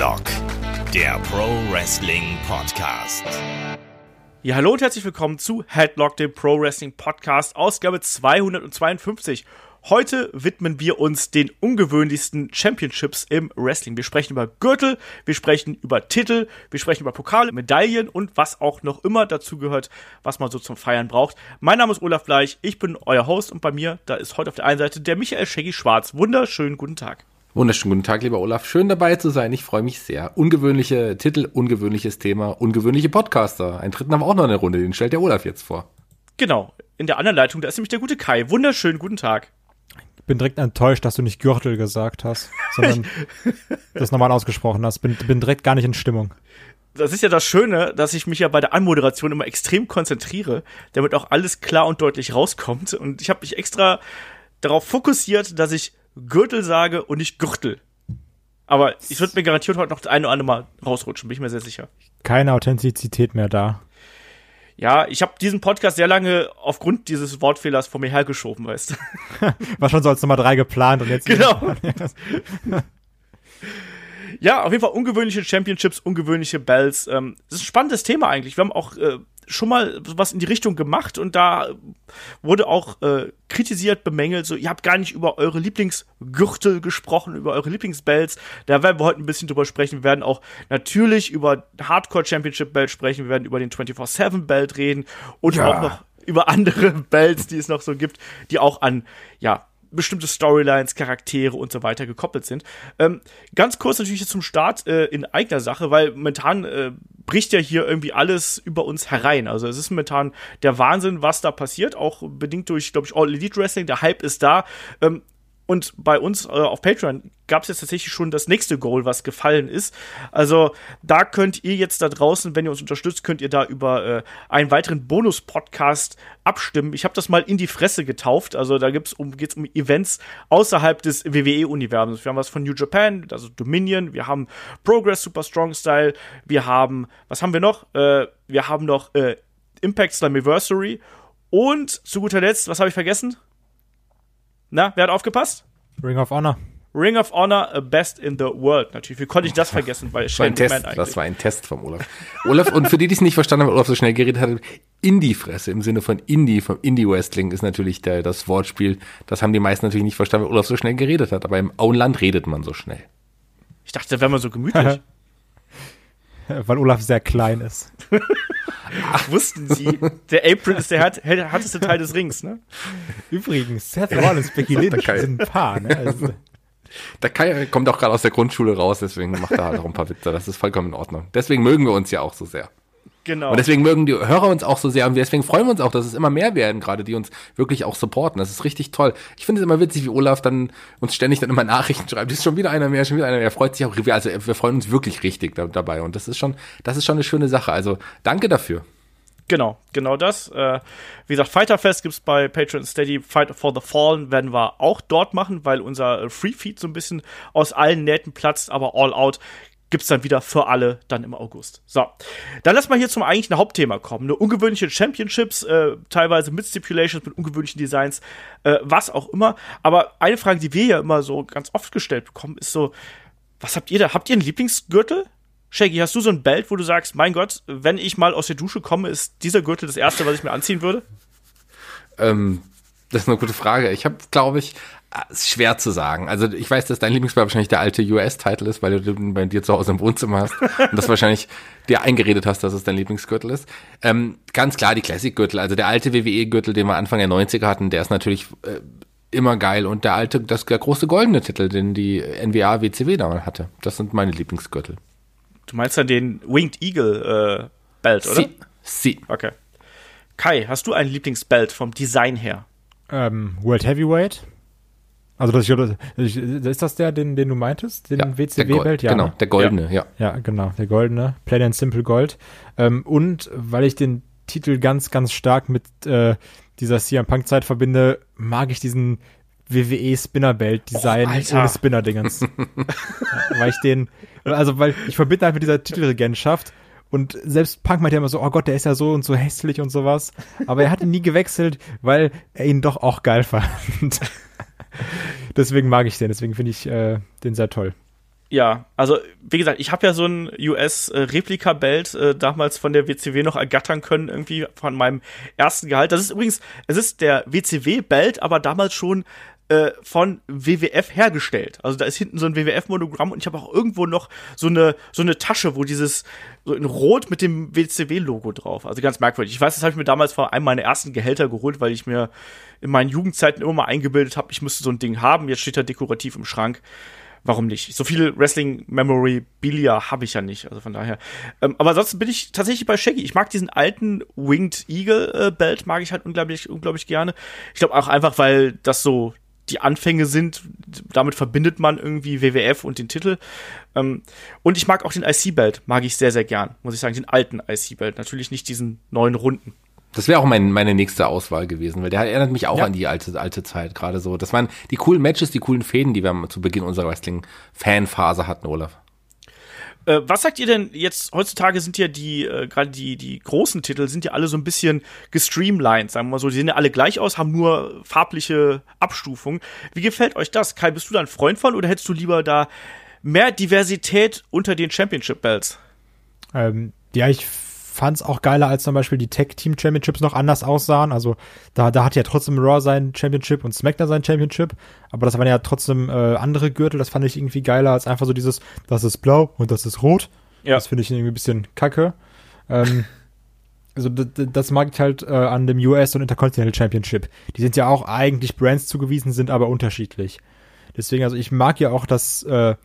Headlock, der Pro Wrestling Podcast. Ja, hallo und herzlich willkommen zu Headlock, dem Pro Wrestling Podcast, Ausgabe 252. Heute widmen wir uns den ungewöhnlichsten Championships im Wrestling. Wir sprechen über Gürtel, wir sprechen über Titel, wir sprechen über Pokale, Medaillen und was auch noch immer dazu gehört, was man so zum Feiern braucht. Mein Name ist Olaf Bleich, ich bin euer Host und bei mir, da ist heute auf der einen Seite der Michael Shaggy Schwarz. Wunderschönen guten Tag. Wunderschönen guten Tag, lieber Olaf. Schön dabei zu sein. Ich freue mich sehr. Ungewöhnliche Titel, ungewöhnliches Thema, ungewöhnliche Podcaster. Einen dritten haben wir auch noch eine Runde, den stellt der Olaf jetzt vor. Genau. In der anderen Leitung, da ist nämlich der gute Kai. Wunderschönen guten Tag bin direkt enttäuscht, dass du nicht Gürtel gesagt hast, sondern das normal ausgesprochen hast. Bin, bin direkt gar nicht in Stimmung. Das ist ja das Schöne, dass ich mich ja bei der Anmoderation immer extrem konzentriere, damit auch alles klar und deutlich rauskommt. Und ich habe mich extra darauf fokussiert, dass ich Gürtel sage und nicht Gürtel. Aber ich würde mir garantiert heute noch das eine oder andere Mal rausrutschen, bin ich mir sehr sicher. Keine Authentizität mehr da. Ja, ich habe diesen Podcast sehr lange aufgrund dieses Wortfehlers vor mir hergeschoben, weißt du. War schon so als Nummer drei geplant und jetzt. Genau. ja, auf jeden Fall ungewöhnliche Championships, ungewöhnliche Bells. Ähm, das ist ein spannendes Thema eigentlich. Wir haben auch äh, schon mal was in die Richtung gemacht und da wurde auch äh, kritisiert, bemängelt, so, ihr habt gar nicht über eure Lieblingsgürtel gesprochen, über eure Lieblingsbelts. Da werden wir heute ein bisschen drüber sprechen. Wir werden auch natürlich über Hardcore Championship Belt sprechen. Wir werden über den 24-7 Belt reden und ja. auch noch über andere Belts, die es noch so gibt, die auch an, ja, bestimmte Storylines, Charaktere und so weiter gekoppelt sind. Ähm, ganz kurz natürlich zum Start äh, in eigener Sache, weil momentan äh, bricht ja hier irgendwie alles über uns herein. Also es ist momentan der Wahnsinn, was da passiert, auch bedingt durch, glaube ich, All Elite Wrestling. Der Hype ist da. Ähm, und bei uns äh, auf Patreon gab es jetzt tatsächlich schon das nächste Goal, was gefallen ist. Also da könnt ihr jetzt da draußen, wenn ihr uns unterstützt, könnt ihr da über äh, einen weiteren Bonus-Podcast abstimmen. Ich habe das mal in die Fresse getauft. Also da um, geht's um Events außerhalb des WWE-Universums. Wir haben was von New Japan, also Dominion. Wir haben Progress Super Strong Style. Wir haben, was haben wir noch? Äh, wir haben noch äh, Impact Slammiversary. Und zu guter Letzt, was habe ich vergessen? Na, wer hat aufgepasst? Ring of Honor. Ring of Honor Best in the World. Natürlich, wie konnte ich das vergessen? Weil das, war ein Test, das war ein Test vom Olaf. Olaf, und für die, die es nicht verstanden haben, weil Olaf so schnell geredet hat, Indie-Fresse im Sinne von Indie, vom Indie-Wrestling ist natürlich der, das Wortspiel. Das haben die meisten natürlich nicht verstanden, weil Olaf so schnell geredet hat. Aber im Auenland redet man so schnell. Ich dachte, da wäre man so gemütlich. weil Olaf sehr klein ist. Ach, wussten Sie? Der April ist der härteste Teil des Rings, ne? Übrigens, Seth Rollins, Becky Lynch sind ein Paar, ne? Also. Der Kai kommt auch gerade aus der Grundschule raus, deswegen macht er halt auch ein paar Witze. Das ist vollkommen in Ordnung. Deswegen mögen wir uns ja auch so sehr. Genau. Und deswegen mögen die Hörer uns auch so sehr und deswegen freuen wir uns auch, dass es immer mehr werden, gerade die uns wirklich auch supporten. Das ist richtig toll. Ich finde es immer witzig, wie Olaf dann uns ständig dann immer Nachrichten schreibt. Ist schon wieder einer mehr, schon wieder einer mehr. Er freut sich auch. Also wir freuen uns wirklich richtig da, dabei und das ist schon, das ist schon eine schöne Sache. Also danke dafür. Genau, genau das. Äh, wie gesagt, Fighter Fest gibt's bei Patreon Steady. Fight for the Fallen werden wir auch dort machen, weil unser Free Feed so ein bisschen aus allen Nähten platzt, aber All Out gibt's dann wieder für alle dann im August. So, dann lass mal hier zum eigentlichen Hauptthema kommen. Eine ungewöhnliche Championships, äh, teilweise mit Stipulations, mit ungewöhnlichen Designs, äh, was auch immer. Aber eine Frage, die wir ja immer so ganz oft gestellt bekommen, ist so, was habt ihr da? Habt ihr einen Lieblingsgürtel? Shaggy, hast du so ein Belt, wo du sagst, mein Gott, wenn ich mal aus der Dusche komme, ist dieser Gürtel das erste, was ich mir anziehen würde? Ähm, das ist eine gute Frage. Ich habe, glaube ich, ist schwer zu sagen. Also ich weiß, dass dein Lieblingsball wahrscheinlich der alte US-Titel ist, weil du den bei dir zu Hause im Wohnzimmer hast und das wahrscheinlich dir eingeredet hast, dass es dein Lieblingsgürtel ist. Ähm, ganz klar die Classic-Gürtel, also der alte WWE-Gürtel, den wir Anfang der 90er hatten, der ist natürlich äh, immer geil und der alte, das der große goldene Titel, den die NWA WCW damals hatte. Das sind meine Lieblingsgürtel. Du meinst ja den Winged Eagle äh, Belt, oder? Sie. Sie. Okay. Kai, hast du einen Lieblingsbelt vom Design her? Ähm, World Heavyweight also das, ich, ist das der, den, den du meintest, den ja, WCW-Welt? Ja, genau, ne? der goldene, ja. ja. genau, der goldene, Plain and Simple Gold. Ähm, und weil ich den Titel ganz, ganz stark mit äh, dieser CM Punk-Zeit verbinde, mag ich diesen WWE Spinner Belt Design oh, ohne Spinner Dingens. ja, weil ich den, also weil ich verbinde halt mit dieser Titelregentschaft und selbst Punk meint ja immer so, oh Gott, der ist ja so und so hässlich und sowas. Aber er hat ihn nie gewechselt, weil er ihn doch auch geil fand. deswegen mag ich den, deswegen finde ich äh, den sehr toll. Ja, also wie gesagt, ich habe ja so ein US-Replika-Belt äh, damals von der WCW noch ergattern können, irgendwie von meinem ersten Gehalt. Das ist übrigens, es ist der WCW-Belt, aber damals schon äh, von WWF hergestellt. Also da ist hinten so ein WWF-Monogramm und ich habe auch irgendwo noch so eine so eine Tasche, wo dieses so in Rot mit dem WCW-Logo drauf. Also ganz merkwürdig. Ich weiß, das habe ich mir damals vor einem meiner ersten Gehälter geholt, weil ich mir in meinen Jugendzeiten immer mal eingebildet habe, ich müsste so ein Ding haben. Jetzt steht er dekorativ im Schrank warum nicht? So viel Wrestling-Memorabilia habe ich ja nicht, also von daher. Ähm, aber ansonsten bin ich tatsächlich bei Shaggy. Ich mag diesen alten Winged Eagle äh, mag ich halt unglaublich, unglaublich gerne. Ich glaube auch einfach, weil das so die Anfänge sind. Damit verbindet man irgendwie WWF und den Titel. Ähm, und ich mag auch den IC-Belt, mag ich sehr, sehr gern, muss ich sagen, den alten IC-Belt. Natürlich nicht diesen neuen runden. Das wäre auch mein, meine nächste Auswahl gewesen, weil der erinnert mich auch ja. an die alte, alte Zeit gerade so. Das waren die coolen Matches, die coolen Fäden, die wir zu Beginn unserer Wrestling-Fanphase hatten, Olaf. Äh, was sagt ihr denn jetzt? Heutzutage sind ja die, äh, gerade die, die großen Titel sind ja alle so ein bisschen gestreamlined, sagen wir mal so. Die sehen ja alle gleich aus, haben nur farbliche Abstufungen. Wie gefällt euch das? Kai, bist du da ein Freund von oder hättest du lieber da mehr Diversität unter den Championship Belts? Ähm, ja, ich fand es auch geiler, als zum Beispiel die Tag Team Championships noch anders aussahen. Also da, da hat ja trotzdem Raw sein Championship und SmackDown sein Championship, aber das waren ja trotzdem äh, andere Gürtel. Das fand ich irgendwie geiler als einfach so dieses, das ist blau und das ist rot. Ja. Das finde ich irgendwie ein bisschen kacke. Ähm, also das mag ich halt äh, an dem US und Intercontinental Championship. Die sind ja auch eigentlich Brands zugewiesen, sind aber unterschiedlich. Deswegen, also ich mag ja auch das äh,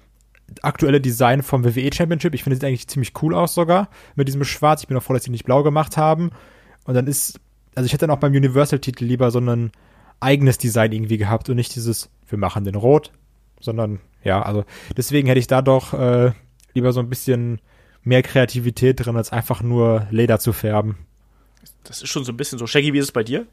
aktuelle Design vom WWE Championship. Ich finde, es sieht eigentlich ziemlich cool aus sogar mit diesem Schwarz. Ich bin auch froh, dass sie nicht blau gemacht haben. Und dann ist, also ich hätte dann auch beim Universal-Titel lieber so ein eigenes Design irgendwie gehabt und nicht dieses, wir machen den rot, sondern ja, also deswegen hätte ich da doch äh, lieber so ein bisschen mehr Kreativität drin, als einfach nur Leder zu färben. Das ist schon so ein bisschen so. Shaggy, wie ist es bei dir?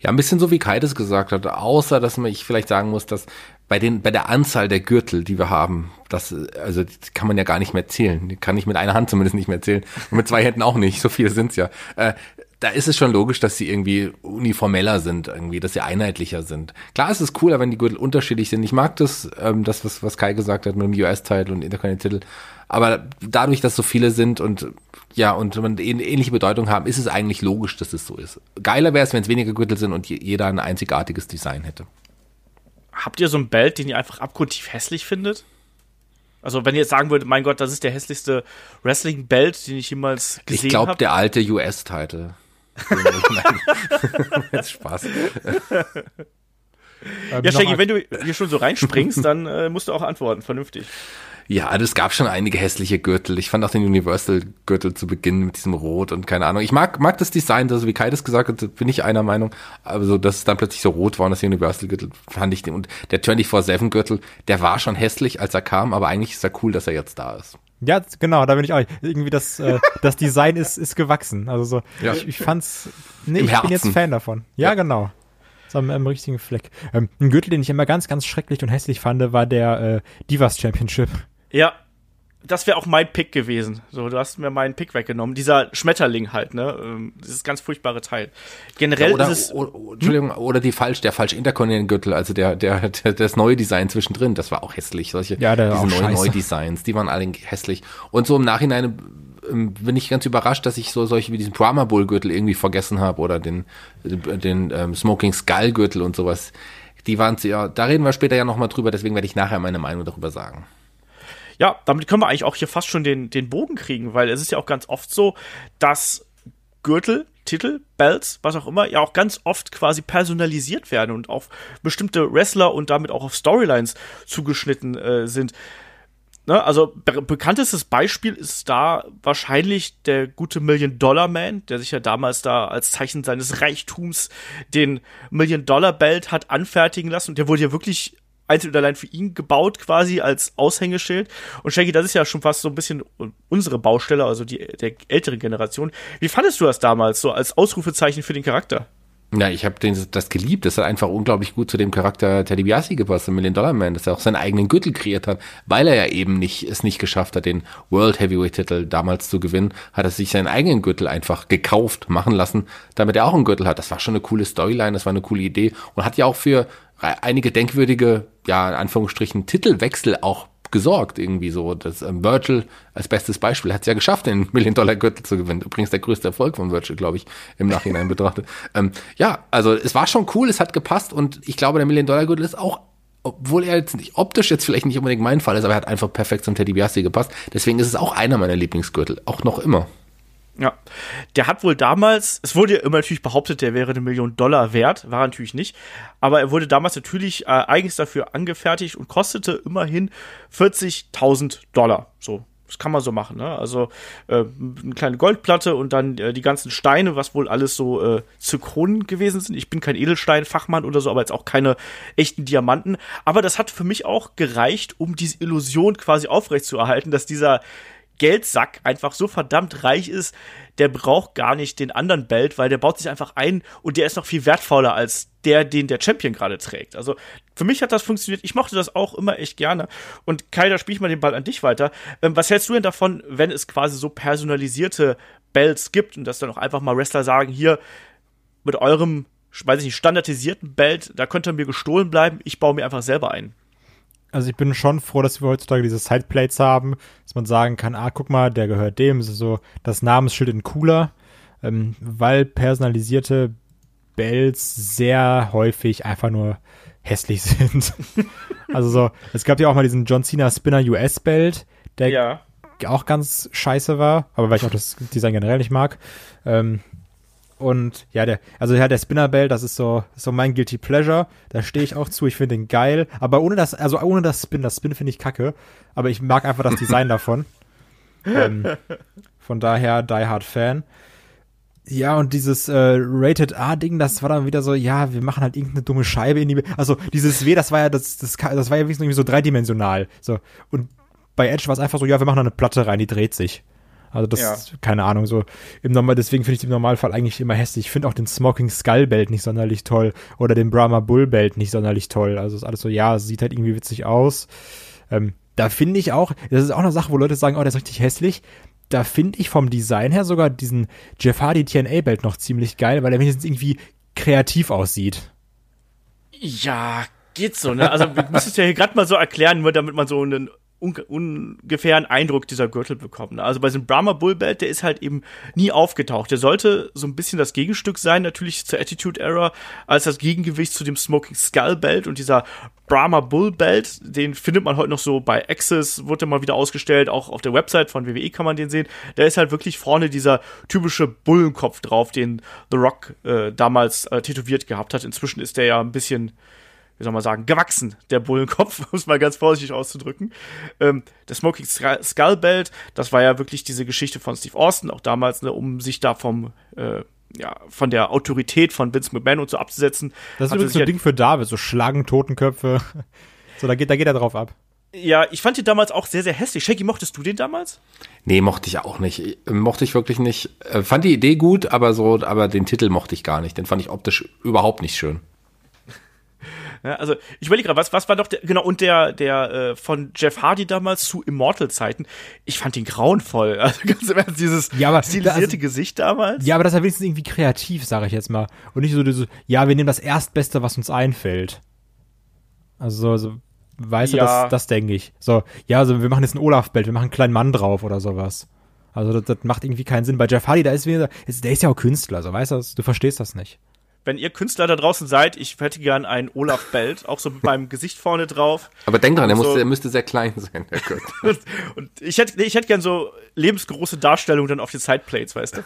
Ja, ein bisschen so wie Kai das gesagt hat, außer dass ich vielleicht sagen muss, dass bei den bei der Anzahl der Gürtel, die wir haben, das also das kann man ja gar nicht mehr zählen. Kann ich mit einer Hand zumindest nicht mehr zählen und mit zwei Händen auch nicht. So viele sind's ja. Äh, da ist es schon logisch, dass sie irgendwie uniformeller sind, irgendwie, dass sie einheitlicher sind. Klar ist es cooler, wenn die Gürtel unterschiedlich sind. Ich mag das, ähm, das was, was Kai gesagt hat mit dem US-Titel und Intercontinental-Titel. Aber dadurch, dass so viele sind und ja, und man ähnliche Bedeutung haben, ist es eigentlich logisch, dass es so ist. Geiler wäre es, wenn es weniger Gürtel sind und jeder ein einzigartiges Design hätte. Habt ihr so ein Belt, den ihr einfach abgrundtief hässlich findet? Also, wenn ihr jetzt sagen würdet, mein Gott, das ist der hässlichste Wrestling-Belt, den ich jemals gesehen habe. Ich glaube, der alte US-Titel. Jetzt Spaß. ja, Shaggy, wenn du hier schon so reinspringst, dann äh, musst du auch antworten, vernünftig. Ja, das gab schon einige hässliche Gürtel. Ich fand auch den Universal-Gürtel zu Beginn mit diesem Rot und keine Ahnung. Ich mag, mag das Design, also wie Kai das gesagt hat, bin ich einer Meinung. Aber so, dass es dann plötzlich so rot war und das Universal-Gürtel fand ich den. Und der 24-7-Gürtel, der war schon hässlich, als er kam, aber eigentlich ist er cool, dass er jetzt da ist. Ja, genau, da bin ich auch. Irgendwie das, äh, das Design ist, ist gewachsen. Also so, ja. ich, ich fand's, nee, Im ich Herzen. bin jetzt Fan davon. Ja, ja. genau. So am, am richtigen Fleck. Ähm, ein Gürtel, den ich immer ganz, ganz schrecklich und hässlich fand, war der äh, Divas Championship. Ja, das wäre auch mein Pick gewesen. So, du hast mir meinen Pick weggenommen. Dieser Schmetterling halt, ne? Ähm, dieses ganz furchtbare Teil. Generell ja, oder, ist es. Oder, Entschuldigung, oder die falsch, der falsche Interkontinentalgürtel, also der, der, der, das neue Design zwischendrin, das war auch hässlich. Solche, ja, der diese neuen Neudesigns, die waren alle hässlich. Und so im Nachhinein ähm, bin ich ganz überrascht, dass ich so solche wie diesen Brahma Bull Gürtel irgendwie vergessen habe oder den, den, ähm, Smoking Skull Gürtel und sowas. Die waren ja, da reden wir später ja nochmal drüber, deswegen werde ich nachher meine Meinung darüber sagen. Ja, damit können wir eigentlich auch hier fast schon den, den Bogen kriegen, weil es ist ja auch ganz oft so, dass Gürtel, Titel, Belts, was auch immer, ja auch ganz oft quasi personalisiert werden und auf bestimmte Wrestler und damit auch auf Storylines zugeschnitten äh, sind. Ne, also be bekanntestes Beispiel ist da wahrscheinlich der gute Million Dollar Man, der sich ja damals da als Zeichen seines Reichtums den Million Dollar Belt hat anfertigen lassen und der wurde ja wirklich einzeln und allein für ihn gebaut, quasi als Aushängeschild. Und Shaggy, das ist ja schon fast so ein bisschen unsere Baustelle, also die der älteren Generation. Wie fandest du das damals, so als Ausrufezeichen für den Charakter? Ja, ich habe das geliebt. Das hat einfach unglaublich gut zu dem Charakter Teddy Biasi gepasst, der Million Dollar Man, dass er auch seinen eigenen Gürtel kreiert hat, weil er ja eben nicht es nicht geschafft hat, den World Heavyweight Titel damals zu gewinnen, hat er sich seinen eigenen Gürtel einfach gekauft, machen lassen, damit er auch einen Gürtel hat. Das war schon eine coole Storyline, das war eine coole Idee und hat ja auch für einige denkwürdige, ja, in Anführungsstrichen, Titelwechsel auch gesorgt irgendwie so. Das ähm, Virgil als bestes Beispiel hat es ja geschafft, den Million-Dollar-Gürtel zu gewinnen. Übrigens der größte Erfolg von Virgil, glaube ich, im Nachhinein betrachtet. Ähm, ja, also es war schon cool, es hat gepasst und ich glaube, der Million-Dollar-Gürtel ist auch obwohl er jetzt nicht optisch jetzt vielleicht nicht unbedingt mein Fall ist, aber er hat einfach perfekt zum Teddy Biassi gepasst. Deswegen ist es auch einer meiner Lieblingsgürtel, auch noch immer. Ja, der hat wohl damals, es wurde ja immer natürlich behauptet, der wäre eine Million Dollar wert, war natürlich nicht, aber er wurde damals natürlich äh, eigens dafür angefertigt und kostete immerhin 40.000 Dollar. So, das kann man so machen, ne? Also äh, eine kleine Goldplatte und dann äh, die ganzen Steine, was wohl alles so äh, Zykronen gewesen sind. Ich bin kein Edelsteinfachmann oder so, aber jetzt auch keine echten Diamanten. Aber das hat für mich auch gereicht, um diese Illusion quasi aufrechtzuerhalten, dass dieser Geldsack einfach so verdammt reich ist, der braucht gar nicht den anderen Belt, weil der baut sich einfach ein und der ist noch viel wertvoller als der, den der Champion gerade trägt. Also für mich hat das funktioniert. Ich mochte das auch immer echt gerne. Und Kai, da spiele ich mal den Ball an dich weiter. Ähm, was hältst du denn davon, wenn es quasi so personalisierte Belts gibt und dass dann auch einfach mal Wrestler sagen, hier mit eurem, weiß ich nicht, standardisierten Belt, da könnt ihr mir gestohlen bleiben, ich baue mir einfach selber ein also ich bin schon froh, dass wir heutzutage diese Sideplates haben, dass man sagen kann, ah, guck mal, der gehört dem, so das Namensschild in cooler, ähm, weil personalisierte Bells sehr häufig einfach nur hässlich sind. also so, es gab ja auch mal diesen John Cena Spinner US Belt, der ja. auch ganz scheiße war, aber weil ich auch das Design generell nicht mag. Ähm, und ja, der, also ja, der Spinner Bell, das ist so, so mein Guilty Pleasure. Da stehe ich auch zu, ich finde den geil. Aber ohne das, also ohne das Spin, das Spin finde ich kacke. Aber ich mag einfach das Design davon. Ähm, von daher Die Hard Fan. Ja, und dieses äh, Rated A-Ding, das war dann wieder so, ja, wir machen halt irgendeine dumme Scheibe in die. Also dieses W, das war ja das, das, das war ja irgendwie so dreidimensional. So. Und bei Edge war es einfach so, ja, wir machen da eine Platte rein, die dreht sich. Also das, ja. keine Ahnung, so im Normal, deswegen finde ich im Normalfall eigentlich immer hässlich. Ich finde auch den Smoking Skull Belt nicht sonderlich toll oder den Brahma Bull Belt nicht sonderlich toll. Also ist alles so, ja, sieht halt irgendwie witzig aus. Ähm, da finde ich auch, das ist auch eine Sache, wo Leute sagen, oh, der ist richtig hässlich. Da finde ich vom Design her sogar diesen Jeff Hardy TNA Belt noch ziemlich geil, weil er wenigstens irgendwie kreativ aussieht. Ja, geht so, ne? Also, du musst es ja hier gerade mal so erklären, nur damit man so einen ungefähr einen Eindruck dieser Gürtel bekommen. Also bei diesem Brahma Bull Belt, der ist halt eben nie aufgetaucht. Der sollte so ein bisschen das Gegenstück sein, natürlich zur Attitude Era, als das Gegengewicht zu dem Smoking Skull Belt und dieser Brahma Bull Belt, den findet man heute noch so bei Access, wurde mal wieder ausgestellt, auch auf der Website von WWE kann man den sehen. Da ist halt wirklich vorne dieser typische Bullenkopf drauf, den The Rock äh, damals äh, tätowiert gehabt hat. Inzwischen ist der ja ein bisschen wie soll man sagen, gewachsen, der Bullenkopf, um es mal ganz vorsichtig auszudrücken. Ähm, der Smoking Skull Belt, das war ja wirklich diese Geschichte von Steve Austin, auch damals, ne, um sich da vom, äh, ja, von der Autorität von Vince McMahon und so abzusetzen. Das ist übrigens so ein Ding für David, so schlagen Totenköpfe. so, da geht, da geht er drauf ab. Ja, ich fand den damals auch sehr, sehr hässlich. Shaggy, mochtest du den damals? Nee, mochte ich auch nicht. Mochte ich wirklich nicht. Äh, fand die Idee gut, aber so, aber den Titel mochte ich gar nicht. Den fand ich optisch überhaupt nicht schön. Ja, also ich überlege gerade, was, was war doch der, genau, und der, der äh, von Jeff Hardy damals zu Immortal-Zeiten, ich fand ihn grauenvoll. Also ganz im Ernst, dieses ja, aber, stilisierte also, Gesicht damals. Ja, aber das war wenigstens irgendwie kreativ, sage ich jetzt mal. Und nicht so, so, ja, wir nehmen das Erstbeste, was uns einfällt. Also so, so weißt ja. du, das, das denke ich. So, ja, also wir machen jetzt ein Olaf-Bild, wir machen einen kleinen Mann drauf oder sowas. Also das, das macht irgendwie keinen Sinn. Bei Jeff Hardy, da ist wieder, der ist ja auch Künstler, so weißt du, du verstehst das nicht wenn ihr Künstler da draußen seid, ich hätte gern einen Olaf Belt, auch so mit meinem Gesicht vorne drauf. Aber denk dran, so. der müsste sehr klein sein, der und, und ich hätte ich hätte gern so lebensgroße Darstellungen dann auf den Sideplates, weißt du?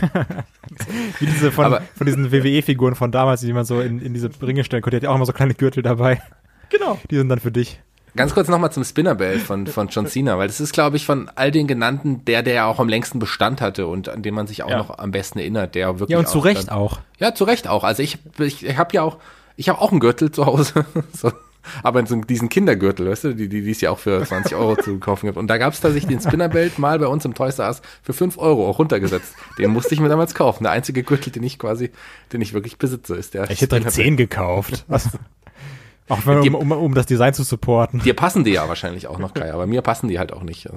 Wie diese von, von diesen WWE-Figuren von damals, die man so in, in diese Ringe stellen konnte, die hat auch immer so kleine Gürtel dabei. Genau. Die sind dann für dich. Ganz kurz nochmal zum Spinnerbelt von, von John Cena, weil das ist, glaube ich, von all den genannten der, der ja auch am längsten Bestand hatte und an den man sich auch ja. noch am besten erinnert, der wirklich. Ja, und zu Recht dann, auch. Ja, zu Recht auch. Also ich, ich, ich habe ja auch, ich habe auch einen Gürtel zu Hause. so. Aber so diesen Kindergürtel, weißt du, die, die, die es ja auch für 20 Euro zu kaufen gibt. Und da gab es tatsächlich den Spinnerbelt mal bei uns im Toys R Us für 5 Euro auch runtergesetzt. Den musste ich mir damals kaufen. Der einzige Gürtel, den ich quasi, den ich wirklich besitze, ist der. Ich hätte direkt 10 gekauft. Auch wenn, um, um, um das Design zu supporten. Dir passen die ja wahrscheinlich auch noch, Kai, aber mir passen die halt auch nicht.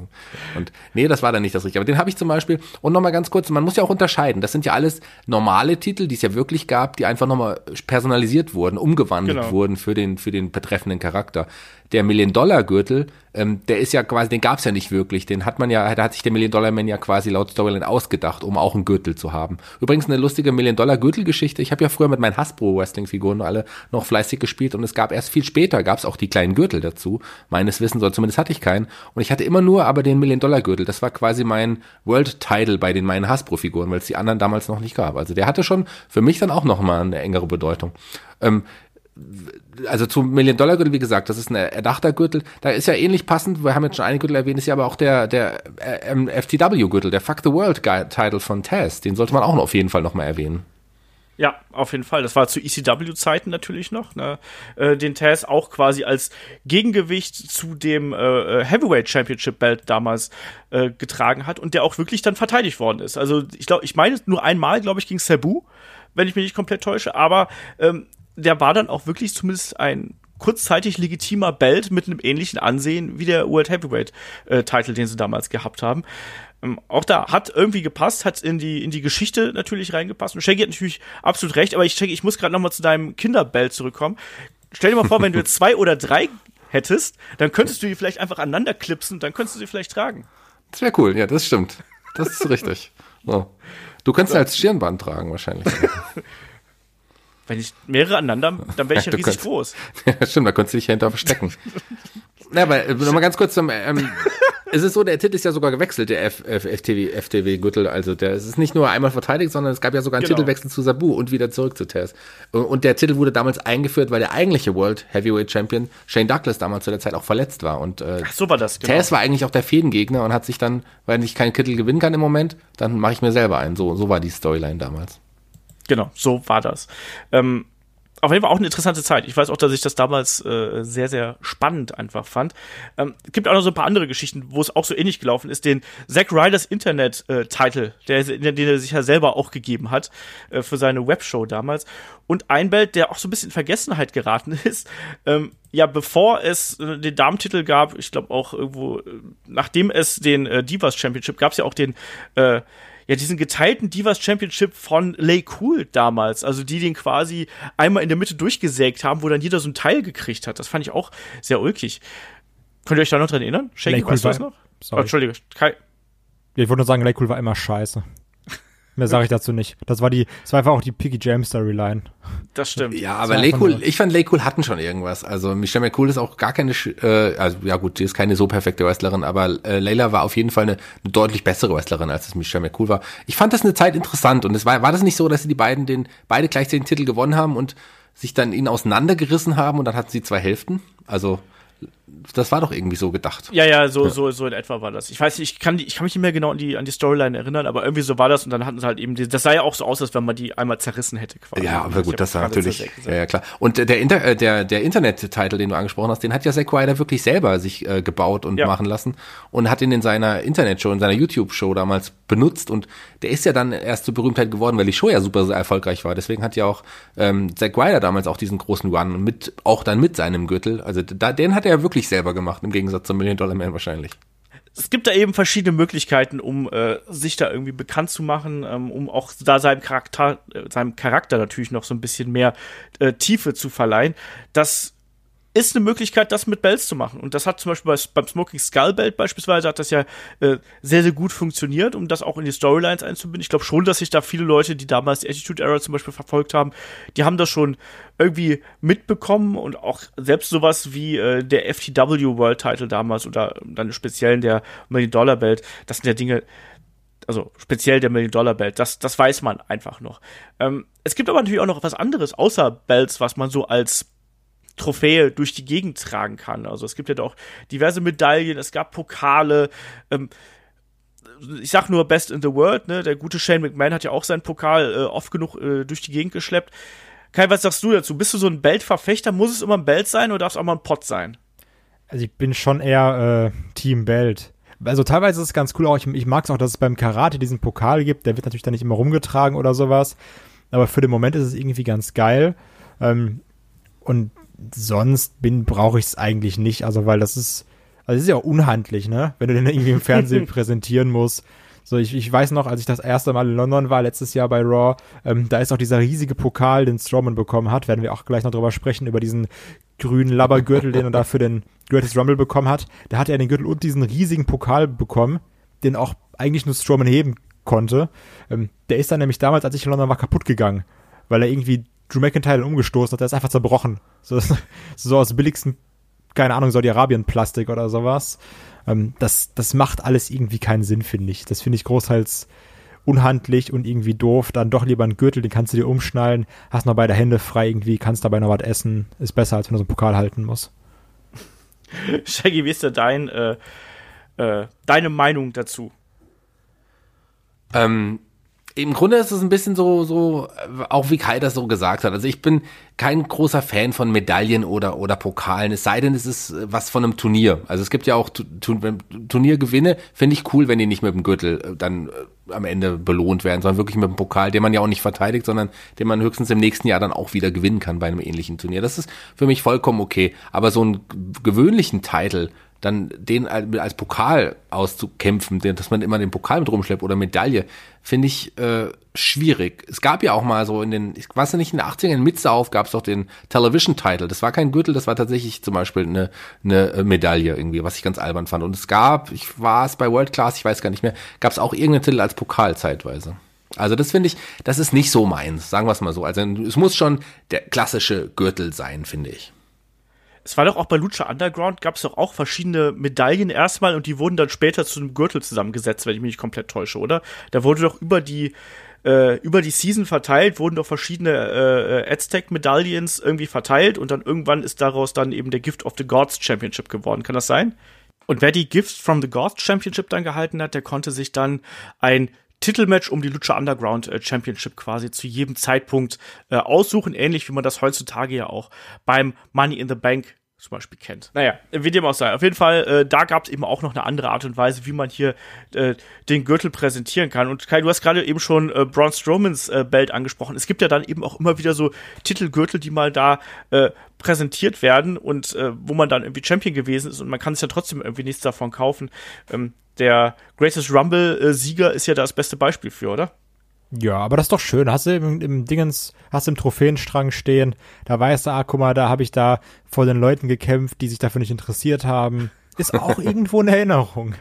Und nee, das war dann nicht das Richtige. Aber den habe ich zum Beispiel, und nochmal ganz kurz, man muss ja auch unterscheiden, das sind ja alles normale Titel, die es ja wirklich gab, die einfach nochmal personalisiert wurden, umgewandelt genau. wurden für den, für den betreffenden Charakter der Million-Dollar-Gürtel, ähm, der ist ja quasi, den gab es ja nicht wirklich. Den hat man ja, da hat sich der Million-Dollar-Man ja quasi laut Storyline ausgedacht, um auch einen Gürtel zu haben. Übrigens eine lustige Million-Dollar-Gürtel-Geschichte. Ich habe ja früher mit meinen Hasbro-Wrestling-Figuren alle noch fleißig gespielt und es gab erst viel später, gab es auch die kleinen Gürtel dazu. Meines Wissens, oder zumindest hatte ich keinen. Und ich hatte immer nur aber den Million-Dollar-Gürtel. Das war quasi mein World-Title bei den meinen Hasbro-Figuren, weil es die anderen damals noch nicht gab. Also der hatte schon für mich dann auch nochmal eine engere Bedeutung. Ähm, also zum Million-Dollar-Gürtel, wie gesagt, das ist ein erdachter Gürtel. Da ist ja ähnlich passend, wir haben jetzt schon einen Gürtel erwähnt, ist ja aber auch der, der ähm, FTW-Gürtel, der Fuck the World-Title von Taz. Den sollte man auch auf jeden Fall nochmal erwähnen. Ja, auf jeden Fall. Das war zu ECW-Zeiten natürlich noch. Ne? Äh, den Taz auch quasi als Gegengewicht zu dem äh, äh, Heavyweight Championship Belt damals äh, getragen hat und der auch wirklich dann verteidigt worden ist. Also ich glaube, ich meine nur einmal, glaube ich, gegen Sabu, wenn ich mich nicht komplett täusche. Aber ähm, der war dann auch wirklich zumindest ein kurzzeitig legitimer Belt mit einem ähnlichen Ansehen wie der World Heavyweight äh, Title, den sie damals gehabt haben. Ähm, auch da hat irgendwie gepasst, hat in die in die Geschichte natürlich reingepasst. Und Shaggy hat natürlich absolut recht, aber ich Shaggy, ich muss gerade noch mal zu deinem Kinderbelt zurückkommen. Stell dir mal vor, wenn du jetzt zwei oder drei hättest, dann könntest du die vielleicht einfach aneinander klipsen, dann könntest du sie vielleicht tragen. Das wäre cool, ja, das stimmt. Das ist richtig. So. Du könntest so. als Stirnband tragen wahrscheinlich. Wenn ich mehrere aneinander, dann wäre ich ja, riesig kannst, groß. Ja, stimmt, da könntest du dich hinter verstecken. Na, aber äh, nochmal ganz kurz zum, ähm, es ist so, der Titel ist ja sogar gewechselt, der F, F, FTW, FTW Gürtel. Also der, es ist nicht nur einmal verteidigt, sondern es gab ja sogar einen genau. Titelwechsel zu Sabu und wieder zurück zu Taz. Und der Titel wurde damals eingeführt, weil der eigentliche World Heavyweight Champion Shane Douglas damals zu der Zeit auch verletzt war. Und äh, Ach, so war das. Genau. Taz war eigentlich auch der Fädengegner und hat sich dann, weil ich keinen Titel gewinnen kann im Moment, dann mache ich mir selber einen. So, so war die Storyline damals. Genau, so war das. Ähm, auf jeden Fall auch eine interessante Zeit. Ich weiß auch, dass ich das damals äh, sehr, sehr spannend einfach fand. Ähm, es gibt auch noch so ein paar andere Geschichten, wo es auch so ähnlich gelaufen ist. Den Zack Ryders Internet-Title, äh, den er sich ja selber auch gegeben hat äh, für seine Webshow damals. Und ein Belt, der auch so ein bisschen in Vergessenheit geraten ist. Ähm, ja, bevor es äh, den Damentitel gab, ich glaube auch irgendwo, äh, nachdem es den äh, Divas Championship gab es ja auch den äh, ja, diesen geteilten Divas Championship von Lay Cool damals. Also die den quasi einmal in der Mitte durchgesägt haben, wo dann jeder so ein Teil gekriegt hat. Das fand ich auch sehr ulkig. Könnt ihr euch da noch dran erinnern? Shaky, Lay weißt du das noch? Sorry. Oh, Entschuldige. Kai. Ich wollte nur sagen, Lay Cool war immer scheiße. Mehr sage ich dazu nicht. Das war die, das war einfach auch die Piggy James Storyline. Das stimmt. Ja, aber Laycool, ich fand Laycool hatten schon irgendwas. Also Michelle McCool ist auch gar keine, äh, also ja gut, die ist keine so perfekte Wrestlerin, aber äh, Layla war auf jeden Fall eine, eine deutlich bessere Wrestlerin, als es Michelle McCool war. Ich fand das eine Zeit interessant und es war, war das nicht so, dass sie die beiden den, beide gleichzeitig den Titel gewonnen haben und sich dann ihnen auseinandergerissen haben und dann hatten sie zwei Hälften? Also das war doch irgendwie so gedacht. Ja, ja, so, ja. so, so in etwa war das. Ich weiß nicht, ich kann, die, ich kann mich nicht mehr genau an die, an die Storyline erinnern, aber irgendwie so war das und dann hatten sie halt eben, die, das sah ja auch so aus, als wenn man die einmal zerrissen hätte quasi. Ja, aber gut, das war natürlich, ja, ja, klar. Und der, Inter, äh, der, der Internet-Titel, den du angesprochen hast, den hat ja Zack Ryder wirklich selber sich äh, gebaut und ja. machen lassen und hat ihn in seiner Internet-Show, in seiner YouTube-Show damals benutzt und der ist ja dann erst zur Berühmtheit geworden, weil die Show ja super erfolgreich war. Deswegen hat ja auch ähm, Zack Ryder damals auch diesen großen Run mit, auch dann mit seinem Gürtel. Also da, den hat er ja wirklich selber gemacht, im Gegensatz zum Million Dollar Man wahrscheinlich. Es gibt da eben verschiedene Möglichkeiten, um äh, sich da irgendwie bekannt zu machen, ähm, um auch da seinem Charakter, äh, seinem Charakter natürlich noch so ein bisschen mehr äh, Tiefe zu verleihen. Das ist eine Möglichkeit, das mit Bells zu machen. Und das hat zum Beispiel bei, beim Smoking Skull Belt beispielsweise hat das ja äh, sehr, sehr gut funktioniert, um das auch in die Storylines einzubinden. Ich glaube schon, dass sich da viele Leute, die damals die Attitude Era zum Beispiel verfolgt haben, die haben das schon irgendwie mitbekommen und auch selbst sowas wie äh, der FTW World Title damals oder dann speziell der Million Dollar Belt, das sind ja Dinge, also speziell der Million Dollar Belt, das, das weiß man einfach noch. Ähm, es gibt aber natürlich auch noch was anderes außer Belts, was man so als Trophäe durch die Gegend tragen kann. Also es gibt ja auch diverse Medaillen, es gab Pokale, ähm, ich sag nur Best in the World, ne? Der gute Shane McMahon hat ja auch seinen Pokal äh, oft genug äh, durch die Gegend geschleppt. Kai, was sagst du dazu? Bist du so ein Belt-Verfechter? Muss es immer ein Belt sein oder darf es auch mal ein Pot sein? Also ich bin schon eher äh, Team Belt. Also teilweise ist es ganz cool auch, ich, ich mag es auch, dass es beim Karate diesen Pokal gibt, der wird natürlich dann nicht immer rumgetragen oder sowas. Aber für den Moment ist es irgendwie ganz geil. Ähm, und sonst bin, brauche ich es eigentlich nicht. Also, weil das ist, also das ist ja auch unhandlich, ne? Wenn du den irgendwie im Fernsehen präsentieren musst. So, ich, ich weiß noch, als ich das erste Mal in London war, letztes Jahr bei Raw, ähm, da ist auch dieser riesige Pokal, den Strowman bekommen hat, werden wir auch gleich noch drüber sprechen, über diesen grünen Labbergürtel, den er da für den Greatest Rumble bekommen hat. Da hat er den Gürtel und diesen riesigen Pokal bekommen, den auch eigentlich nur Strowman heben konnte. Ähm, der ist dann nämlich damals, als ich in London war, kaputt gegangen, weil er irgendwie Drew McIntyre umgestoßen hat, der ist einfach zerbrochen. So, so aus billigsten, keine Ahnung, Saudi-Arabien-Plastik oder sowas. Ähm, das, das macht alles irgendwie keinen Sinn, finde ich. Das finde ich großteils unhandlich und irgendwie doof. Dann doch lieber einen Gürtel, den kannst du dir umschnallen, hast noch beide Hände frei irgendwie, kannst dabei noch was essen. Ist besser, als wenn du so einen Pokal halten musst. Shaggy, wie ist denn dein, äh, äh, deine Meinung dazu? Ähm, im Grunde ist es ein bisschen so, so, auch wie Kai das so gesagt hat. Also ich bin kein großer Fan von Medaillen oder, oder Pokalen, es sei denn, es ist was von einem Turnier. Also es gibt ja auch Turniergewinne, finde ich cool, wenn die nicht mit dem Gürtel äh, dann äh, am Ende belohnt werden, sondern wirklich mit dem Pokal, den man ja auch nicht verteidigt, sondern den man höchstens im nächsten Jahr dann auch wieder gewinnen kann bei einem ähnlichen Turnier. Das ist für mich vollkommen okay. Aber so einen gewöhnlichen Titel, dann den als Pokal auszukämpfen, dass man immer den Pokal mit rumschleppt oder Medaille, finde ich äh, schwierig. Es gab ja auch mal so in den, ich weiß nicht, in den 80ern in Mitsauf gab es doch den Television-Title. Das war kein Gürtel, das war tatsächlich zum Beispiel eine, eine äh, Medaille irgendwie, was ich ganz albern fand. Und es gab, ich war es bei World Class, ich weiß gar nicht mehr, gab es auch irgendeinen Titel als Pokal zeitweise. Also das finde ich, das ist nicht so meins, sagen wir es mal so. Also es muss schon der klassische Gürtel sein, finde ich es war doch auch bei Lucha Underground, gab es doch auch verschiedene Medaillen erstmal und die wurden dann später zu einem Gürtel zusammengesetzt, wenn ich mich nicht komplett täusche, oder? Da wurde doch über die äh, über die Season verteilt, wurden doch verschiedene äh, Aztec-Medaillons irgendwie verteilt und dann irgendwann ist daraus dann eben der Gift of the Gods Championship geworden. Kann das sein? Und wer die Gifts from the Gods Championship dann gehalten hat, der konnte sich dann ein Titelmatch um die Lucha Underground äh, Championship quasi zu jedem Zeitpunkt äh, aussuchen, ähnlich wie man das heutzutage ja auch beim Money in the Bank zum Beispiel kennt. Naja, wie dem auch sei. Auf jeden Fall, äh, da gab es eben auch noch eine andere Art und Weise, wie man hier äh, den Gürtel präsentieren kann. Und Kai, du hast gerade eben schon äh, Braun Strowmans äh, Belt angesprochen. Es gibt ja dann eben auch immer wieder so Titelgürtel, die mal da äh, präsentiert werden und äh, wo man dann irgendwie Champion gewesen ist und man kann sich ja trotzdem irgendwie nichts davon kaufen. Ähm, der Greatest Rumble-Sieger ist ja das beste Beispiel für, oder? Ja, aber das ist doch schön. Hast du im, im Dingens, hast du im Trophäenstrang stehen, da weißt du, ah, guck mal, da habe ich da vor den Leuten gekämpft, die sich dafür nicht interessiert haben. Ist auch irgendwo eine Erinnerung.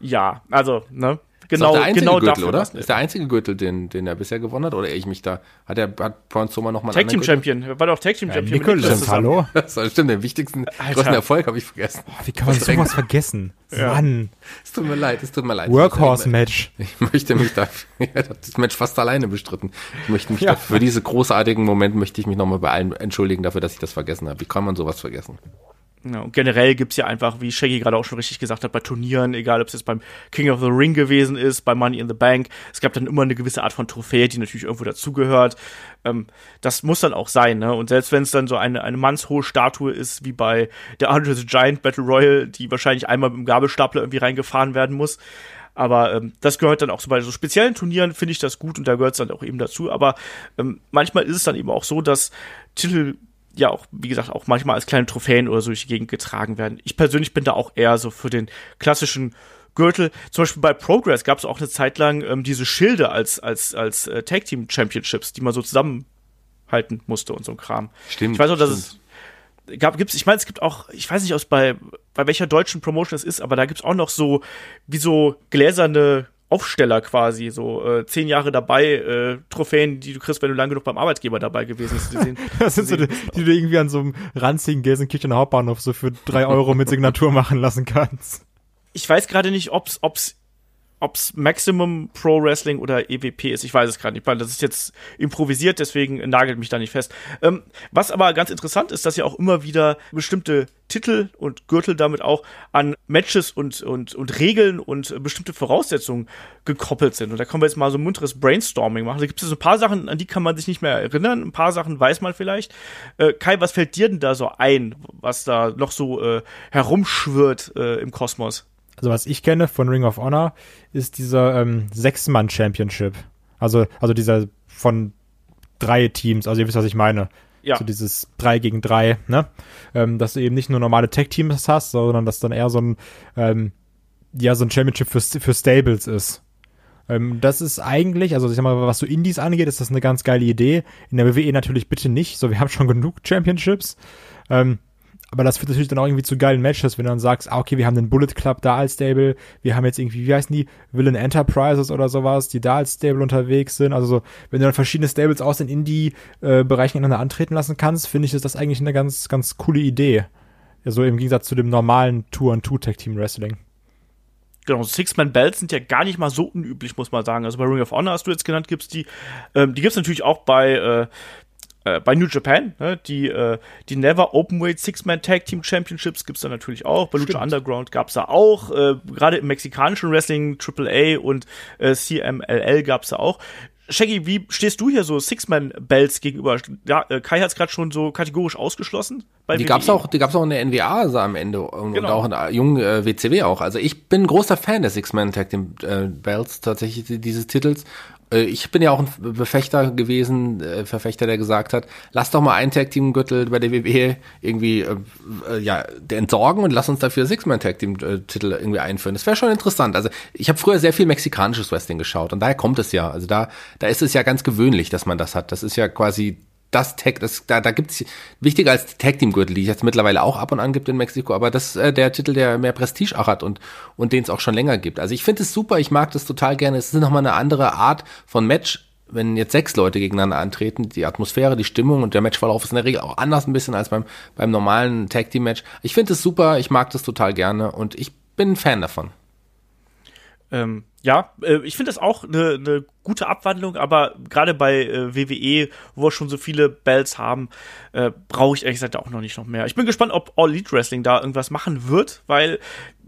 Ja, also, ne? Genau, ist der einzige genau Gürtel, oder? Ist der einzige Gürtel, den, den er bisher gewonnen hat? Oder ich mich da, hat er, hat Braun Strowman nochmal Tag Team Champion, war doch Tag Team Champion. Ja, Nicholas, hallo? Das stimmt, den wichtigsten, Alter. größten Erfolg habe ich vergessen. Oh, wie kann man sowas vergessen? Ja. Mann. Es tut mir leid, es tut mir leid. Workhorse-Match. Ich möchte mich da, ich habe das Match fast alleine bestritten. Ich möchte mich ja. da, für diese großartigen Moment möchte ich mich nochmal bei allen entschuldigen dafür, dass ich das vergessen habe. Wie kann man sowas vergessen? Ja, und generell gibt's ja einfach, wie Shaggy gerade auch schon richtig gesagt hat, bei Turnieren, egal ob es jetzt beim King of the Ring gewesen ist, bei Money in the Bank, es gab dann immer eine gewisse Art von Trophäe, die natürlich irgendwo dazugehört. Ähm, das muss dann auch sein, ne? Und selbst wenn es dann so eine, eine mannshohe Statue ist, wie bei der Andre the Giant Battle Royal, die wahrscheinlich einmal mit dem Gabelstapler irgendwie reingefahren werden muss. Aber ähm, das gehört dann auch so bei so speziellen Turnieren, finde ich das gut und da gehört es dann auch eben dazu. Aber ähm, manchmal ist es dann eben auch so, dass Titel ja auch, wie gesagt, auch manchmal als kleine Trophäen oder so durch die Gegend getragen werden. Ich persönlich bin da auch eher so für den klassischen Gürtel. Zum Beispiel bei Progress gab es auch eine Zeit lang ähm, diese Schilde als, als, als äh, Tag Team Championships, die man so zusammenhalten musste und so ein Kram. Stimmt. Ich weiß auch, dass es gab, gibt's, ich meine, es gibt auch, ich weiß nicht, aus bei, bei welcher deutschen Promotion es ist, aber da gibt's auch noch so, wie so gläserne Aufsteller quasi, so äh, zehn Jahre dabei, äh, Trophäen, die du kriegst, wenn du lange genug beim Arbeitgeber dabei gewesen bist. Das sind so die, die du irgendwie an so einem ranzigen Gelsenkirchener Hauptbahnhof so für drei Euro mit Signatur machen lassen kannst. Ich weiß gerade nicht, ob's, ob's ob's Maximum Pro Wrestling oder EWP ist, ich weiß es gerade nicht, weil das ist jetzt improvisiert, deswegen nagelt mich da nicht fest. Ähm, was aber ganz interessant ist, dass ja auch immer wieder bestimmte Titel und Gürtel damit auch an Matches und, und, und Regeln und bestimmte Voraussetzungen gekoppelt sind. Und da können wir jetzt mal so ein munteres Brainstorming machen. Da gibt es so ein paar Sachen, an die kann man sich nicht mehr erinnern. Ein paar Sachen weiß man vielleicht. Äh, Kai, was fällt dir denn da so ein, was da noch so äh, herumschwirrt äh, im Kosmos? Also was ich kenne von Ring of Honor, ist dieser ähm, Sechs-Mann-Championship. Also, also dieser von drei Teams, also ihr wisst, was ich meine. Ja. So dieses 3 gegen 3, ne? Ähm, dass du eben nicht nur normale Tag-Teams hast, sondern dass dann eher so ein, ähm, ja, so ein Championship für, für Stables ist. Ähm, das ist eigentlich, also ich sag mal, was so Indies angeht, ist das eine ganz geile Idee. In der WWE natürlich bitte nicht. So, wir haben schon genug Championships. Ähm, aber das führt natürlich dann auch irgendwie zu geilen Matches, wenn du dann sagst, ah, okay, wir haben den Bullet Club da als Stable, wir haben jetzt irgendwie, wie heißen die, Villain Enterprises oder sowas, die da als Stable unterwegs sind. Also so, wenn du dann verschiedene Stables aus den Indie-Bereichen ineinander antreten lassen kannst, finde ich, ist das eigentlich eine ganz, ganz coole Idee. Ja, so im Gegensatz zu dem normalen Tour-and-Two-Tag-Team-Wrestling. Genau, Six-Man-Belts sind ja gar nicht mal so unüblich, muss man sagen. Also bei Ring of Honor hast du jetzt genannt, gibt's die. Ähm, die gibt's natürlich auch bei äh, äh, bei New Japan, ne, die, äh, die Never Openweight Six-Man Tag Team Championships gibt's da natürlich auch. Bei Lucha Underground gab's da auch. Äh, Gerade im mexikanischen Wrestling, AAA und äh, CMLL gab's da auch. Shaggy, wie stehst du hier so Six-Man-Belts gegenüber? Ja, äh, Kai hat es gerade schon so kategorisch ausgeschlossen. Bei die WWE. gab's auch, die gab's auch in der NWA also am Ende und, genau. und auch in der jungen äh, WCW auch. Also ich bin großer Fan der Six-Man Tag Team äh, Belts tatsächlich dieses Titels äh, ich bin ja auch ein Befechter gewesen, äh, Verfechter, der gesagt hat, lass doch mal einen Tag Team Gürtel bei der WWE irgendwie äh, äh, ja entsorgen und lass uns dafür Six-Man Tag Team äh, Titel irgendwie einführen. Das wäre schon interessant. Also ich habe früher sehr viel mexikanisches Wrestling geschaut und daher kommt es ja. Also da da ist es ja ganz gewöhnlich, dass man das hat. Das ist ja quasi das Tag, das, da, da gibt's wichtiger als die Tag Team Gürtel, die es jetzt mittlerweile auch ab und an gibt in Mexiko, aber das ist äh, der Titel, der mehr Prestige auch hat und und den es auch schon länger gibt. Also ich finde es super, ich mag das total gerne. Es ist nochmal eine andere Art von Match, wenn jetzt sechs Leute gegeneinander antreten, die Atmosphäre, die Stimmung und der Matchverlauf ist in der Regel auch anders ein bisschen als beim beim normalen Tag Team Match. Ich finde es super, ich mag das total gerne und ich bin ein Fan davon. Ähm, ja, äh, ich finde das auch eine ne gute Abwandlung, aber gerade bei äh, WWE, wo wir schon so viele Bells haben, äh, brauche ich ehrlich gesagt auch noch nicht noch mehr. Ich bin gespannt, ob All Elite Wrestling da irgendwas machen wird, weil,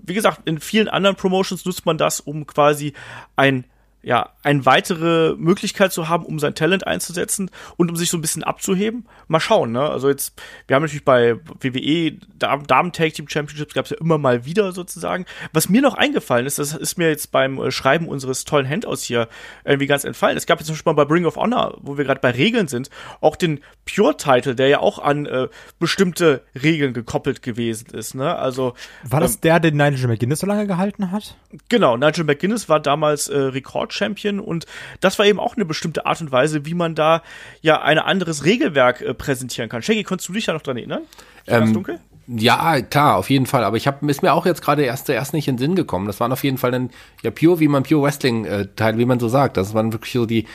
wie gesagt, in vielen anderen Promotions nutzt man das, um quasi ein ja, eine weitere Möglichkeit zu haben, um sein Talent einzusetzen und um sich so ein bisschen abzuheben. Mal schauen, ne? Also jetzt, wir haben natürlich bei WWE Damen Tag Team Championships gab es ja immer mal wieder sozusagen. Was mir noch eingefallen ist, das ist mir jetzt beim äh, Schreiben unseres tollen Handouts hier irgendwie ganz entfallen. Es gab jetzt zum Beispiel mal bei Ring of Honor, wo wir gerade bei Regeln sind, auch den Pure Title, der ja auch an äh, bestimmte Regeln gekoppelt gewesen ist, ne? Also war das ähm, der, den Nigel McGuinness so lange gehalten hat? Genau, Nigel McGuinness war damals äh, Rekord Champion und das war eben auch eine bestimmte Art und Weise, wie man da ja ein anderes Regelwerk äh, präsentieren kann. Shaggy, konntest du dich da noch dran erinnern? Ähm, dunkel? Ja, klar, auf jeden Fall. Aber ich habe ist mir auch jetzt gerade erst erst nicht in den Sinn gekommen. Das waren auf jeden Fall dann ja pure, wie man pure Wrestling äh, Teil, wie man so sagt. Das waren wirklich so die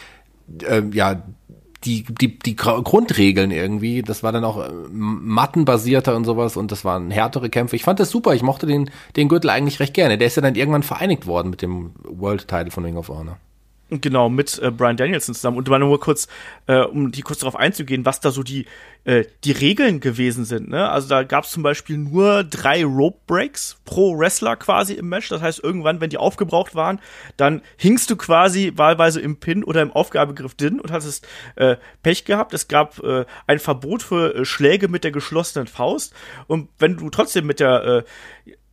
äh, ja die, die, die Grundregeln irgendwie, das war dann auch äh, mattenbasierter und sowas und das waren härtere Kämpfe. Ich fand das super, ich mochte den, den Gürtel eigentlich recht gerne. Der ist ja dann irgendwann vereinigt worden mit dem World Title von Ring of Honor. Genau, mit äh, Brian Danielson zusammen. Und mal nur kurz, äh, um die kurz darauf einzugehen, was da so die, äh, die Regeln gewesen sind. Ne? Also da gab es zum Beispiel nur drei Rope Breaks pro Wrestler quasi im Match. Das heißt, irgendwann, wenn die aufgebraucht waren, dann hingst du quasi wahlweise im Pin oder im Aufgabegriff drin und hattest äh, Pech gehabt. Es gab äh, ein Verbot für äh, Schläge mit der geschlossenen Faust. Und wenn du trotzdem mit der äh,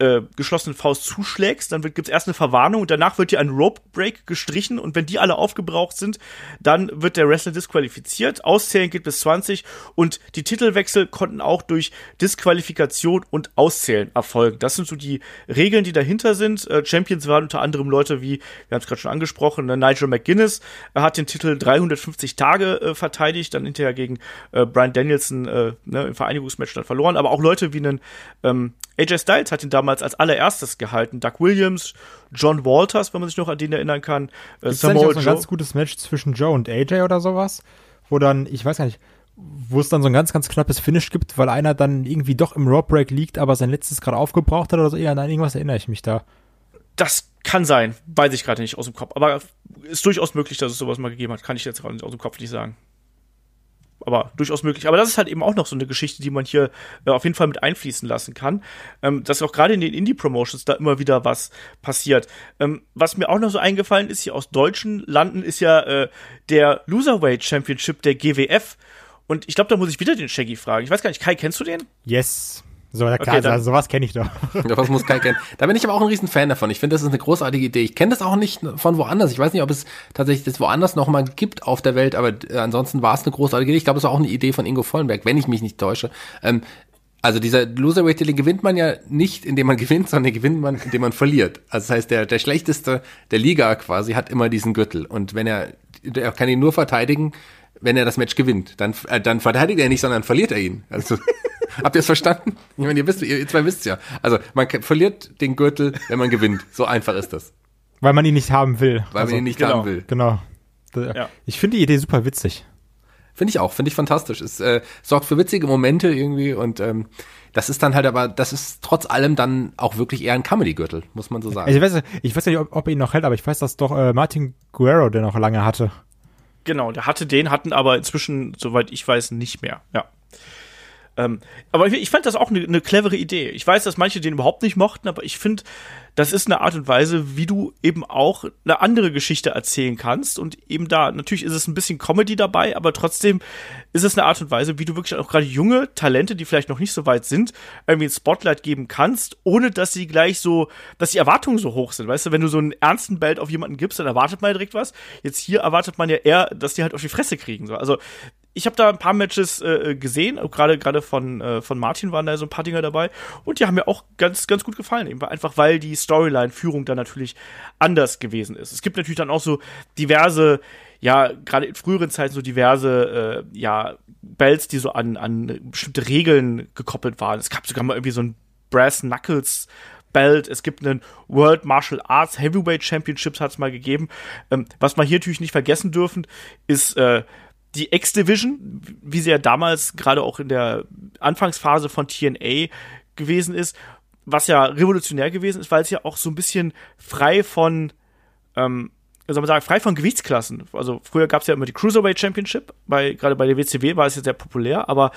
äh, geschlossenen Faust zuschlägst, dann gibt es erst eine Verwarnung und danach wird dir ein Rope Break gestrichen und wenn die alle aufgebraucht sind, dann wird der Wrestler disqualifiziert. Auszählen geht bis 20 und die Titelwechsel konnten auch durch Disqualifikation und Auszählen erfolgen. Das sind so die Regeln, die dahinter sind. Äh, Champions waren unter anderem Leute wie, wir haben es gerade schon angesprochen, äh, Nigel McGuinness er hat den Titel 350 Tage äh, verteidigt, dann hinterher gegen äh, Brian Danielson äh, ne, im Vereinigungsmatch dann verloren, aber auch Leute wie einen ähm, AJ Styles hat ihn damals als allererstes gehalten. Doug Williams, John Walters, wenn man sich noch an den erinnern kann. Äh, Ist Samoa auch so ein ganz gutes Match zwischen Joe und AJ oder sowas? Wo dann, ich weiß gar nicht, wo es dann so ein ganz, ganz knappes Finish gibt, weil einer dann irgendwie doch im Rope Break liegt, aber sein letztes gerade aufgebraucht hat oder so. Ja, nein, irgendwas erinnere ich mich da. Das kann sein, weiß ich gerade nicht aus dem Kopf. Aber ist durchaus möglich, dass es sowas mal gegeben hat. Kann ich jetzt gerade aus dem Kopf nicht sagen aber durchaus möglich. Aber das ist halt eben auch noch so eine Geschichte, die man hier äh, auf jeden Fall mit einfließen lassen kann. Ähm, dass auch gerade in den Indie-Promotions da immer wieder was passiert. Ähm, was mir auch noch so eingefallen ist, hier aus deutschen Landen, ist ja äh, der Loserweight Championship der GWF. Und ich glaube, da muss ich wieder den Shaggy fragen. Ich weiß gar nicht, Kai, kennst du den? Yes. So, da Okay, dann- also, sowas kenne ich doch. Ja, was muss Kai kennen? Da bin ich aber auch ein riesen Fan davon. Ich finde, das ist eine großartige Idee. Ich kenne das auch nicht von woanders. Ich weiß nicht, ob es tatsächlich das woanders noch mal gibt auf der Welt, aber äh, ansonsten war es eine großartige Idee. Ich glaube, es war auch eine Idee von Ingo Vollenberg, wenn ich mich nicht täusche. Ähm, also dieser Loserweight, den gewinnt man ja nicht, indem man gewinnt, sondern gewinnt man, indem man verliert. Also das heißt, der, der schlechteste der Liga quasi hat immer diesen Gürtel. Und wenn er, er kann ihn nur verteidigen, wenn er das Match gewinnt. Dann, äh, dann verteidigt er nicht, sondern verliert er ihn. Also, habt ihr es verstanden? Ich meine, ihr wisst, ihr, ihr zwei wisst ja. Also, man verliert den Gürtel, wenn man gewinnt. So einfach ist das. Weil man ihn nicht haben will. Weil also, man ihn nicht genau. haben will. Genau. Da- Ja. Ich finde die Idee super witzig. Finde ich auch, finde ich fantastisch. Es äh, sorgt für witzige Momente irgendwie und ähm, das ist dann halt aber, das ist trotz allem dann auch wirklich eher ein Comedy-Gürtel, muss man so sagen. Ich weiß, ich weiß ja nicht, ob, ob er ihn noch hält, aber ich weiß, dass doch äh, Martin Guerrero den noch lange hatte. Genau, der hatte den, hatten aber inzwischen, soweit ich weiß, nicht mehr. Ja. Ähm, aber ich, ich fand das auch eine ne clevere Idee. Ich weiß, dass manche den überhaupt nicht mochten, aber ich finde, das ist eine Art und Weise, wie du eben auch eine andere Geschichte erzählen kannst. Und eben da, natürlich ist es ein bisschen Comedy dabei, aber trotzdem ist es eine Art und Weise, wie du wirklich auch gerade junge Talente, die vielleicht noch nicht so weit sind, irgendwie ein Spotlight geben kannst, ohne dass sie gleich so, dass die Erwartungen so hoch sind. Weißt du, wenn du so einen ernsten Belt auf jemanden gibst, dann erwartet man ja direkt was. Jetzt hier erwartet man ja eher, dass die halt auf die Fresse kriegen. So. Also ich habe da ein paar Matches äh, gesehen, auch gerade gerade von äh, von Martin waren da so ein paar Dinger dabei und die haben mir auch ganz ganz gut gefallen, eben einfach weil die Storyline Führung dann natürlich anders gewesen ist. Es gibt natürlich dann auch so diverse ja, gerade in früheren Zeiten so diverse äh, ja Bells, die so an an bestimmte Regeln gekoppelt waren. Es gab sogar mal irgendwie so ein Brass Knuckles Belt, es gibt einen World Martial Arts Heavyweight Championships hat es mal gegeben. Ähm, was wir hier natürlich nicht vergessen dürfen, ist äh, die X-Division, wie sie ja damals gerade auch in der Anfangsphase von TNA gewesen ist, was ja revolutionär gewesen ist, weil es ja auch so ein bisschen frei von, ähm, soll man sagen, frei von Gewichtsklassen. Also früher gab es ja immer die Cruiserweight Championship, bei, gerade bei der WCW war es ja sehr populär, aber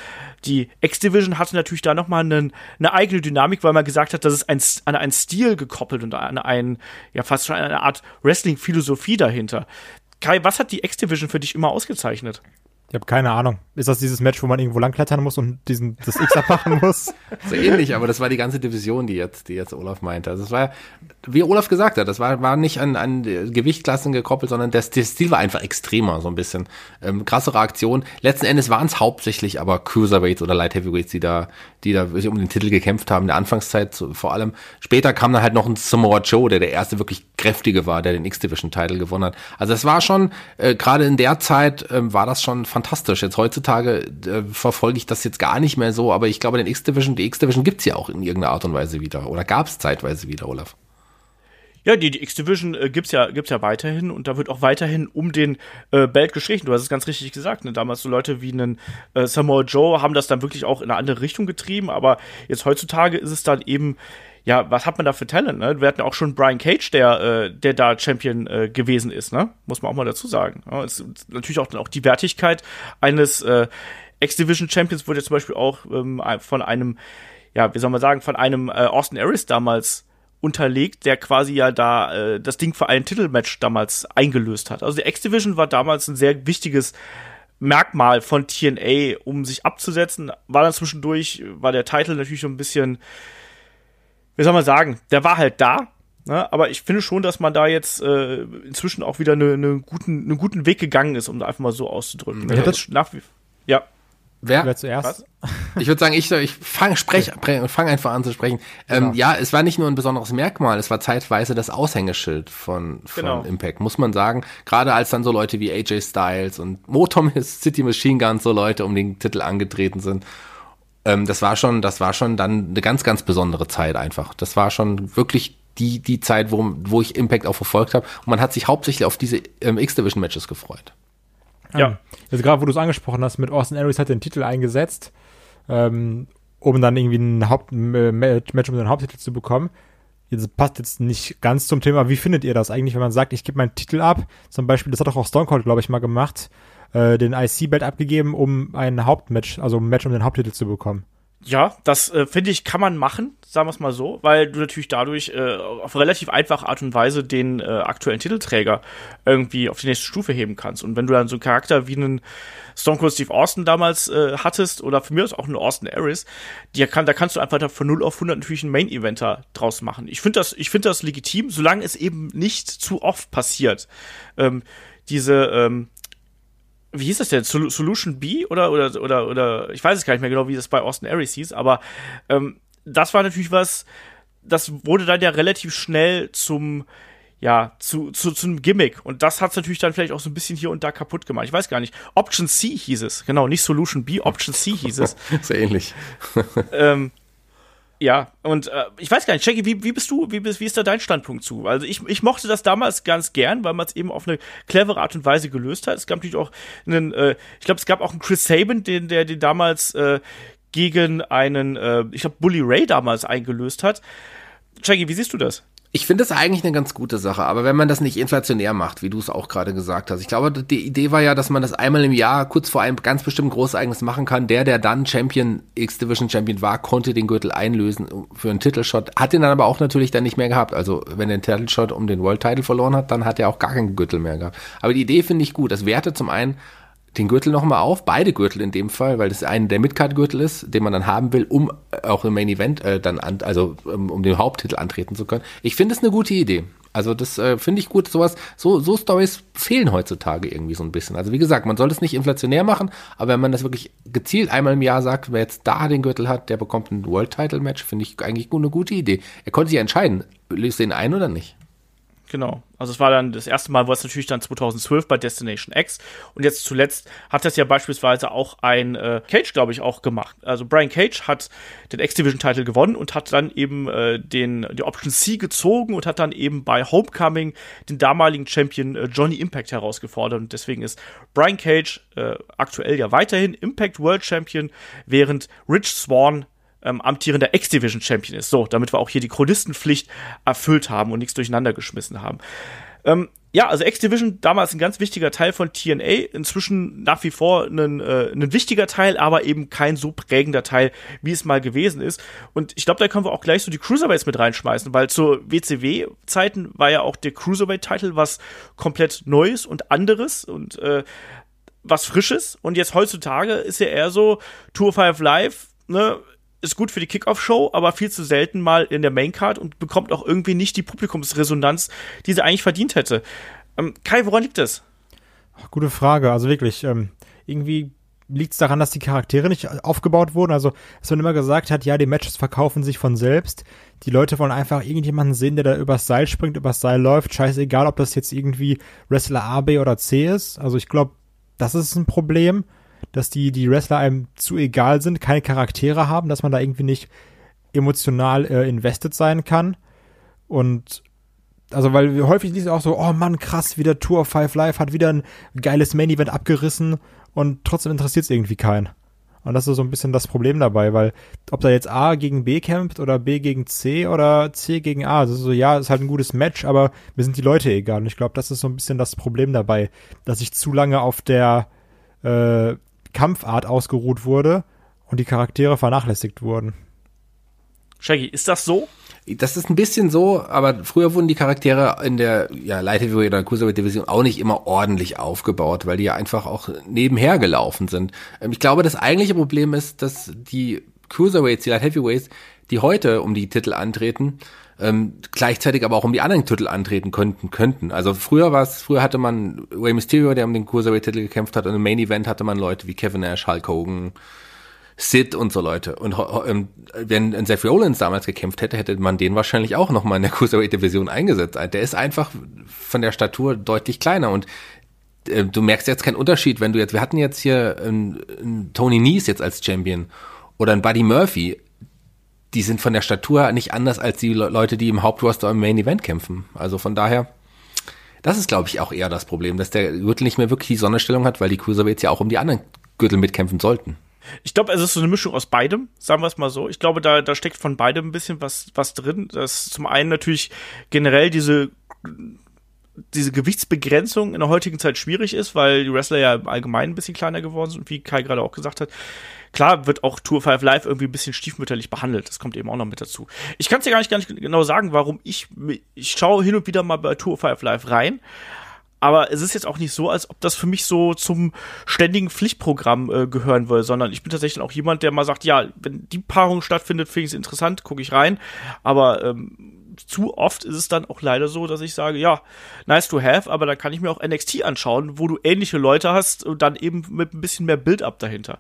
die X-Division hatte natürlich da nochmal einen, eine eigene Dynamik, weil man gesagt hat, das ist ein, an einen Stil gekoppelt und an einen, ja fast schon eine Art Wrestling-Philosophie dahinter. Kai, was hat die X-Division für dich immer ausgezeichnet? Ich habe keine Ahnung. Ist das dieses Match, wo man irgendwo langklettern muss und diesen das X abmachen muss? So ähnlich, aber das war die ganze Division, die jetzt, die jetzt Olaf meinte. Also es war, wie Olaf gesagt hat, das war, war nicht an, an Gewichtklassen gekoppelt, sondern das, der Stil war einfach extremer, so ein bisschen. Ähm, krassere Aktion. Letzten Endes waren es hauptsächlich aber Cruiserweights oder Light Heavyweights, die da, die da wirklich um den Titel gekämpft haben, in der Anfangszeit so, vor allem. Später kam dann halt noch ein Samoa Joe, der der erste wirklich kräftige war, der den X-Division-Titel gewonnen hat. Also es war schon, äh, gerade in der Zeit ähm, war das schon fantastisch. Jetzt heutzutage äh, verfolge ich das jetzt gar nicht mehr so, aber ich glaube, den X-Division, die X-Division gibt's ja auch in irgendeiner Art und Weise wieder. Oder gab's zeitweise wieder, Olaf? Ja, die, die X-Division äh, gibt's ja, gibt's ja weiterhin und da wird auch weiterhin um den äh, Belt gestrichen. Du hast es ganz richtig gesagt. Ne? Damals so Leute wie einen äh, Samoa Joe haben das dann wirklich auch in eine andere Richtung getrieben, aber jetzt heutzutage ist es dann eben, ja, was hat man da für Talent? Ne? Wir hatten auch schon Brian Cage, der, äh, der da Champion äh, gewesen ist, ne? Muss man auch mal dazu sagen. Ja, ist natürlich auch dann auch die Wertigkeit eines äh, X-Division Champions wurde zum Beispiel auch ähm, von einem, ja, wie soll man sagen, von einem äh, Austin Aries damals unterlegt, der quasi ja da äh, das Ding für ein Titelmatch damals eingelöst hat. Also die X-Division war damals ein sehr wichtiges Merkmal von TNA, um sich abzusetzen. War dann zwischendurch, war der Titel natürlich so ein bisschen, wie soll man sagen, der war halt da. Ne? Aber ich finde schon, dass man da jetzt äh, inzwischen auch wieder einen ne guten, einen guten Weg gegangen ist, um da einfach mal so auszudrücken. Ja, das nach wie, ja. Wer? Wer zuerst? Ich würde sagen, ich, ich fange sprech, fang einfach an zu sprechen. Ähm, Ja, es war nicht nur ein besonderes Merkmal, es war zeitweise das Aushängeschild von, von Genau. Impact, muss man sagen. Gerade als dann so Leute wie AJ Styles und Motom City Machine Guns so Leute um den Titel angetreten sind. Ähm, das war schon, das war schon dann eine ganz, ganz besondere Zeit einfach. Das war schon wirklich die, die Zeit, wo, wo ich Impact auch verfolgt habe. Und man hat sich hauptsächlich auf diese ähm, X-Division-Matches gefreut. Ja. Jetzt gerade, wo du es angesprochen hast, mit Austin Aries hat den Titel eingesetzt, ähm, um dann irgendwie ein Haupt äh, Match um den Haupttitel zu bekommen. Jetzt passt jetzt nicht ganz zum Thema. Wie findet ihr das eigentlich, wenn man sagt, ich gebe meinen Titel ab? Zum Beispiel, das hat doch auch Stone Cold, glaube ich, mal gemacht, äh, den IC-Belt abgegeben, um ein Hauptmatch, also ein Match um den Haupttitel zu bekommen. Ja, das äh, finde ich, kann man machen, sagen wir es mal so, weil du natürlich dadurch äh, auf relativ einfache Art und Weise den äh, aktuellen Titelträger irgendwie auf die nächste Stufe heben kannst. Und wenn du dann so einen Charakter wie einen Stone Cold Steve Austin damals äh, hattest oder für mich auch einen Austin Aries, die kann, da kannst du einfach von 0 auf 100 natürlich einen Main-Eventer draus machen. Ich finde das, ich finde das legitim, solange es eben nicht zu oft passiert. Ähm, diese, ähm, wie hieß das denn? Sol Solution B oder, oder, oder, oder, ich weiß es gar nicht mehr genau, wie das bei Austin Aries hieß, aber ähm, das war natürlich was, das wurde dann ja relativ schnell zum, ja, zu, zu, zu einem Gimmick. Und das hat es natürlich dann vielleicht auch so ein bisschen hier und da kaputt gemacht. Ich weiß gar nicht. Option C hieß es. Genau, nicht Solution B, Option C hieß es. Sehr ähnlich. ähm, ja, und äh, ich weiß gar nicht, Jackie, wie, wie bist du, wie, bist, wie ist da dein Standpunkt zu? Also ich, ich mochte das damals ganz gern, weil man es eben auf eine clevere Art und Weise gelöst hat. Es gab natürlich auch einen, äh, ich glaube, es gab auch einen Chris Sabin, den, der den damals äh, gegen einen, äh, ich glaube, Bully Ray damals eingelöst hat. Jackie, wie siehst du das? Ich finde das eigentlich eine ganz gute Sache, aber wenn man das nicht inflationär macht, wie du es auch gerade gesagt hast. Ich glaube, die Idee war ja, dass man das einmal im Jahr kurz vor einem ganz bestimmten Großereignis machen kann. Der, der dann Champion, X-Division Champion war, konnte den Gürtel einlösen für einen Titelshot, hat den dann aber auch natürlich dann nicht mehr gehabt. Also wenn er den Titelshot um den World Title verloren hat, dann hat er auch gar keinen Gürtel mehr gehabt. Aber die Idee finde ich gut. Das wertet zum einen den Gürtel nochmal auf, beide Gürtel in dem Fall, weil das eine der Midcard-Gürtel ist, den man dann haben will, um auch im Main Event äh, dann an, also um, um den Haupttitel antreten zu können. Ich finde es eine gute Idee. Also das äh, finde ich gut. Sowas, so so Stories fehlen heutzutage irgendwie so ein bisschen. Also wie gesagt, man soll es nicht inflationär machen, aber wenn man das wirklich gezielt einmal im Jahr sagt, wer jetzt da den Gürtel hat, der bekommt ein World Title Match, finde ich eigentlich eine gute Idee. Er konnte sich entscheiden, löst den ein oder nicht. Genau. Also es war dann das erste Mal, war es natürlich dann 2012 bei Destination X und jetzt zuletzt hat das ja beispielsweise auch ein äh, Cage, glaube ich, auch gemacht. Also Brian Cage hat den X-Division-Titel gewonnen und hat dann eben äh, den die Option C gezogen und hat dann eben bei Homecoming den damaligen Champion äh, Johnny Impact herausgefordert und deswegen ist Brian Cage äh, aktuell ja weiterhin Impact World Champion, während Rich Swan ähm, amtierender X-Division Champion ist. So, damit wir auch hier die Chronistenpflicht erfüllt haben und nichts durcheinander geschmissen haben. Ähm, ja, also X-Division damals ein ganz wichtiger Teil von TNA, inzwischen nach wie vor ein, äh, wichtiger Teil, aber eben kein so prägender Teil, wie es mal gewesen ist. Und ich glaube, da können wir auch gleich so die Cruiserweights mit reinschmeißen, weil zu WCW-Zeiten war ja auch der Cruiserweight-Titel was komplett Neues und anderes und äh, was Frisches. Und jetzt heutzutage ist ja eher so Tour 5 Live, ne, ist gut für die Kickoff-Show, aber viel zu selten mal in der Maincard und bekommt auch irgendwie nicht die Publikumsresonanz, die sie eigentlich verdient hätte. Ähm, Kai, woran liegt das? Gute Frage. Also wirklich, ähm, irgendwie liegt es daran, dass die Charaktere nicht aufgebaut wurden. Also, dass man immer gesagt hat, ja, die Matches verkaufen sich von selbst. Die Leute wollen einfach irgendjemanden sehen, der da übers Seil springt, übers Seil läuft. Scheißegal, ob das jetzt irgendwie Wrestler A, B oder C ist. Also, ich glaube, das ist ein Problem dass die, die Wrestler einem zu egal sind, keine Charaktere haben, dass man da irgendwie nicht emotional äh, invested sein kann. Und also, weil häufig liest auch so, oh Mann, krass, wieder Tour of Five Live hat wieder ein geiles Main-Event abgerissen und trotzdem interessiert es irgendwie keinen. Und das ist so ein bisschen das Problem dabei, weil ob da jetzt A gegen B kämpft oder B gegen C oder C gegen A, also so, ja, ist halt ein gutes Match, aber mir sind die Leute egal. Und ich glaube, das ist so ein bisschen das Problem dabei, dass ich zu lange auf der äh, Kampfart ausgeruht wurde und die Charaktere vernachlässigt wurden. Shaggy, ist das so? Das ist ein bisschen so, aber früher wurden die Charaktere in der ja, Light Heavyweight oder Cruiserweight Division auch nicht immer ordentlich aufgebaut, weil die ja einfach auch nebenher gelaufen sind. Ähm, ich glaube, das eigentliche Problem ist, dass die Cruiserweights, die Light Heavyweights, die heute um die Titel antreten, ähm, gleichzeitig aber auch um die anderen Titel antreten könnten. könnten. Also früher war es, früher hatte man Rey Mysterio, der um den Cruiserweight-Titel gekämpft hat, und im Main Event hatte man Leute wie Kevin Nash, Hulk Hogan, Sid und so Leute. Und ähm, wenn Seth Rollins damals gekämpft hätte, hätte man den wahrscheinlich auch nochmal in der Cruiserweight-Division eingesetzt. Der ist einfach von der Statur deutlich kleiner und äh, du merkst jetzt keinen Unterschied, wenn du jetzt, wir hatten jetzt hier ähm, Tony Nies jetzt als Champion oder ein Buddy Murphy die sind von der Statur nicht anders als die Leute, die im Hauptroster im Main Event kämpfen. Also von daher, das ist, glaube ich, auch eher das Problem, dass der Gürtel nicht mehr wirklich die Sonderstellung hat, weil die Cruiserweights ja auch um die anderen Gürtel mitkämpfen sollten. Ich glaube, es ist so eine Mischung aus beidem, sagen wir es mal so. Ich glaube, da, da steckt von beidem ein bisschen was, was drin. Das zum einen natürlich generell diese diese Gewichtsbegrenzung in der heutigen Zeit schwierig ist, weil die Wrestler ja im Allgemeinen ein bisschen kleiner geworden sind, wie Kai gerade auch gesagt hat. Klar wird auch Tour 5 Live irgendwie ein bisschen stiefmütterlich behandelt. Das kommt eben auch noch mit dazu. Ich kann es dir gar nicht, gar nicht genau sagen, warum ich, ich schaue hin und wieder mal bei Tour 5 Live rein. Aber es ist jetzt auch nicht so, als ob das für mich so zum ständigen Pflichtprogramm äh, gehören würde, sondern ich bin tatsächlich auch jemand, der mal sagt, ja, wenn die Paarung stattfindet, finde ich es interessant, gucke ich rein. Aber ähm, zu oft ist es dann auch leider so, dass ich sage, ja, nice to have, aber dann kann ich mir auch NXT anschauen, wo du ähnliche Leute hast und dann eben mit ein bisschen mehr Build-up dahinter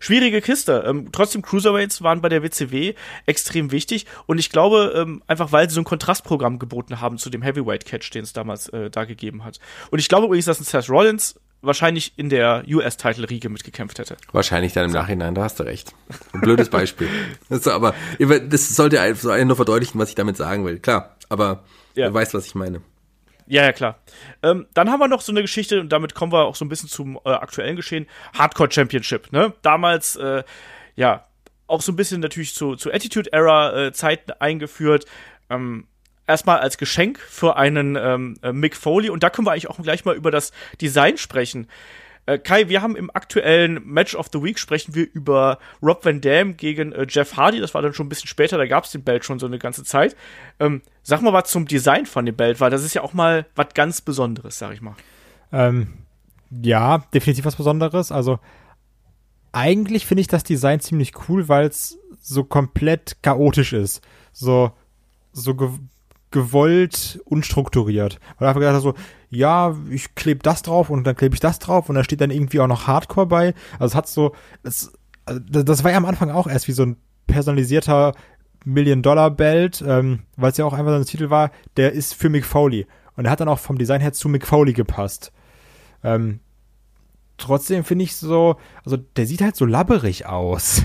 schwierige Kiste. Ähm, trotzdem, Cruiserweights waren bei der WCW extrem wichtig und ich glaube, ähm, einfach weil sie so ein Kontrastprogramm geboten haben zu dem Heavyweight-Catch, den es damals äh, da gegeben hat. Und ich glaube übrigens, dass ein Seth Rollins wahrscheinlich in der US-Title-Riege mitgekämpft hätte. Wahrscheinlich dann im Nachhinein, da hast du recht. Ein blödes Beispiel. das aber das sollte einfach nur verdeutlichen, was ich damit sagen will. Klar, aber ja. du weißt, was ich meine. Ja, ja, klar. Ähm, dann haben wir noch so eine Geschichte, und damit kommen wir auch so ein bisschen zum äh, aktuellen Geschehen. Hardcore Championship, ne? Damals, äh, ja, auch so ein bisschen natürlich zu, zu Attitude-Era-Zeiten äh, eingeführt. Ähm, erstmal als Geschenk für einen ähm, äh, Mick Foley. Und da können wir eigentlich auch gleich mal über das Design sprechen. Äh, Kai, wir haben im aktuellen Match of the Week sprechen wir über Rob Van Dam gegen äh, Jeff Hardy. Das war dann schon ein bisschen später, da gab es den Belt schon so eine ganze Zeit. Ähm, sag mal was zum Design von dem Belt, weil das ist ja auch mal was ganz Besonderes, sag ich mal. Ähm, ja, definitiv was Besonderes. Also eigentlich finde ich das Design ziemlich cool, weil es so komplett chaotisch ist. So, so gewollt unstrukturiert. Weil einfach gesagt so, ja, ich klebe das drauf und dann klebe ich das drauf und da steht dann irgendwie auch noch Hardcore bei. Also es hat so, das, also das war ja am Anfang auch erst wie so ein personalisierter Million-Dollar-Belt, ähm, weil es ja auch einfach so ein Titel war, der ist für Mick Foley. Und er hat dann auch vom Design her zu Mick Foley gepasst. Ähm, trotzdem finde ich so, also der sieht halt so labberig aus.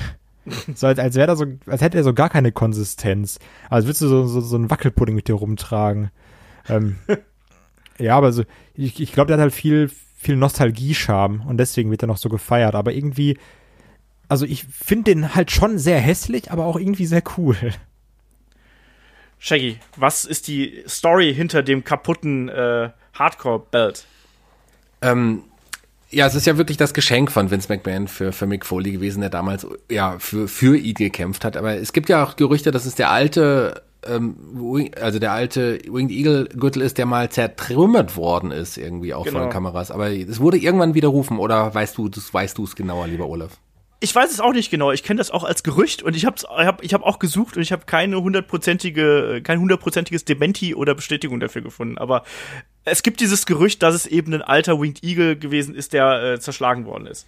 So als, als wäre da so, als hätte er so gar keine Konsistenz. Also würdest du so, so, so einen Wackelpudding mit dir rumtragen. Ähm, ja, aber so, ich, ich glaube, der hat halt viel, viel Nostalgie-Charme und deswegen wird er noch so gefeiert. Aber irgendwie, also ich finde den halt schon sehr hässlich, aber auch irgendwie sehr cool. Shaggy, was ist die Story hinter dem kaputten äh, Hardcore-Belt? Ähm, ja, es ist ja wirklich das Geschenk von Vince McMahon für, für Mick Foley gewesen, der damals ja für, für ihn gekämpft hat. Aber es gibt ja auch Gerüchte, dass es der alte ähm, also der alte Winged Eagle Gürtel ist, der mal zertrümmert worden ist irgendwie auch genau. von Kameras. Aber es wurde irgendwann widerrufen oder weißt du, das weißt du es genauer, lieber Olaf? Ich weiß es auch nicht genau. Ich kenne das auch als Gerücht und ich habe hab, ich hab auch gesucht und ich habe keine hundertprozentige, kein hundertprozentiges Dementi oder Bestätigung dafür gefunden. Aber es gibt dieses Gerücht, dass es eben ein alter Winged Eagle gewesen ist, der äh, zerschlagen worden ist.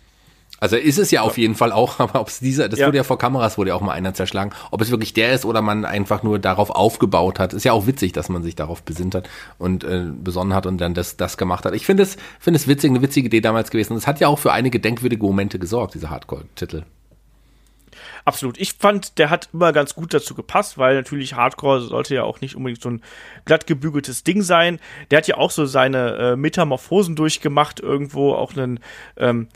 Also ist es ja auf jeden Fall auch, aber ob es dieser, das ja. wurde ja vor Kameras, wurde ja auch mal einer zerschlagen. Ob es wirklich der ist oder man einfach nur darauf aufgebaut hat, ist ja auch witzig, dass man sich darauf besinnt hat und äh, besonnen hat und dann das, das gemacht hat. Ich finde es, finde es witzig, eine witzige Idee damals gewesen. Und es hat ja auch für einige denkwürdige Momente gesorgt, dieser Hardcore-Titel. Absolut. Ich fand, der hat immer ganz gut dazu gepasst, weil natürlich Hardcore sollte ja auch nicht unbedingt so ein glatt gebügeltes Ding sein. Der hat ja auch so seine äh, Metamorphosen durchgemacht, irgendwo auch einen ähm,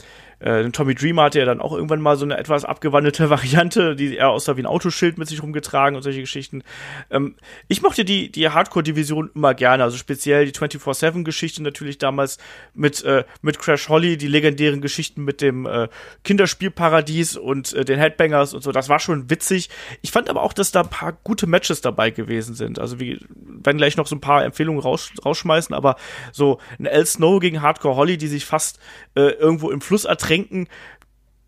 äh, Tommy Dreamer hatte ja dann auch irgendwann mal so eine etwas abgewandelte Variante, die er aussah wie ein Autoschild mit sich rumgetragen und solche Geschichten. Ähm, ich mochte die, die Hardcore-Division immer gerne, also speziell die 24-7-Geschichte natürlich damals mit, äh, mit Crash Holly, die legendären Geschichten mit dem äh, Kinderspielparadies und äh, den Headbangers und so. Das war schon witzig. Ich fand aber auch, dass da ein paar gute Matches dabei gewesen sind. Also wir werden gleich noch so ein paar Empfehlungen raus, rausschmeißen, aber so ein L. Snow gegen Hardcore Holly, die sich fast äh, irgendwo im Fluss erträgt Getränken,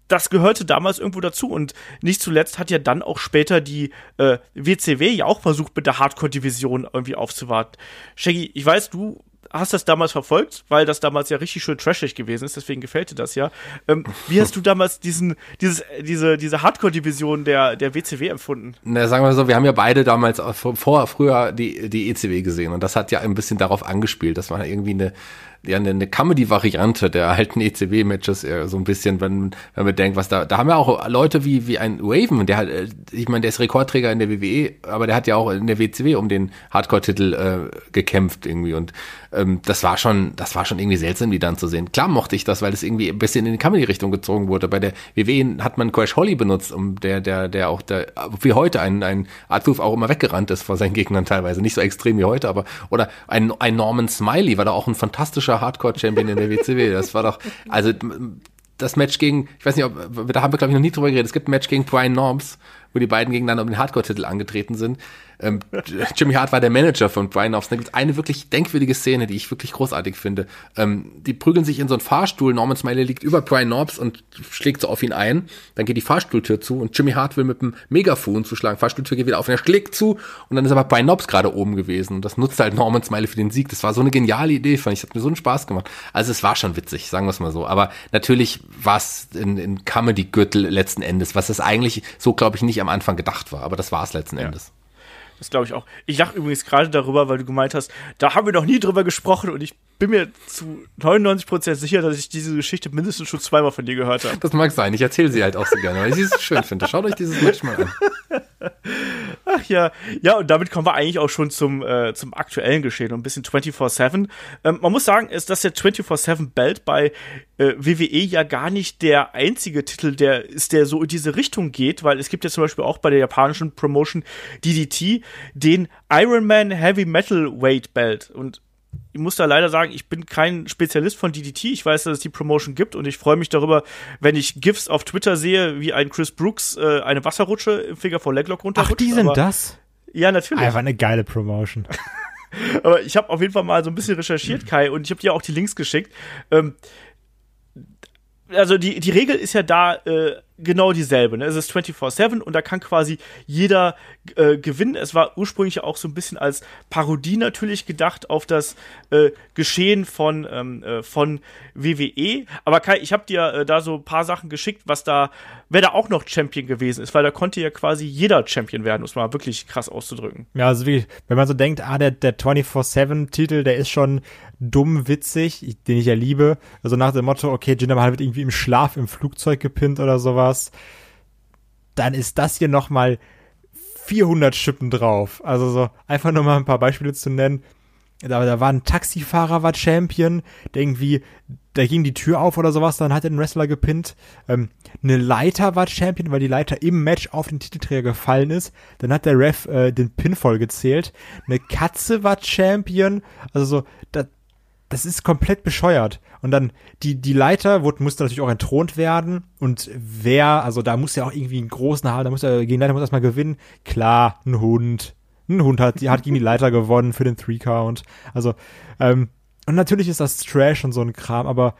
das gehörte damals irgendwo dazu und nicht zuletzt hat ja dann auch später die äh, WCW ja auch versucht, mit der Hardcore-Division irgendwie aufzuwarten. Shaggy, ich weiß, du hast das damals verfolgt, weil das damals ja richtig schön trashig gewesen ist, deswegen gefällt dir das ja. Ähm, wie hast du damals diesen, dieses, diese, diese Hardcore-Division der, der WCW empfunden? Na, sagen wir so, wir haben ja beide damals vor, früher die, die ECW gesehen und das hat ja ein bisschen darauf angespielt. Das war irgendwie eine, ja eine, eine Comedy-Variante der alten ECW-Matches äh, so ein bisschen, wenn, wenn man denkt, was da, da haben wir auch Leute wie, wie ein Raven, der hat, äh, ich meine, der ist Rekordträger in der WWE, aber der hat ja auch in der WCW um den Hardcore-Titel äh, gekämpft irgendwie und ähm, das war schon, das war schon irgendwie seltsam, die dann zu sehen. Klar mochte ich das, weil es irgendwie ein bisschen in die Comedy-Richtung gezogen wurde. Bei der WWE hat man Crash Holly benutzt, um der, der, der auch der, wie heute ein, ein Artuf auch immer weggerannt ist vor seinen Gegnern teilweise. Nicht so extrem wie heute, aber, oder ein, ein Norman Smiley war da auch ein fantastischer Hardcore-Champion in der WCW. Das war doch, also, das Match gegen, ich weiß nicht, ob, da haben wir glaube ich noch nie drüber geredet, es gibt ein Match gegen Brian Norms, wo die beiden gegeneinander um den Hardcore-Titel angetreten sind. Ähm, Jimmy Hart war der Manager von Brian Offs. Da gibt eine wirklich denkwürdige Szene, die ich wirklich großartig finde. Ähm, die prügeln sich in so einen Fahrstuhl. Norman Smiley liegt über Brian Knobs und schlägt so auf ihn ein. Dann geht die Fahrstuhltür zu und Jimmy Hart will mit dem Megafon zuschlagen. Fahrstuhltür geht wieder auf und er schlägt zu und dann ist aber Brian Knobs gerade oben gewesen. Und das nutzt halt Norman Smiley für den Sieg. Das war so eine geniale Idee, fand ich. Das hat mir so einen Spaß gemacht. Also es war schon witzig, sagen wir es mal so. Aber natürlich war es in, in Comedy-Gürtel letzten Endes, was es eigentlich so, glaube ich, nicht am Anfang gedacht war. Aber das war es letzten ja. Endes. Das glaube ich auch. Ich lache übrigens gerade darüber, weil du gemeint hast, da haben wir noch nie drüber gesprochen und ich bin mir zu 99% sicher, dass ich diese Geschichte mindestens schon zweimal von dir gehört habe. Das mag sein. Ich erzähle sie halt auch so gerne, weil ich sie so schön finde. Schaut euch dieses Match mal an. Ach ja, ja, und damit kommen wir eigentlich auch schon zum, äh, zum aktuellen Geschehen, ein bisschen 24-7. Ähm, man muss sagen, ist, dass der 24-7-Belt bei äh, WWE ja gar nicht der einzige Titel, der ist, der so in diese Richtung geht, weil es gibt ja zum Beispiel auch bei der japanischen Promotion DDT den Ironman Heavy Metal Weight Belt. Und ich muss da leider sagen, ich bin kein Spezialist von DDT. Ich weiß, dass es die Promotion gibt und ich freue mich darüber, wenn ich GIFs auf Twitter sehe, wie ein Chris Brooks äh, eine Wasserrutsche im Finger vor Leglock runterrutscht. Ach, die sind aber, das? Ja, natürlich. Einfach eine geile Promotion. aber ich habe auf jeden Fall mal so ein bisschen recherchiert, Kai, und ich habe dir auch die Links geschickt. Ähm, also die, die Regel ist ja da äh, genau dieselbe. Ne? Es ist 24-7 und da kann quasi jeder äh, gewinnen. Es war ursprünglich auch so ein bisschen als Parodie natürlich gedacht auf das äh, Geschehen von, ähm, äh, von WWE. Aber Kai, ich habe dir äh, da so ein paar Sachen geschickt, was da, wer da auch noch Champion gewesen ist, weil da konnte ja quasi jeder Champion werden, um es mal wirklich krass auszudrücken. Ja, also wie, wenn man so denkt, ah, der, der 24-7-Titel, der ist schon dumm witzig, den ich ja liebe. Also nach dem Motto, okay, Jinder Mahal wird irgendwie im Schlaf im Flugzeug gepinnt oder sowas. Dann ist das hier nochmal 400 Schippen drauf. Also so, einfach nur mal ein paar Beispiele zu nennen. Da, da war ein Taxifahrer, war Champion, der irgendwie, da ging die Tür auf oder sowas, dann hat er den Wrestler gepinnt. Ähm, eine Leiter war Champion, weil die Leiter im Match auf den Titelträger gefallen ist. Dann hat der Ref äh, den Pinfall gezählt. Eine Katze war Champion. Also so, da, das ist komplett bescheuert. Und dann die, die Leiter wurde, musste natürlich auch entthront werden. Und wer, also da muss ja auch irgendwie einen großen haben, da muss er, gegen Leiter muss erstmal gewinnen. Klar, ein Hund. Ein Hund hat, hat gegen die Leiter gewonnen für den Three-Count. Also, ähm, und natürlich ist das Trash und so ein Kram, aber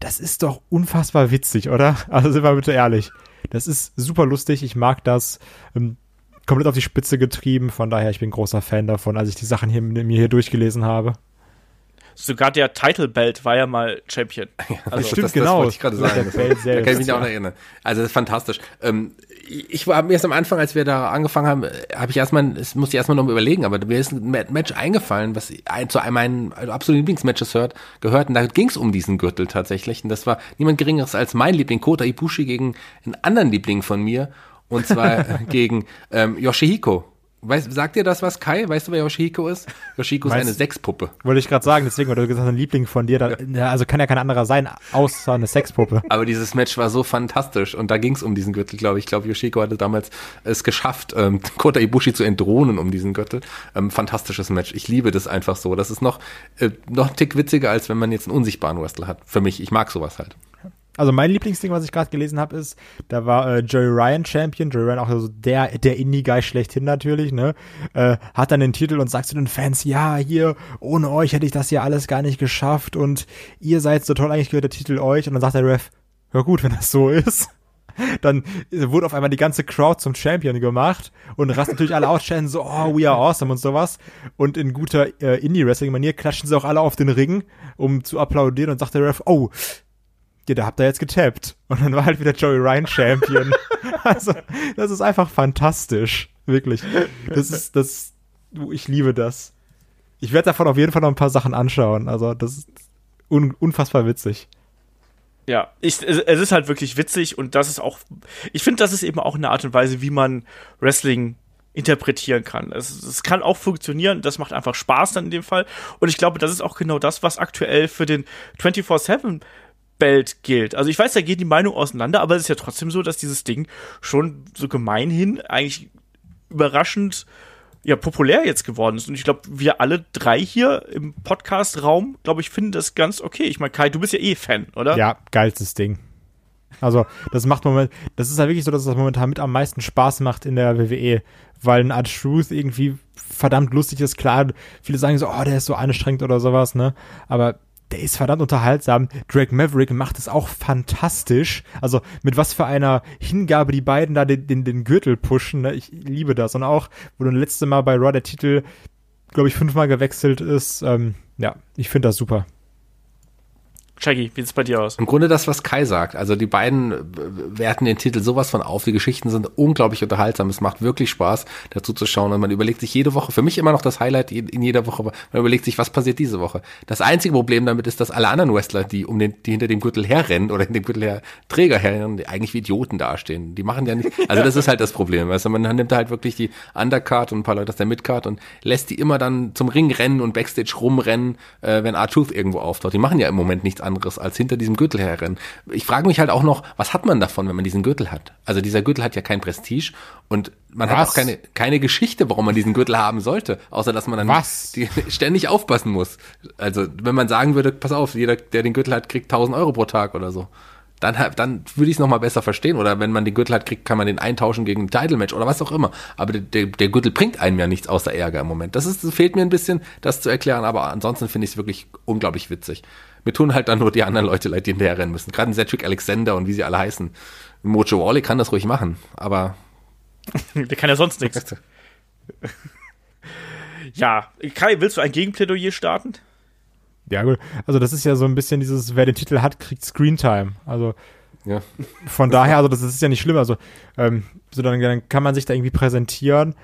das ist doch unfassbar witzig, oder? Also sind wir bitte ehrlich. Das ist super lustig, ich mag das. Ähm, komplett auf die Spitze getrieben, von daher, ich bin großer Fan davon, als ich die Sachen hier, mir hier durchgelesen habe. Sogar der Title Belt war ja mal Champion. Also, das stimmt, das, genau. Das wollte ich gerade sagen. Das, da kann ich mich auch noch erinnern. Also das ist fantastisch. Ähm, ich war mir erst am Anfang, als wir da angefangen haben, habe ich erstmal, es muss ich erstmal noch überlegen, aber mir ist ein Match eingefallen, was ein, zu einem meinen absoluten Lieblingsmatches hört, gehört. Und da ging es um diesen Gürtel tatsächlich. Und das war niemand Geringeres als mein Liebling, Kota Ibushi, gegen einen anderen Liebling von mir. Und zwar gegen ähm, Yoshihiko. Weißt, sagt dir das was, Kai? Weißt du, wer Yoshihiko ist? Yoshihiko ist eine Sexpuppe. Wollte ich gerade sagen, deswegen, weil du gesagt hast, ein Liebling von dir, da, ja. also kann ja kein anderer sein, außer eine Sexpuppe. Aber dieses Match war so fantastisch und da ging es um diesen Gürtel, glaube ich. Ich glaube, Yoshihiko hatte damals es geschafft, ähm, Kota Ibushi zu entdrohnen um diesen Gürtel. Ähm, fantastisches Match. Ich liebe das einfach so. Das ist noch, äh, noch ein Tick witziger, als wenn man jetzt einen unsichtbaren Wrestler hat. Für mich. Ich mag sowas halt. Also mein Lieblingsding, was ich gerade gelesen habe, ist, da war äh, Joey Ryan Champion, Joey Ryan auch so der der Indie-Guy schlechthin natürlich, ne? Äh, hat dann den Titel und sagt zu den Fans, ja, hier, ohne euch hätte ich das hier alles gar nicht geschafft und ihr seid so toll, eigentlich gehört der Titel euch. Und dann sagt der Ref, ja gut, wenn das so ist. Dann wurde auf einmal die ganze Crowd zum Champion gemacht und rast natürlich alle aus, so, oh, we are awesome und sowas. Und in guter äh, Indie-Wrestling-Manier klatschen sie auch alle auf den Ring, um zu applaudieren und sagt der Ref, oh, ja, da habt ihr jetzt getappt. Und dann war halt wieder Joey Ryan Champion. also, das ist einfach fantastisch. Wirklich. Das ist, das, ich liebe das. Ich werde davon auf jeden Fall noch ein paar Sachen anschauen. Also, das ist un unfassbar witzig. Ja, ich, es ist halt wirklich witzig und das ist auch, ich finde, das ist eben auch eine Art und Weise, wie man Wrestling interpretieren kann. Es, es kann auch funktionieren, das macht einfach Spaß dann in dem Fall. Und ich glaube, das ist auch genau das, was aktuell für den 24-7 Belt gilt. Also ich weiß, da geht die Meinung auseinander, aber es ist ja trotzdem so, dass dieses Ding schon so gemeinhin eigentlich überraschend ja populär jetzt geworden ist. Und ich glaube, wir alle drei hier im Podcast-Raum, glaube ich, finden das ganz okay. Ich meine, Kai, du bist ja eh Fan, oder? Ja, geilstes Ding. Also, das macht moment, das ist ja wirklich so, dass das momentan mit am meisten Spaß macht in der WWE, weil ein Art Truth irgendwie verdammt lustig ist. Klar, viele sagen so, oh, der ist so anstrengend oder sowas, ne? Aber der ist verdammt unterhaltsam. Drake Maverick macht es auch fantastisch. Also mit was für einer Hingabe die beiden da den, den, den Gürtel pushen. Ne? Ich liebe das. Und auch, wo das letzte Mal bei Raw der Titel, glaube ich, fünfmal gewechselt ist. Ähm, ja, ich finde das super. Shaggy, wie sieht's bei dir aus? Im Grunde das, was Kai sagt. Also die beiden äh, werten den Titel sowas von auf. Die Geschichten sind unglaublich unterhaltsam. Es macht wirklich Spaß, dazu zu schauen. Und man überlegt sich jede Woche, für mich immer noch das Highlight in jeder Woche, man überlegt sich, was passiert diese Woche. Das einzige Problem damit ist, dass alle anderen Wrestler, die um den, die hinter dem Gürtel herrennen oder hinter dem Gürtel her Träger herrennen, die eigentlich wie Idioten dastehen. Die machen ja nicht, also das ist halt das Problem. Weißt du, man nimmt halt wirklich die Undercard und ein paar Leute aus der Midcard und lässt die immer dann zum Ring rennen und Backstage rumrennen, äh, wenn R-Truth irgendwo auftaucht. Die machen ja im Moment nichts anderes, als hinter diesem Gürtel herrennen. Ich frage mich halt auch noch, was hat man davon, wenn man diesen Gürtel hat? Also dieser Gürtel hat ja kein Prestige und man Was? hat auch keine, keine Geschichte, warum man diesen Gürtel haben sollte, außer dass man dann Was? Die, ständig aufpassen muss. Also wenn man sagen würde, pass auf, jeder, der den Gürtel hat, kriegt 1000 Euro pro Tag oder so. Dann, dann würde ich es nochmal besser verstehen. Oder wenn man den Gürtel hat, kriegt, kann man den eintauschen gegen ein Title-Match oder was auch immer. Aber der, der, der Gürtel bringt einem ja nichts außer Ärger im Moment. Das, ist, das fehlt mir ein bisschen, das zu erklären. Aber ansonsten finde ich es wirklich unglaublich witzig. Mir tun halt dann nur die anderen Leute leid, die hinterher rennen müssen. Gerade ein Cedric Alexander und wie sie alle heißen. Mojo Wally kann das ruhig machen. Aber Der kann ja sonst nichts. Ja, Kai, willst du ein Gegenplädoyer starten? Ja, gut. Also das ist ja so ein bisschen dieses, wer den Titel hat, kriegt Screentime. Also ja. von daher, also das ist ja nicht schlimm. Also ähm, so dann, dann kann man sich da irgendwie präsentieren.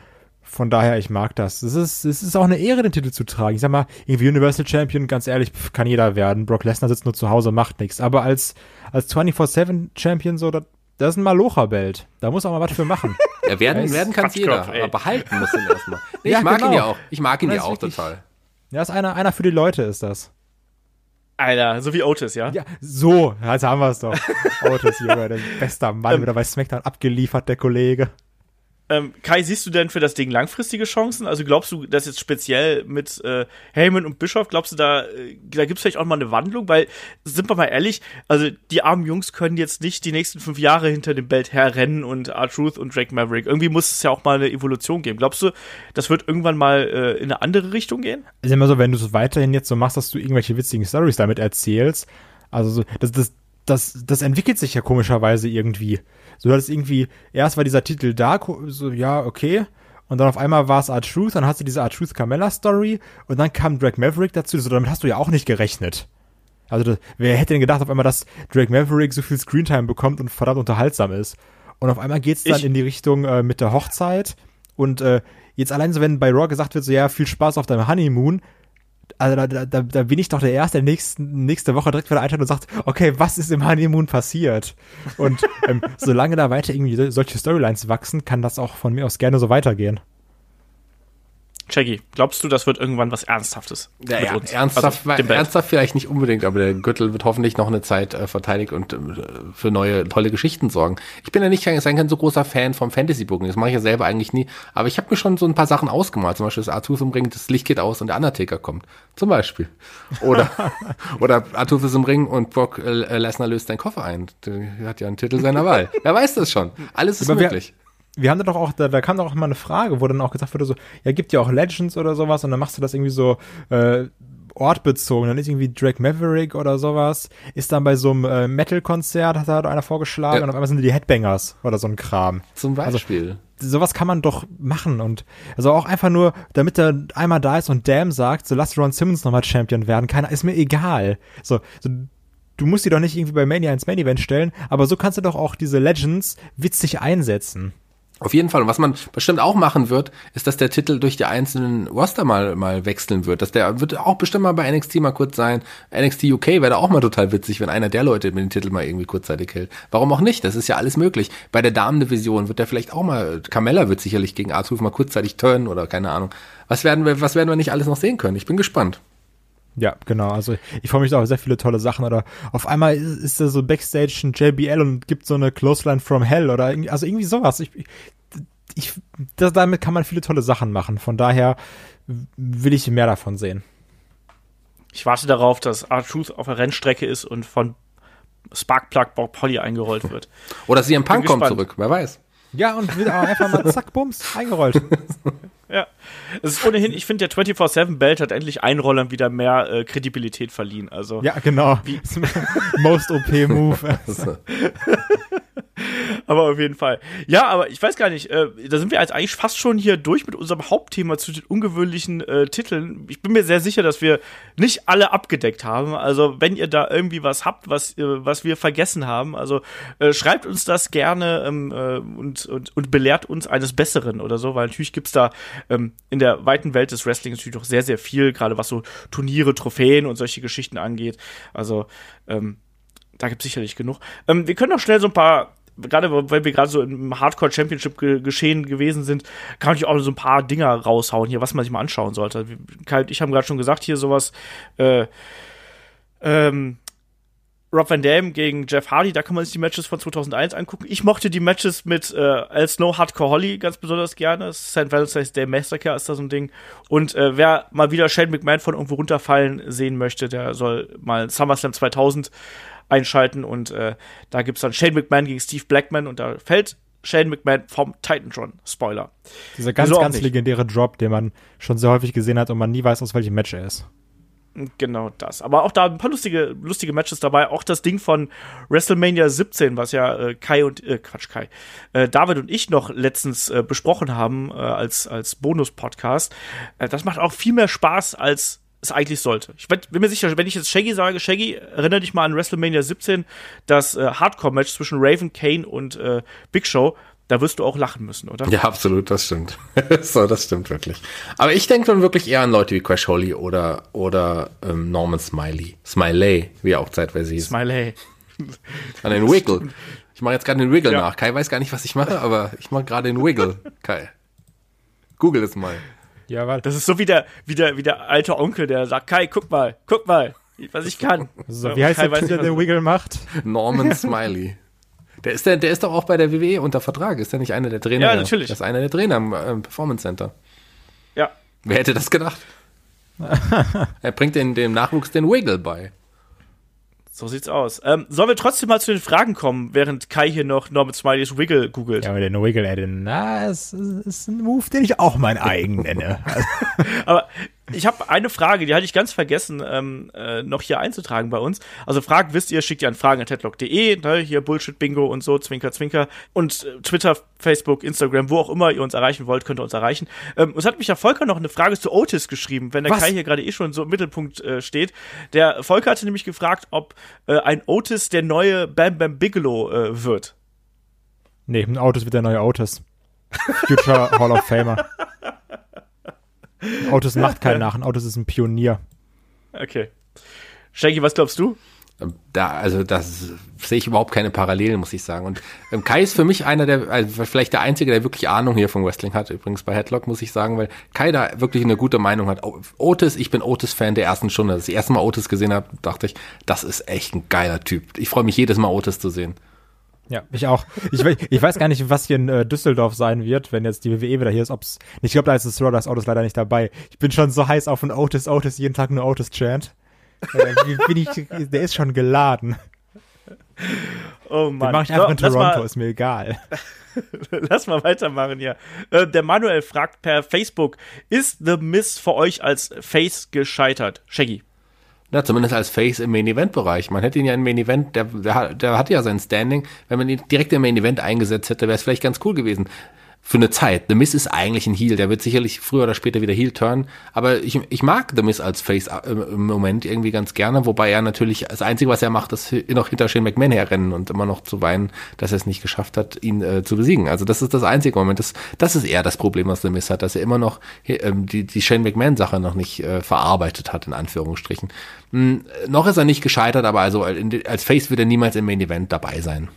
Von daher, ich mag das. Es ist, es ist auch eine Ehre, den Titel zu tragen. Ich sag mal, irgendwie Universal Champion, ganz ehrlich, kann jeder werden. Brock Lesnar sitzt nur zu Hause, macht nichts. Aber als, als 24-7 Champion, so, das, das ist ein Malocher-Belt. Da muss auch mal was für machen. Ja, werden, werden kann jeder, ey. aber behalten muss ihn erstmal. Nee, Ja, ich mag ihn genau. ja auch. Ich mag ihn ja auch wirklich- total. Ja, ist einer, einer für die Leute, ist das. Alter, so wie Otis, ja? Ja, so, jetzt haben wir es doch. Otis, Junge, der beste Mann, wieder bei SmackDown abgeliefert, der Kollege. Ähm, Kai, siehst du denn für das Ding langfristige Chancen? Also glaubst du, dass jetzt speziell mit äh, Heyman und Bischof, glaubst du, da, äh, da gibt es vielleicht auch mal eine Wandlung? Weil, sind wir mal ehrlich, also die armen Jungs können jetzt nicht die nächsten fünf Jahre hinter dem Belt herrennen und R-Truth und Drake Maverick. Irgendwie muss es ja auch mal eine Evolution geben. Glaubst du, das wird irgendwann mal äh, in eine andere Richtung gehen? ist immer so, wenn du es weiterhin jetzt so machst, dass du irgendwelche witzigen Stories damit erzählst. Also so, das, das, das, das entwickelt sich ja komischerweise irgendwie. So, du hattest irgendwie, erst war dieser Titel da, so, ja, okay. Und dann auf einmal war es R-Truth, dann hast du diese R-Truth Carmella Story und dann kam Drake Maverick dazu, so damit hast du ja auch nicht gerechnet. Also, das, wer hätte denn gedacht auf einmal, dass Drake Maverick so viel Screentime bekommt und verdammt unterhaltsam ist? Und auf einmal geht's dann Ich- in die Richtung äh, mit der Hochzeit und äh, jetzt allein so, wenn bei Raw gesagt wird, so ja, viel Spaß auf deinem Honeymoon, also da, da, da, bin ich doch der Erste, der nächsten, nächste Woche direkt wieder einschaltet und sagt, okay, was ist im Honeymoon passiert? Und ähm, solange da weiter irgendwie so- solche Storylines wachsen, kann das auch von mir aus gerne so weitergehen. Shaggy, glaubst du, das wird irgendwann was Ernsthaftes? Ja, mit ja, uns? ernsthaft, Also, ernsthaft vielleicht nicht unbedingt, aber der Gürtel wird hoffentlich noch eine Zeit äh, verteidigt und äh, für neue tolle Geschichten sorgen. Ich bin ja nicht kein, kein so großer Fan vom Fantasy Booking, das mache ich ja selber eigentlich nie, aber ich habe mir schon so ein paar Sachen ausgemalt, zum Beispiel das Arthur im Ring, das Licht geht aus und der Undertaker kommt, zum Beispiel. Oder oder Arthur ist im Ring und Brock äh, Lesnar löst seinen Koffer ein. Der hat ja einen Titel seiner Wahl. Wer weiß das schon? Alles ist Aber wer- möglich. Wir haben da doch auch, da, da kam doch auch mal eine Frage, wo dann auch gesagt wurde, so, ja, gibt ja auch Legends oder sowas und dann machst du das irgendwie so äh, ortbezogen. Dann ist irgendwie Drake Maverick oder sowas, ist dann bei so einem äh, Metal-Konzert, hat da einer vorgeschlagen Ja. und auf einmal sind die Headbangers oder so ein Kram. Zum Beispiel. sowas kann man doch machen und also auch einfach nur, damit er einmal da ist und Damn sagt, so lass Ron Simmons nochmal Champion werden, keiner, ist mir egal. So, so du musst die doch nicht irgendwie bei Mania ins Main Event stellen, aber so kannst du doch auch diese Legends witzig einsetzen. Auf jeden Fall. Und was man bestimmt auch machen wird, ist, dass der Titel durch die einzelnen Roster mal, mal wechseln wird. Dass der wird auch bestimmt mal bei NXT mal kurz sein. NXT UK wäre da auch mal total witzig, wenn einer der Leute dem Titel mal irgendwie kurzzeitig hält. Warum auch nicht? Das ist ja alles möglich. Bei der Damendivision wird der vielleicht auch mal, Carmella wird sicherlich gegen Arthur mal kurzzeitig turnen oder keine Ahnung. Was werden wir, was werden wir nicht alles noch sehen können? Ich bin gespannt. Ja, genau. Also ich freue mich da auf sehr viele tolle Sachen. Oder auf einmal ist, ist da so Backstage ein JBL und gibt so eine Clothesline from Hell oder irgendwie, also irgendwie sowas. Ich, ich, das, damit kann man viele tolle Sachen machen. Von daher will ich mehr davon sehen. Ich warte darauf, dass R-Truth auf der Rennstrecke ist und von Sparkplug Bob Polly eingerollt wird. Oder CM Punk kommt zurück, wer weiß. Ja, und wird auch einfach mal zack, bums, eingerollt. Ja. Es ist ohnehin, ich finde, der 24-7-Belt hat endlich Einrollern wieder mehr äh, Kredibilität verliehen. Also, ja, genau. Most OP-Move. aber auf jeden Fall. Ja, aber ich weiß gar nicht, äh, da sind wir jetzt eigentlich fast schon hier durch mit unserem Hauptthema zu den ungewöhnlichen äh, Titeln. Ich bin mir sehr sicher, dass wir nicht alle abgedeckt haben. Also, wenn ihr da irgendwie was habt, was, äh, was wir vergessen haben, also äh, schreibt uns das gerne ähm, äh, und, und, und belehrt uns eines Besseren oder so, weil natürlich gibt's da ähm, in der weiten Welt des Wrestlings natürlich doch sehr, sehr viel, gerade was so Turniere, Trophäen und solche Geschichten angeht. Also, ähm, da gibt's sicherlich genug. Ähm, wir können noch schnell so ein paar gerade weil wir gerade so im Hardcore Championship ge geschehen gewesen sind, kann ich auch so ein paar Dinger raushauen hier, was man sich mal anschauen sollte. Ich habe gerade schon gesagt, hier sowas, äh, ähm, Rob Van Dam gegen Jeff Hardy, da kann man sich die Matches von 2001 angucken. Ich mochte die Matches mit äh, Al Snow Hardcore Holly ganz besonders gerne. St. Valentine's Day Massacre ist da so ein Ding. Und äh, wer mal wieder Shane McMahon von irgendwo runterfallen sehen möchte, der soll mal SummerSlam 2000 einschalten und äh, da gibt's dann Shane McMahon gegen Steve Blackman und da fällt Shane McMahon vom Titantron. Spoiler. Dieser ganz, ganz nicht. legendäre Drop, den man schon sehr häufig gesehen hat und man nie weiß, aus welchem Match er ist. Genau das. Aber auch da ein paar lustige, lustige Matches dabei. Auch das Ding von WrestleMania 17, was ja äh, Kai und, äh, Quatsch, Kai, äh, David und ich noch letztens äh, besprochen haben äh, als, als Bonus-Podcast. Äh, das macht auch viel mehr Spaß als es eigentlich sollte. Ich bin mir sicher, wenn ich jetzt Shaggy sage, Shaggy, erinnere dich mal an WrestleMania 17, das äh, Hardcore-Match zwischen Raven, Kane und äh, Big Show. Da wirst du auch lachen müssen, oder? Ja, absolut, das stimmt. so, das stimmt wirklich. Aber ich denke dann wirklich eher an Leute wie Crash Holly oder, oder ähm, Norman Smiley. Smiley, wie er auch zeitweise hieß. Smiley. An den Wiggle. Ich mache jetzt gerade den Wiggle ja. nach. Kai weiß gar nicht, was ich mache, aber ich mache gerade den Wiggle. Kai. Google es mal. Ja, warte. Das ist so wie der, wie der, wie der alte Onkel, der sagt, Kai, guck mal, guck mal, was ich kann. So, wie heißt Kai der Typ, der den Wiggle macht? Norman Smiley. Der ist, der, der ist doch auch bei der WWE unter Vertrag. Ist der nicht einer der Trainer? Ja, natürlich. Das ist einer der Trainer im äh, Performance Center. Ja. Wer hätte das gedacht? er bringt den, dem Nachwuchs den Wiggle bei. So sieht's aus. Ähm, sollen wir trotzdem mal zu den Fragen kommen, während Kai hier noch Norman Smileys Wiggle googelt? Ja, aber den Wiggle, na, es ist ein Move, den ich auch mein eigen nenne. aber ich habe eine Frage, die hatte ich ganz vergessen, ähm, äh, noch hier einzutragen bei uns. Also Fragen wisst ihr, schickt ihr an fragen.headlock.de, ne, hier Bullshit-Bingo und so, Zwinker, Zwinker. Und äh, Twitter, Facebook, Instagram, wo auch immer ihr uns erreichen wollt, könnt ihr uns erreichen. Ähm, es hat mich ja Volker noch eine Frage zu Otis geschrieben, wenn der Was? Kai hier gerade eh schon so im Mittelpunkt äh, steht. Der Volker hatte nämlich gefragt, ob äh, ein Otis der neue Bam Bam Bigelow äh, wird. Nee, ein Otis wird der neue Otis. Future Hall of Famer. Autos macht keinen nach, ein Autos ist ein Pionier. Okay. Shaggy, was glaubst du? Ähm, da, also das sehe ich überhaupt keine Parallelen, muss ich sagen. Und ähm, Kai ist für mich einer der, also vielleicht der Einzige, der wirklich Ahnung hier von Wrestling hat, übrigens bei Headlock, muss ich sagen, weil Kai da wirklich eine gute Meinung hat. Otis, ich bin Otis-Fan der ersten Stunde. Als ich das erste Mal Otis gesehen habe, dachte ich, das ist echt ein geiler Typ. Ich freue mich jedes Mal, Otis zu sehen. Ja, ich auch. Ich, ich weiß gar nicht, was hier in äh, Düsseldorf sein wird, wenn jetzt die WWE wieder hier ist. Ob's, ich glaube, da ist das Stardust Autos leider nicht dabei. Ich bin schon so heiß auf ein Otis, Otis, jeden Tag nur Otis Chant. Äh, bin ich, der ist schon geladen. Oh Mann. Den mache ich einfach so, in Toronto, ist mir egal. lass mal weitermachen hier. Äh, der Manuel fragt per Facebook, ist The Miss für euch als Face gescheitert? Shaggy. Na, zumindest als Face im Main-Event-Bereich. Man hätte ihn ja im Main-Event, der, der, der hatte ja sein Standing. Wenn man ihn direkt im Main-Event eingesetzt hätte, wäre es vielleicht ganz cool gewesen. Für eine Zeit. The Miz ist eigentlich ein Heel, der wird sicherlich früher oder später wieder Heel turn, aber ich, ich mag The Miz als Face äh, im Moment irgendwie ganz gerne, wobei er natürlich, das Einzige, was er macht, ist noch hinter Shane McMahon herrennen und immer noch zu weinen, dass er es nicht geschafft hat, ihn äh, zu besiegen. Also das ist das einzige Moment, das, das ist eher das Problem, was The Miz hat, dass er immer noch äh, die, die Shane McMahon-Sache noch nicht äh, verarbeitet hat, in Anführungsstrichen. Hm, noch ist er nicht gescheitert, aber also als Face wird er niemals im Main Event dabei sein.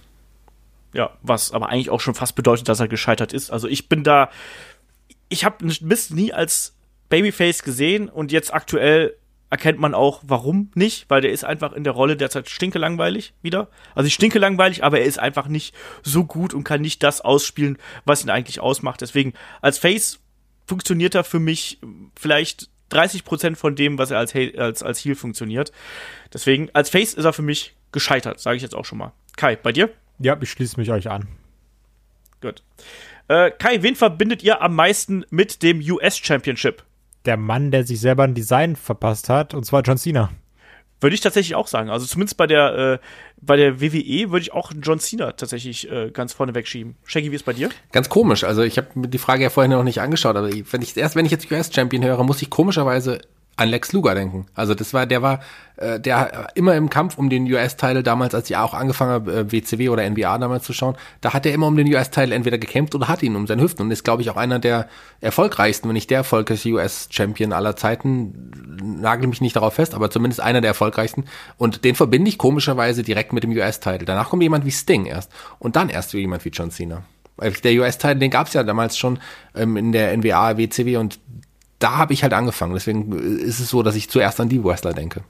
Ja, was aber eigentlich auch schon fast bedeutet, dass er gescheitert ist. Also ich bin da, ich habe Mist nie als Babyface gesehen und jetzt aktuell erkennt man auch, warum nicht, weil der ist einfach in der Rolle derzeit stinkelangweilig wieder. Also ich stinke langweilig, aber er ist einfach nicht so gut und kann nicht das ausspielen, was ihn eigentlich ausmacht. Deswegen als Face funktioniert er für mich vielleicht 30 Prozent von dem, was er als, als, als Heel funktioniert. Deswegen als Face ist er für mich gescheitert, sage ich jetzt auch schon mal. Kai, bei dir? Ja, ich schließe mich euch an. Gut. Äh, Kai, wen verbindet ihr am meisten mit dem US Championship? Der Mann, der sich selber ein Design verpasst hat, und zwar John Cena. Würde ich tatsächlich auch sagen. Also zumindest bei der, äh, bei der WWE würde ich auch John Cena tatsächlich äh, ganz vorne wegschieben. Shaggy, wie ist bei dir? Ganz komisch. Also ich habe mir die Frage ja vorhin noch nicht angeschaut, aber wenn ich erst, wenn ich jetzt US-Champion höre, muss ich komischerweise an Lex Luger denken. Also das war, der war, äh, der immer im Kampf um den US-Title damals, als ich auch angefangen habe, äh, WCW oder NBA damals zu schauen, da hat er immer um den US-Title entweder gekämpft oder hat ihn um seine Hüften und ist, glaube ich, auch einer der erfolgreichsten, wenn nicht der erfolgreichste US-Champion aller Zeiten. Nagel mich nicht darauf fest, aber zumindest einer der erfolgreichsten. Und den verbinde ich komischerweise direkt mit dem US-Title. Danach kommt jemand wie Sting erst und dann erst jemand wie John Cena. Der US-Title, den gab es ja damals schon ähm, in der NWA, WCW und da habe ich halt angefangen. Deswegen ist es so, dass ich zuerst an die Wrestler denke.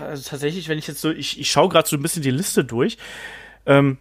Also tatsächlich, wenn ich jetzt so, ich, ich schaue gerade so ein bisschen die Liste durch. Ähm,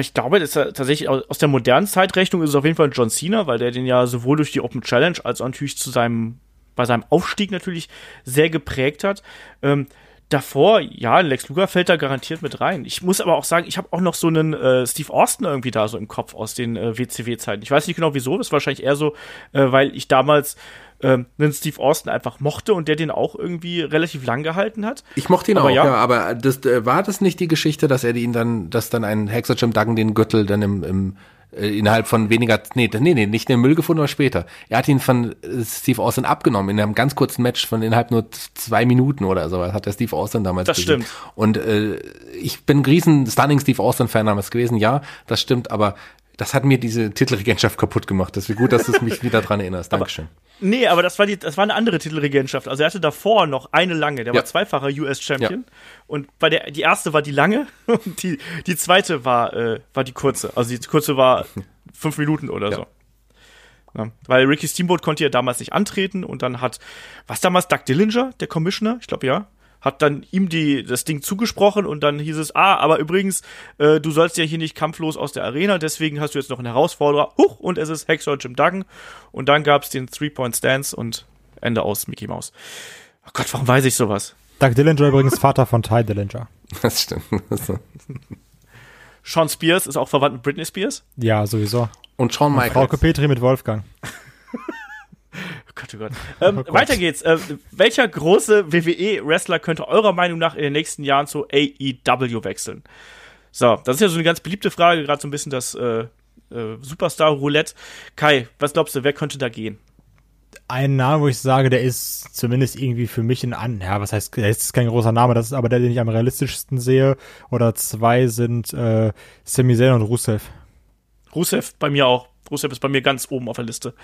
ich glaube, das ist tatsächlich aus der modernen Zeitrechnung ist es auf jeden Fall John Cena, weil der den ja sowohl durch die Open Challenge als auch natürlich zu seinem, bei seinem Aufstieg natürlich sehr geprägt hat. Ähm, davor, ja, Lex Luger fällt da garantiert mit rein. Ich muss aber auch sagen, ich habe auch noch so einen äh, Steve Austin irgendwie da so im Kopf aus den äh, WCW-Zeiten. Ich weiß nicht genau wieso, das ist wahrscheinlich eher so, äh, weil ich damals ähm, einen Steve Austin einfach mochte und der den auch irgendwie relativ lang gehalten hat. Ich mochte ihn aber auch, ja, ja aber das, äh, war das nicht die Geschichte, dass er ihn dann, dass dann ein Hexer Jim Duggan den Gürtel dann im, im innerhalb von weniger, nee, nee, nee, nicht in den Müll gefunden, aber später. Er hat ihn von äh, Steve Austin abgenommen in einem ganz kurzen Match von innerhalb nur zwei Minuten oder so. Hat der Steve Austin damals Das gesehen. stimmt. Und äh, ich bin ein riesen Stunning Steve Austin-Fan damals gewesen, ja, das stimmt, aber das hat mir diese Titelregentschaft kaputt gemacht. Das ist gut, dass du mich wieder dran erinnerst. Dankeschön. Aber Nee, aber das war, die, das war eine andere Titelregentschaft. Also er hatte davor noch eine lange. Der ja. war zweifacher US-Champion. Ja. Und bei der, die erste war die lange und die, die zweite war, äh, war die kurze. Also die kurze war fünf Minuten oder ja. so. Ja, weil Ricky Steamboat konnte ja damals nicht antreten und dann hat, was damals, Doug Dillinger, der Commissioner, ich glaube ja, hat dann ihm die, das Ding zugesprochen und dann hieß es, ah, aber übrigens, äh, du sollst ja hier nicht kampflos aus der Arena, deswegen hast du jetzt noch einen Herausforderer. Huch, und es ist Hexor Jim Duggan. Und dann gab es den Three-Point-Stance und Ende aus Mickey Mouse. Oh Gott, warum weiß ich sowas? Doug Dillinger übrigens Vater von Ty Dillinger. Das stimmt. Sean Spears ist auch verwandt mit Britney Spears? Ja, sowieso. Und Shawn Michaels. Frau Petri mit Wolfgang. Oh Gott, oh Gott. Ähm, oh Gott. Weiter geht's. Äh, welcher große WWE-Wrestler könnte eurer Meinung nach in den nächsten Jahren zu AEW wechseln? So, das ist ja so eine ganz beliebte Frage, gerade so ein bisschen das äh, äh, Superstar-Roulette. Kai, was glaubst du, wer könnte da gehen? Ein Name, wo ich sage, der ist zumindest irgendwie für mich ein An. Ja, was heißt, der ist kein großer Name, das ist aber der, den ich am realistischsten sehe. Oder zwei sind äh, Sami Zayn und Rusev. Rusev bei mir auch. Rusev ist bei mir ganz oben auf der Liste.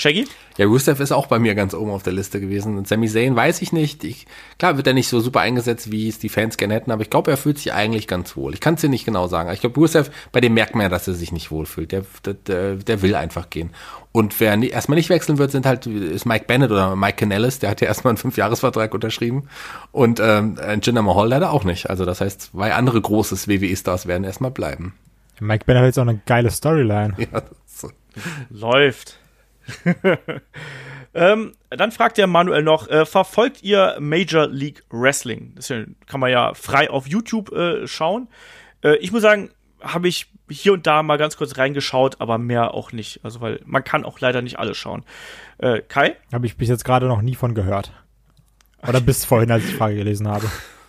Shaggy? Ja, Rusev ist auch bei mir ganz oben auf der Liste gewesen. Und Sami Zayn weiß ich nicht. Ich, klar wird er nicht so super eingesetzt, wie es die Fans gerne hätten, aber ich glaube, er fühlt sich eigentlich ganz wohl. Ich kann es dir nicht genau sagen. Ich glaube, Rusev, bei dem merkt man ja, dass er sich nicht wohlfühlt. Der, der, der will einfach gehen. Und wer nie, erstmal nicht wechseln wird, sind halt ist Mike Bennett oder Mike Canellis, der hat ja erstmal einen Fünfjahresvertrag unterschrieben. Und ähm, Jinder Mahal leider auch nicht. Also das heißt, zwei andere großes WWE-Stars werden erstmal bleiben. Mike Bennett hat jetzt auch eine geile Storyline. Ja, Läuft. ähm, dann fragt der Manuel noch: äh, Verfolgt ihr Major League Wrestling? Das kann man ja frei auf YouTube äh, schauen. Äh, ich muss sagen, habe ich hier und da mal ganz kurz reingeschaut, aber mehr auch nicht. Also, weil man kann auch leider nicht alles schauen. Äh, Kai? Habe ich bis jetzt gerade noch nie von gehört. Oder bis vorhin, als ich die Frage gelesen habe.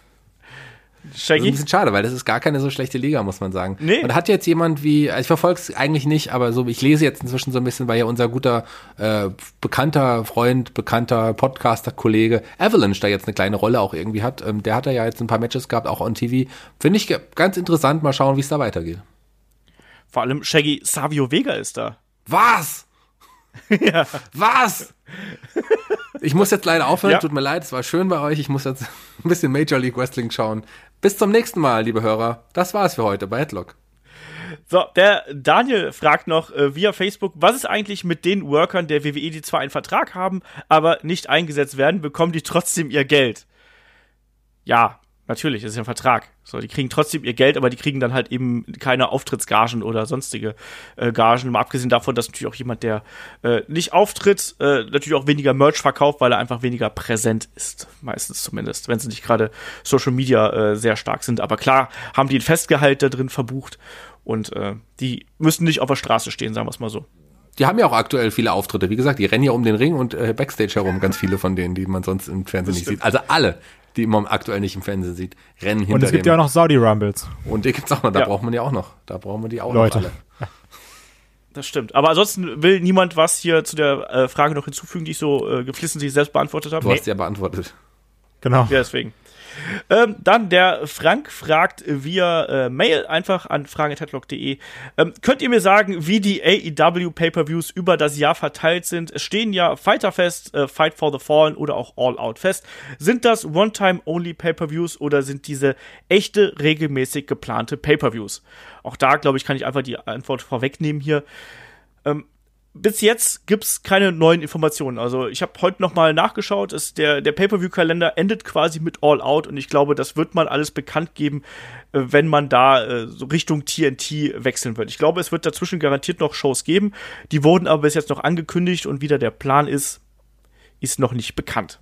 Shaggy? ein bisschen schade, weil das ist gar keine so schlechte Liga, muss man sagen. Nee. Und hat jetzt jemand wie, ich verfolge es eigentlich nicht, aber so, ich lese jetzt inzwischen so ein bisschen, weil ja unser guter, äh, bekannter Freund, bekannter Podcaster-Kollege Avalanche da jetzt eine kleine Rolle auch irgendwie hat. Ähm, der hat ja jetzt ein paar Matches gehabt, auch on TV. Finde ich ganz interessant, mal schauen, wie es da weitergeht. Vor allem Shaggy Savio Vega ist da. Was? ja. Was? Ich muss jetzt leider aufhören, Ja. tut mir leid, es war schön bei euch. Ich muss jetzt ein bisschen Major League Wrestling schauen. Bis zum nächsten Mal, liebe Hörer. Das war's für heute bei Headlock. So, der Daniel fragt noch äh, via Facebook, was ist eigentlich mit den Workern der WWE, die zwar einen Vertrag haben, aber nicht eingesetzt werden, bekommen die trotzdem ihr Geld? Ja, natürlich, das ist ja ein Vertrag. So, die kriegen trotzdem ihr Geld, aber die kriegen dann halt eben keine Auftrittsgagen oder sonstige äh, Gagen. Mal abgesehen davon, dass natürlich auch jemand, der äh, nicht auftritt, äh, natürlich auch weniger Merch verkauft, weil er einfach weniger präsent ist. Meistens zumindest, wenn sie nicht gerade Social Media äh, sehr stark sind. Aber klar haben die ein Festgehalt da drin verbucht und äh, die müssen nicht auf der Straße stehen, sagen wir es mal so. Die haben ja auch aktuell viele Auftritte. Wie gesagt, die rennen ja um den Ring und äh, Backstage herum, ganz viele von denen, die man sonst im Fernsehen nicht sieht. Also alle, die man aktuell nicht im Fernsehen sieht, rennen hinter Und es gibt dem. ja auch noch Saudi Rumbles. und die gibt's auch noch, da Ja. braucht man ja auch noch. Da brauchen wir die auch Leute. noch alle. Das stimmt. Aber ansonsten will niemand was hier zu der äh, Frage noch hinzufügen, die ich so äh, geflissentlich selbst beantwortet habe. Du hast ja beantwortet. Genau. Ja, deswegen. Ähm, dann der Frank fragt via äh, Mail einfach an fragen.headlock.de. Ähm, könnt ihr mir sagen, wie die AEW Pay-Per-Views über das Jahr verteilt sind? Es stehen ja Fighter Fest, äh, Fight for the Fallen oder auch All Out Fest. Sind das One-Time-Only Pay-Per-Views oder sind diese echte, regelmäßig geplante Pay-Per-Views? Auch da, glaube ich, kann ich einfach die Antwort vorwegnehmen hier bis jetzt gibt's keine neuen Informationen. Also ich habe heute noch mal nachgeschaut. Es, der der Pay-per-view-Kalender endet quasi mit All Out und ich glaube, das wird man alles bekannt geben, äh, wenn man da äh, so Richtung TNT wechseln wird. Ich glaube, es wird dazwischen garantiert noch Shows geben. Die wurden aber bis jetzt noch angekündigt und wie da der Plan ist, ist noch nicht bekannt.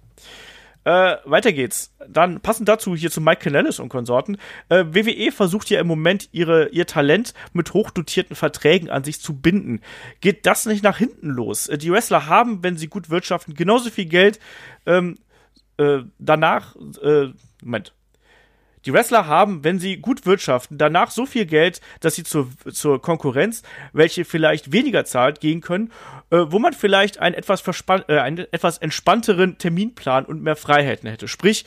Äh, weiter geht's. Dann passend dazu hier zu Mike Canellis und Konsorten. Äh, WWE versucht ja im Moment ihre, ihr Talent mit hochdotierten Verträgen an sich zu binden. Geht das nicht nach hinten los? Äh, die Wrestler haben, wenn sie gut wirtschaften, genauso viel Geld ähm, äh, danach. Äh, Moment. Die Wrestler haben, wenn sie gut wirtschaften, danach so viel Geld, dass sie zur, zur Konkurrenz, welche vielleicht weniger zahlt, gehen können, äh, wo man vielleicht einen etwas, äh, einen etwas entspannteren Terminplan und mehr Freiheiten hätte. Sprich,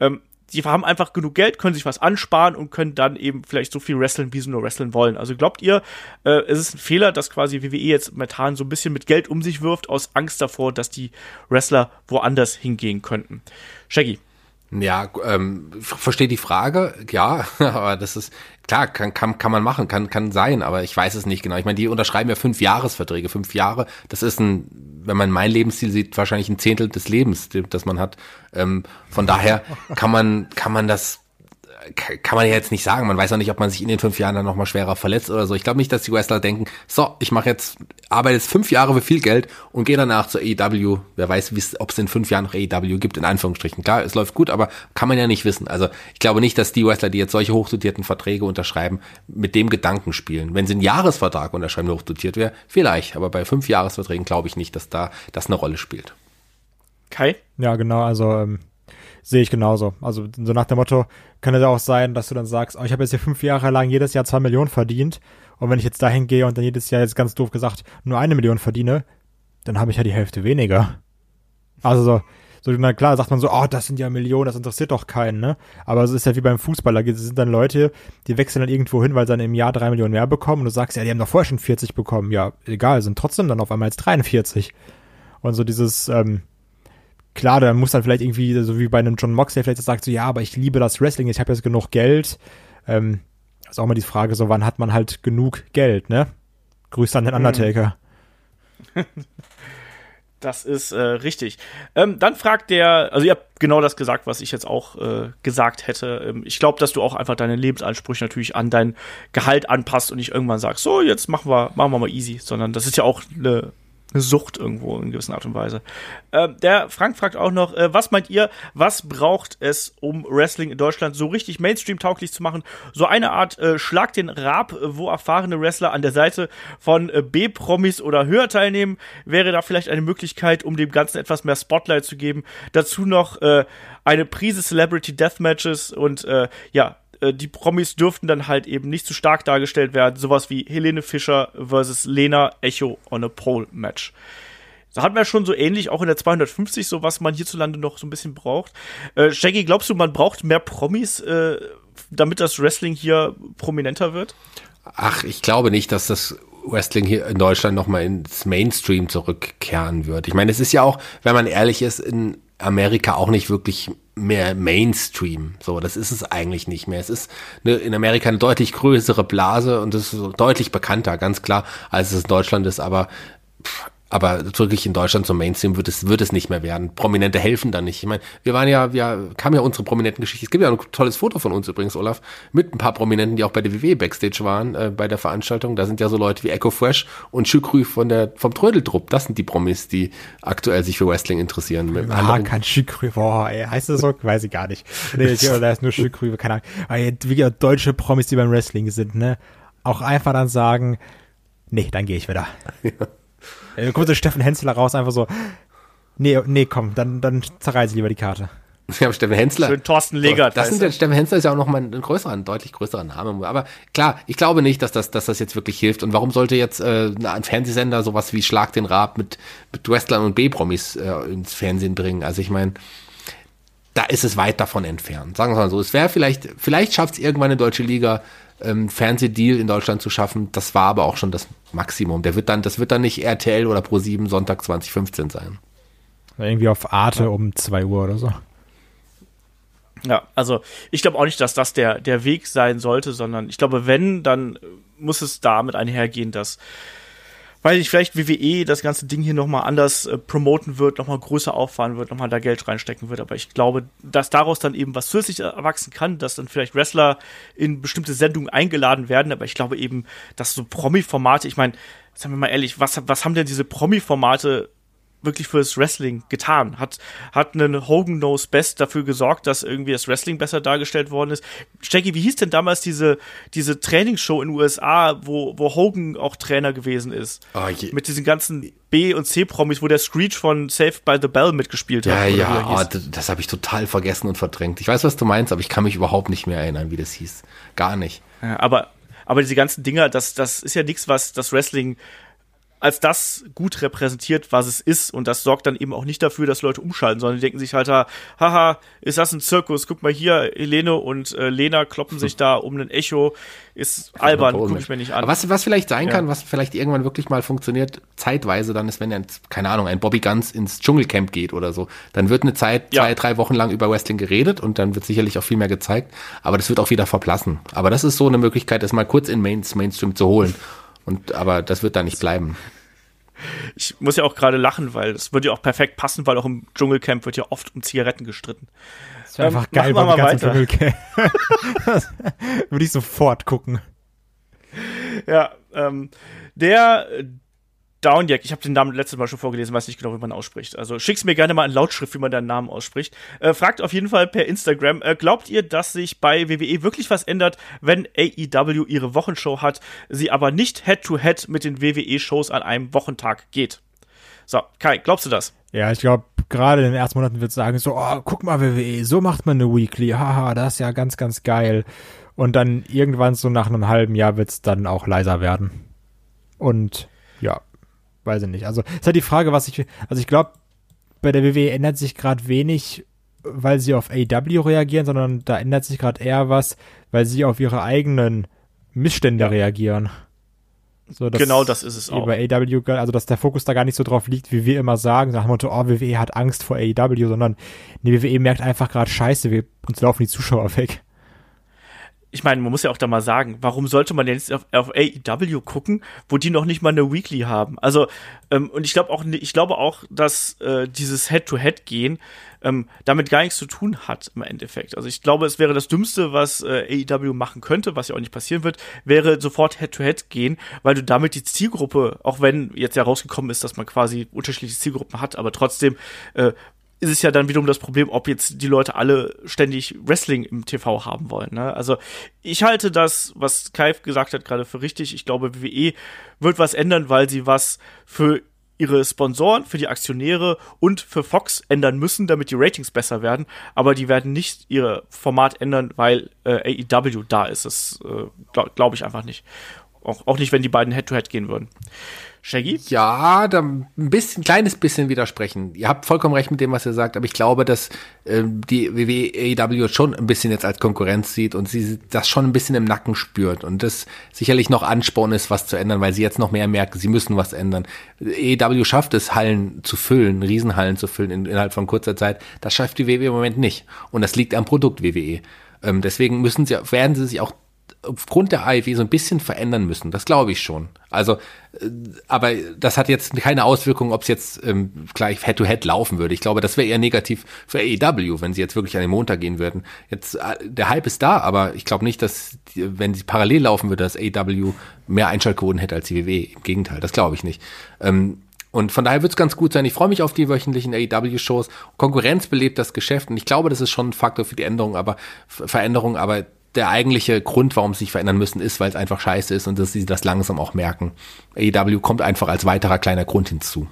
ähm, die haben einfach genug Geld, können sich was ansparen und können dann eben vielleicht so viel wresteln, wie sie nur wresteln wollen. Also glaubt ihr, äh, es ist ein Fehler, dass quasi WWE jetzt momentan so ein bisschen mit Geld um sich wirft, aus Angst davor, dass die Wrestler woanders hingehen könnten? Shaggy. Ja, ähm, verstehe die Frage, ja, aber das ist klar, kann, kann, kann man machen, kann, kann sein, aber ich weiß es nicht genau. Ich meine, die unterschreiben ja fünf Jahresverträge, fünf Jahre, das ist ein, wenn man mein Lebensstil sieht, wahrscheinlich ein Zehntel des Lebens, das man hat. Ähm, von daher kann man, kann man das kann man ja jetzt nicht sagen. Man weiß auch nicht, ob man sich in den fünf Jahren dann nochmal schwerer verletzt oder so. Ich glaube nicht, dass die Wrestler denken, so, ich mache jetzt, arbeite jetzt fünf Jahre für viel Geld und gehe danach zur AEW. Wer weiß, ob es in fünf Jahren noch AEW gibt, in Anführungsstrichen. Klar, es läuft gut, aber kann man ja nicht wissen. Also ich glaube nicht, dass die Wrestler, die jetzt solche hochdotierten Verträge unterschreiben, mit dem Gedanken spielen. Wenn sie einen Jahresvertrag unterschreiben, der hochdotiert wäre, vielleicht. Aber bei fünf Jahresverträgen glaube ich nicht, dass da das eine Rolle spielt. Kai? Ja, genau, also ähm, sehe ich genauso. Also so nach dem Motto, kann es auch sein, dass du dann sagst, oh, ich habe jetzt hier fünf Jahre lang jedes Jahr zwei Millionen verdient und wenn ich jetzt dahin gehe und dann jedes Jahr jetzt ganz doof gesagt nur eine Million verdiene, dann habe ich ja die Hälfte weniger. Also so, so na klar sagt man so, oh, das sind ja Millionen, das interessiert doch keinen, ne? Aber es ist ja wie beim Fußball, da sind dann Leute, die wechseln dann irgendwo hin, weil sie dann im Jahr drei Millionen mehr bekommen und du sagst, ja, die haben doch vorher schon 40 bekommen. Ja, egal, sind trotzdem dann auf einmal jetzt 43. Und so dieses, ähm, klar, da muss dann vielleicht irgendwie, so wie bei einem John Moxley vielleicht sagt, so, ja, aber ich liebe das Wrestling, ich habe jetzt genug Geld. Ähm, ist auch mal die Frage, so, wann hat man halt genug Geld, ne? Grüß an den Undertaker. Das ist äh, richtig. Ähm, dann fragt der, also ihr habt genau das gesagt, was ich jetzt auch äh, gesagt hätte. Ähm, ich glaube, dass du auch einfach deine Lebensansprüche natürlich an dein Gehalt anpasst und nicht irgendwann sagst, so, jetzt machen wir, machen wir mal easy, sondern das ist ja auch eine Sucht irgendwo in gewisser Art und Weise. Ähm, der Frank fragt auch noch, äh, was meint ihr, was braucht es, um Wrestling in Deutschland so richtig Mainstream-tauglich zu machen? So eine Art äh, Schlag den Rab, wo erfahrene Wrestler an der Seite von äh, B-Promis oder höher teilnehmen, wäre da vielleicht eine Möglichkeit, um dem Ganzen etwas mehr Spotlight zu geben. Dazu noch äh, eine Prise Celebrity Deathmatches und äh, ja, äh, die Promis dürften dann halt eben nicht zu stark dargestellt werden. Sowas wie Helene Fischer versus Lena Echo on a Pole Match. Da hatten wir schon so ähnlich, auch in der 250, so was man hierzulande noch so ein bisschen braucht. Äh, Shaggy, glaubst du, man braucht mehr Promis, äh, damit das Wrestling hier prominenter wird? Ach, ich glaube nicht, dass das Wrestling hier in Deutschland nochmal ins Mainstream zurückkehren wird. Ich meine, es ist ja auch, wenn man ehrlich ist, in Amerika auch nicht wirklich mehr Mainstream. So, das ist es eigentlich nicht mehr. Es ist eine, in Amerika eine deutlich größere Blase und es ist deutlich bekannter, ganz klar, als es in Deutschland ist. Aber pff, aber wirklich in Deutschland zum Mainstream wird es, wird es nicht mehr werden. Prominente helfen da nicht. Ich meine, wir waren ja, wir kamen ja unsere prominenten Geschichte. Es gibt ja ein tolles Foto von uns übrigens, Olaf, mit ein paar Prominenten, die auch bei der WWE Backstage waren, äh, bei der Veranstaltung. Da sind ja so Leute wie Echo Fresh und Schükrü von der, vom Trödeltrupp. Das sind die Promis, die aktuell sich für Wrestling interessieren. Ah, kein Schükrü, boah, ey, heißt das so? Weiß ich gar nicht. Nee, da ist nur Schükrü, keine Ahnung. Aber wie deutsche Promis, die beim Wrestling sind, ne? Auch einfach dann sagen, nee, dann gehe ich wieder. Ja. Dann kommt so Steffen Hensler raus, einfach so, nee, nee, komm, dann, dann zerreiße ich lieber die Karte. Ja, Steffen Hensler. Schön Thorsten Legert. Das sind ja, Steffen Hensler ist ja auch noch mal ein größerer, ein deutlich größerer Name. Aber klar, ich glaube nicht, dass das, dass das jetzt wirklich hilft. Und warum sollte jetzt äh, ein Fernsehsender sowas wie Schlag den Rab mit, mit Wrestlern und B-Promis äh, ins Fernsehen bringen? Also ich meine, da ist es weit davon entfernt. Sagen wir mal so. Es wäre vielleicht, vielleicht schafft es irgendwann eine deutsche Liga, ähm, Fernsehdeal in Deutschland zu schaffen. Das war aber auch schon das Maximum. Der wird dann, das wird dann nicht RTL oder Pro7 Sonntag 2015 sein. Irgendwie auf Arte um 2 Uhr oder so. Ja, also ich glaube auch nicht, dass das der, der Weg sein sollte, sondern ich glaube, wenn, dann muss es damit einhergehen, dass weil ich vielleicht WWE das ganze Ding hier nochmal anders äh, promoten wird, nochmal größer auffahren wird, nochmal da Geld reinstecken wird. Aber ich glaube, dass daraus dann eben was zusätzlich erwachsen kann, dass dann vielleicht Wrestler in bestimmte Sendungen eingeladen werden. Aber ich glaube eben, dass so Promi-Formate, ich meine, sagen wir mal ehrlich, was, was haben denn diese Promi-Formate wirklich fürs Wrestling getan? Hat, hat einen Hogan Knows Best dafür gesorgt, dass irgendwie das Wrestling besser dargestellt worden ist? Jackie, wie hieß denn damals diese, diese Trainingsshow in den USA, wo, wo Hogan auch Trainer gewesen ist? Oh, Mit diesen ganzen B- und C-Promis, wo der Screech von Saved by the Bell mitgespielt hat. Ja, ja, oh, das, das habe ich total vergessen und verdrängt. Ich weiß, was du meinst, aber ich kann mich überhaupt nicht mehr erinnern, wie das hieß. Gar nicht. Ja, aber, aber diese ganzen Dinger, das, das ist ja nichts, was das Wrestling als das gut repräsentiert, was es ist. Und das sorgt dann eben auch nicht dafür, dass Leute umschalten, sondern die denken sich halt, haha, ist das ein Zirkus? Guck mal hier, Helene und äh, Lena kloppen sich da um ein Echo. Ist albern, guck ich mir nicht an. Was, was vielleicht sein ja. kann, was vielleicht irgendwann wirklich mal funktioniert, zeitweise dann ist, wenn dann, keine Ahnung, ein Bobby Guns ins Dschungelcamp geht oder so, dann wird eine Zeit, ja. zwei, drei Wochen lang über Wrestling geredet und dann wird sicherlich auch viel mehr gezeigt, aber das wird auch wieder verblassen. Aber das ist so eine Möglichkeit, das mal kurz in Mains, Mainstream zu holen. Und, aber das wird da nicht bleiben. Ich muss ja auch gerade lachen, weil es würde ja auch perfekt passen, weil auch im Dschungelcamp wird ja oft um Zigaretten gestritten. Das wäre ähm, einfach geil, beim ganzen Dschungelcamp. würde ich sofort gucken. Ja, ähm, der Downjack, ich habe den Namen letztes Mal schon vorgelesen, weiß nicht genau, wie man ausspricht. Also schick's mir gerne mal in Lautschrift, wie man deinen Namen ausspricht. Äh, fragt auf jeden Fall per Instagram, äh, glaubt ihr, dass sich bei WWE wirklich was ändert, wenn AEW ihre Wochenshow hat, sie aber nicht Head-to-Head -head mit den WWE-Shows an einem Wochentag geht? So, Kai, glaubst du das? Ja, ich glaube, gerade in den ersten Monaten wird sagen so, oh, guck mal WWE, so macht man eine Weekly, haha, das ist ja ganz, ganz geil. Und dann irgendwann so nach einem halben Jahr wird's dann auch leiser werden. Und ja, weiß ich nicht. Also ist halt die Frage, was ich, also ich glaube, bei der WWE ändert sich gerade wenig, weil sie auf AW reagieren, sondern da ändert sich gerade eher was, weil sie auf ihre eigenen Missstände ja. reagieren. So, genau das ist es auch. Bei AW, also dass der Fokus da gar nicht so drauf liegt, wie wir immer sagen, nach dem Motto, oh, WWE hat Angst vor AW, sondern die WWE merkt einfach gerade scheiße, wir, uns laufen die Zuschauer weg ich meine, man muss ja auch da mal sagen, warum sollte man jetzt auf, auf AEW gucken, wo die noch nicht mal eine Weekly haben? Also, ähm, und ich glaube auch, ich glaube auch, dass äh, dieses Head-to-Head-Gehen ähm, damit gar nichts zu tun hat im Endeffekt. Also ich glaube, es wäre das Dümmste, was äh, AEW machen könnte, was ja auch nicht passieren wird, wäre sofort Head-to-Head -head gehen, weil du damit die Zielgruppe, auch wenn jetzt ja rausgekommen ist, dass man quasi unterschiedliche Zielgruppen hat, aber trotzdem äh, ist es ja dann wiederum das Problem, ob jetzt die Leute alle ständig Wrestling im TV haben wollen. Ne? Also ich halte das, was Kai gesagt hat, gerade für richtig. Ich glaube, WWE wird was ändern, weil sie was für ihre Sponsoren, für die Aktionäre und für Fox ändern müssen, damit die Ratings besser werden. Aber die werden nicht ihr Format ändern, weil äh, AEW da ist. Das äh, glaube glaub ich einfach nicht. Auch, auch nicht, wenn die beiden Head-to-Head -head gehen würden. Shaggy? Ja, da ein bisschen, kleines bisschen widersprechen. Ihr habt vollkommen recht mit dem, was ihr sagt, aber ich glaube, dass ähm, die WWE schon ein bisschen jetzt als Konkurrenz sieht und sie das schon ein bisschen im Nacken spürt und das sicherlich noch Ansporn ist, was zu ändern, weil sie jetzt noch mehr merken, sie müssen was ändern. AEW schafft es, Hallen zu füllen, Riesenhallen zu füllen in, innerhalb von kurzer Zeit. Das schafft die WWE im Moment nicht. Und das liegt am Produkt WWE. Ähm, deswegen müssen sie, werden sie sich auch aufgrund der AEW so ein bisschen verändern müssen. Das glaube ich schon. Also, äh, aber das hat jetzt keine Auswirkung, ob es jetzt ähm, gleich Head-to-Head -head laufen würde. Ich glaube, das wäre eher negativ für AEW, wenn sie jetzt wirklich an den Montag gehen würden. Jetzt, äh, der Hype ist da, aber ich glaube nicht, dass, wenn sie parallel laufen würde, dass AEW mehr Einschaltquoten hätte als die WWE. Im Gegenteil, das glaube ich nicht. Ähm, und von daher wird es ganz gut sein. Ich freue mich auf die wöchentlichen AEW-Shows. Konkurrenz belebt das Geschäft und ich glaube, das ist schon ein Faktor für die Änderung, aber Veränderung, aber der eigentliche Grund, warum sie sich verändern müssen, ist, weil es einfach scheiße ist und dass sie das langsam auch merken. AEW kommt einfach als weiterer kleiner Grund hinzu.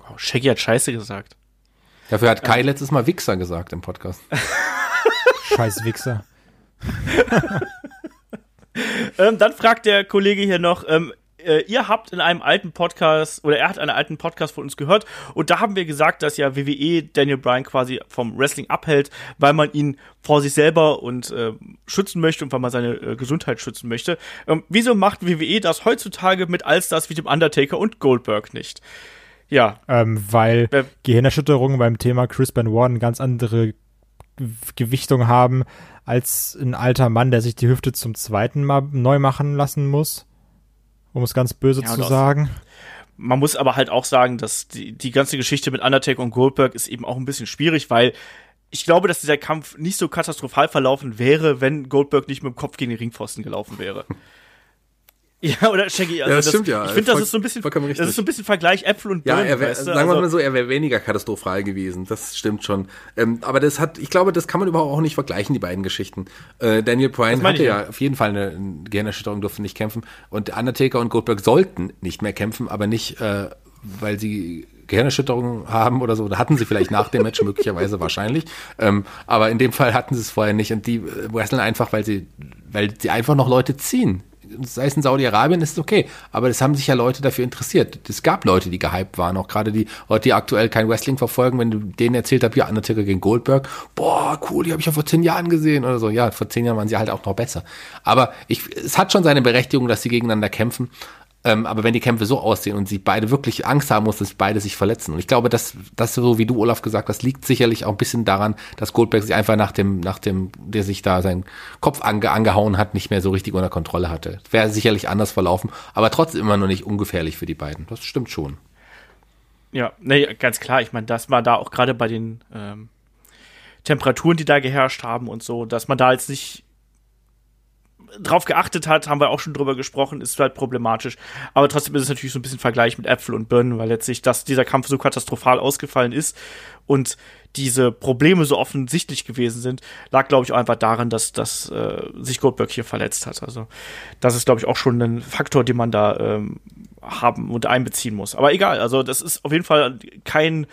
Oh, Shaggy hat scheiße gesagt. Dafür hat Kai ähm. letztes Mal Wichser gesagt im Podcast. Scheiß Wichser. ähm, dann fragt der Kollege hier noch, ähm, äh, ihr habt in einem alten Podcast oder er hat einen alten Podcast von uns gehört und da haben wir gesagt, dass ja WWE Daniel Bryan quasi vom Wrestling abhält, weil man ihn vor sich selber und äh, schützen möchte und weil man seine äh, Gesundheit schützen möchte. Ähm, wieso macht WWE das heutzutage mit Allstars wie dem Undertaker und Goldberg nicht? Ja. Ähm, weil äh, Gehirnerschütterungen beim Thema Chris Benoit eine ganz andere Gewichtung haben als ein alter Mann, der sich die Hüfte zum zweiten Mal neu machen lassen muss um es ganz böse ja, zu sagen. Man muss aber halt auch sagen, dass die, die ganze Geschichte mit Undertaker und Goldberg ist eben auch ein bisschen schwierig, weil ich glaube, dass dieser Kampf nicht so katastrophal verlaufen wäre, wenn Goldberg nicht mit dem Kopf gegen den Ringpfosten gelaufen wäre. Ja, oder Shaggy, also ja, das, das stimmt ja. Ich finde, das ist so ein bisschen, das ist so ein bisschen Vergleich Äpfel und Birnen. Ja, er wär, weißt du? sagen wir also, mal so, er wäre weniger katastrophal gewesen. Das stimmt schon. Ähm, aber das hat, ich glaube, das kann man überhaupt auch nicht vergleichen, die beiden Geschichten. Äh, Daniel Bryan hatte ich, ja, auf jeden Fall eine, eine Gehirnerschütterung, durfte nicht kämpfen. Und Undertaker und Goldberg sollten nicht mehr kämpfen, aber nicht, äh, weil sie Gehirnerschütterung haben oder so. Da hatten sie vielleicht nach dem Match möglicherweise wahrscheinlich. Ähm, aber in dem Fall hatten sie es vorher nicht. Und die äh, wresteln einfach, weil sie, weil sie einfach noch Leute ziehen sei es in Saudi-Arabien, ist es okay. Aber es haben sich ja Leute dafür interessiert. Es gab Leute, die gehypt waren, auch gerade die Leute, die aktuell kein Wrestling verfolgen, wenn du denen erzählt hast, ja, Undertaker gegen Goldberg, boah, cool, die habe ich ja vor zehn Jahren gesehen oder so. Ja, vor zehn Jahren waren sie halt auch noch besser. Aber ich, es hat schon seine Berechtigung, dass sie gegeneinander kämpfen. Ähm, aber wenn die Kämpfe so aussehen und sie beide wirklich Angst haben muss, dass beide sich verletzen. Und ich glaube, dass das so wie du, Olaf, gesagt hast, liegt sicherlich auch ein bisschen daran, dass Goldberg sich einfach nach dem, nach dem, der sich da seinen Kopf ange, angehauen hat, nicht mehr so richtig unter Kontrolle hatte. Wäre sicherlich anders verlaufen, aber trotzdem immer noch nicht ungefährlich für die beiden. Das stimmt schon. Ja, nee, ganz klar. Ich meine, das war da auch gerade bei den ähm, Temperaturen, die da geherrscht haben und so, dass man da jetzt nicht drauf geachtet hat, haben wir auch schon drüber gesprochen, ist halt problematisch. Aber trotzdem ist es natürlich so ein bisschen Vergleich mit Äpfel und Birnen, weil letztlich dass dieser Kampf so katastrophal ausgefallen ist und diese Probleme so offensichtlich gewesen sind, lag, glaube ich, auch einfach daran, dass, dass äh, sich Goldberg hier verletzt hat. Also das ist, glaube ich, auch schon ein Faktor, den man da ähm, haben und einbeziehen muss. Aber egal, also das ist auf jeden Fall kein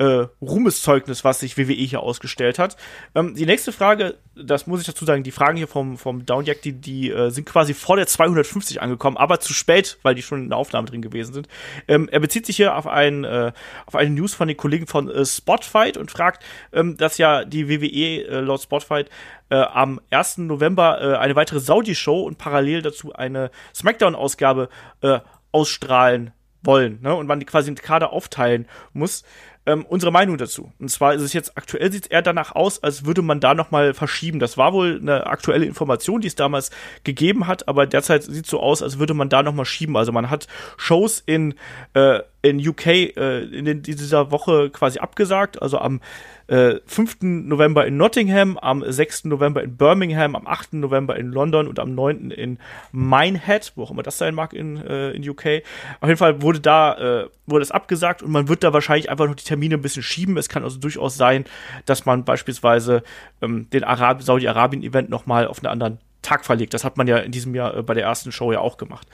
äh, Ruhmeszeugnis, was sich WWE hier ausgestellt hat. Ähm, die nächste Frage, das muss ich dazu sagen, die Fragen hier vom, vom Downjack, die, die äh, sind quasi vor der 250 angekommen, aber zu spät, weil die schon in der Aufnahme drin gewesen sind. Ähm, er bezieht sich hier auf, ein, äh, auf eine News von den Kollegen von äh, Spotfight und fragt, ähm, dass ja die WWE äh, laut Spotfight äh, am 1. November äh, eine weitere Saudi-Show und parallel dazu eine Smackdown-Ausgabe äh, ausstrahlen wollen ne? und man quasi den Kader aufteilen muss ähm, unsere Meinung dazu. Und zwar ist es jetzt aktuell sieht es eher danach aus, als würde man da noch mal verschieben. Das war wohl eine aktuelle Information, die es damals gegeben hat, aber derzeit sieht es so aus, als würde man da noch mal schieben. Also man hat Shows in äh, in UK äh, in den, dieser Woche quasi abgesagt. Also am äh, 5. November in Nottingham, am 6. November in Birmingham, am 8. November in London und am 9. in Minehead, wo auch immer das sein mag in, äh, in UK. Auf jeden Fall wurde da äh, wurde es abgesagt und man wird da wahrscheinlich einfach noch die Termine ein bisschen schieben. Es kann also durchaus sein, dass man beispielsweise ähm, den Arab Saudi-Arabien-Event noch mal auf einen anderen Tag verlegt. Das hat man ja in diesem Jahr äh, bei der ersten Show ja auch gemacht.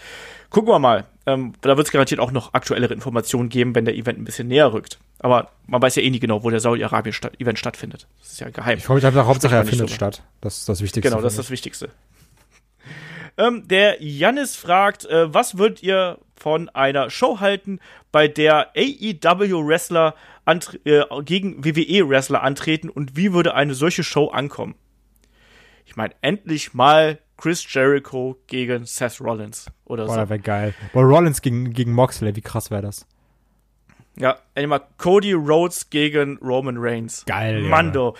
Gucken wir mal. Ähm, da wird es garantiert auch noch aktuellere Informationen geben, wenn der Event ein bisschen näher rückt. Aber man weiß ja eh nie genau, wo der Saudi-Arabien-Event stattfindet. Das ist ja geheim. Ich freue mich einfach, Hauptsache er findet statt. Das ist das Wichtigste. Genau, das ist das Wichtigste. Ähm, der Jannis fragt, äh, was würdet ihr von einer Show halten, bei der AEW-Wrestler äh, gegen WWE-Wrestler antreten und wie würde eine solche Show ankommen? Ich meine, endlich mal Chris Jericho gegen Seth Rollins oder Boah, so. das wäre geil. Boah, Rollins gegen, gegen Moxley, wie krass wäre das? Ja, endlich mal Cody Rhodes gegen Roman Reigns. Geil. Mando.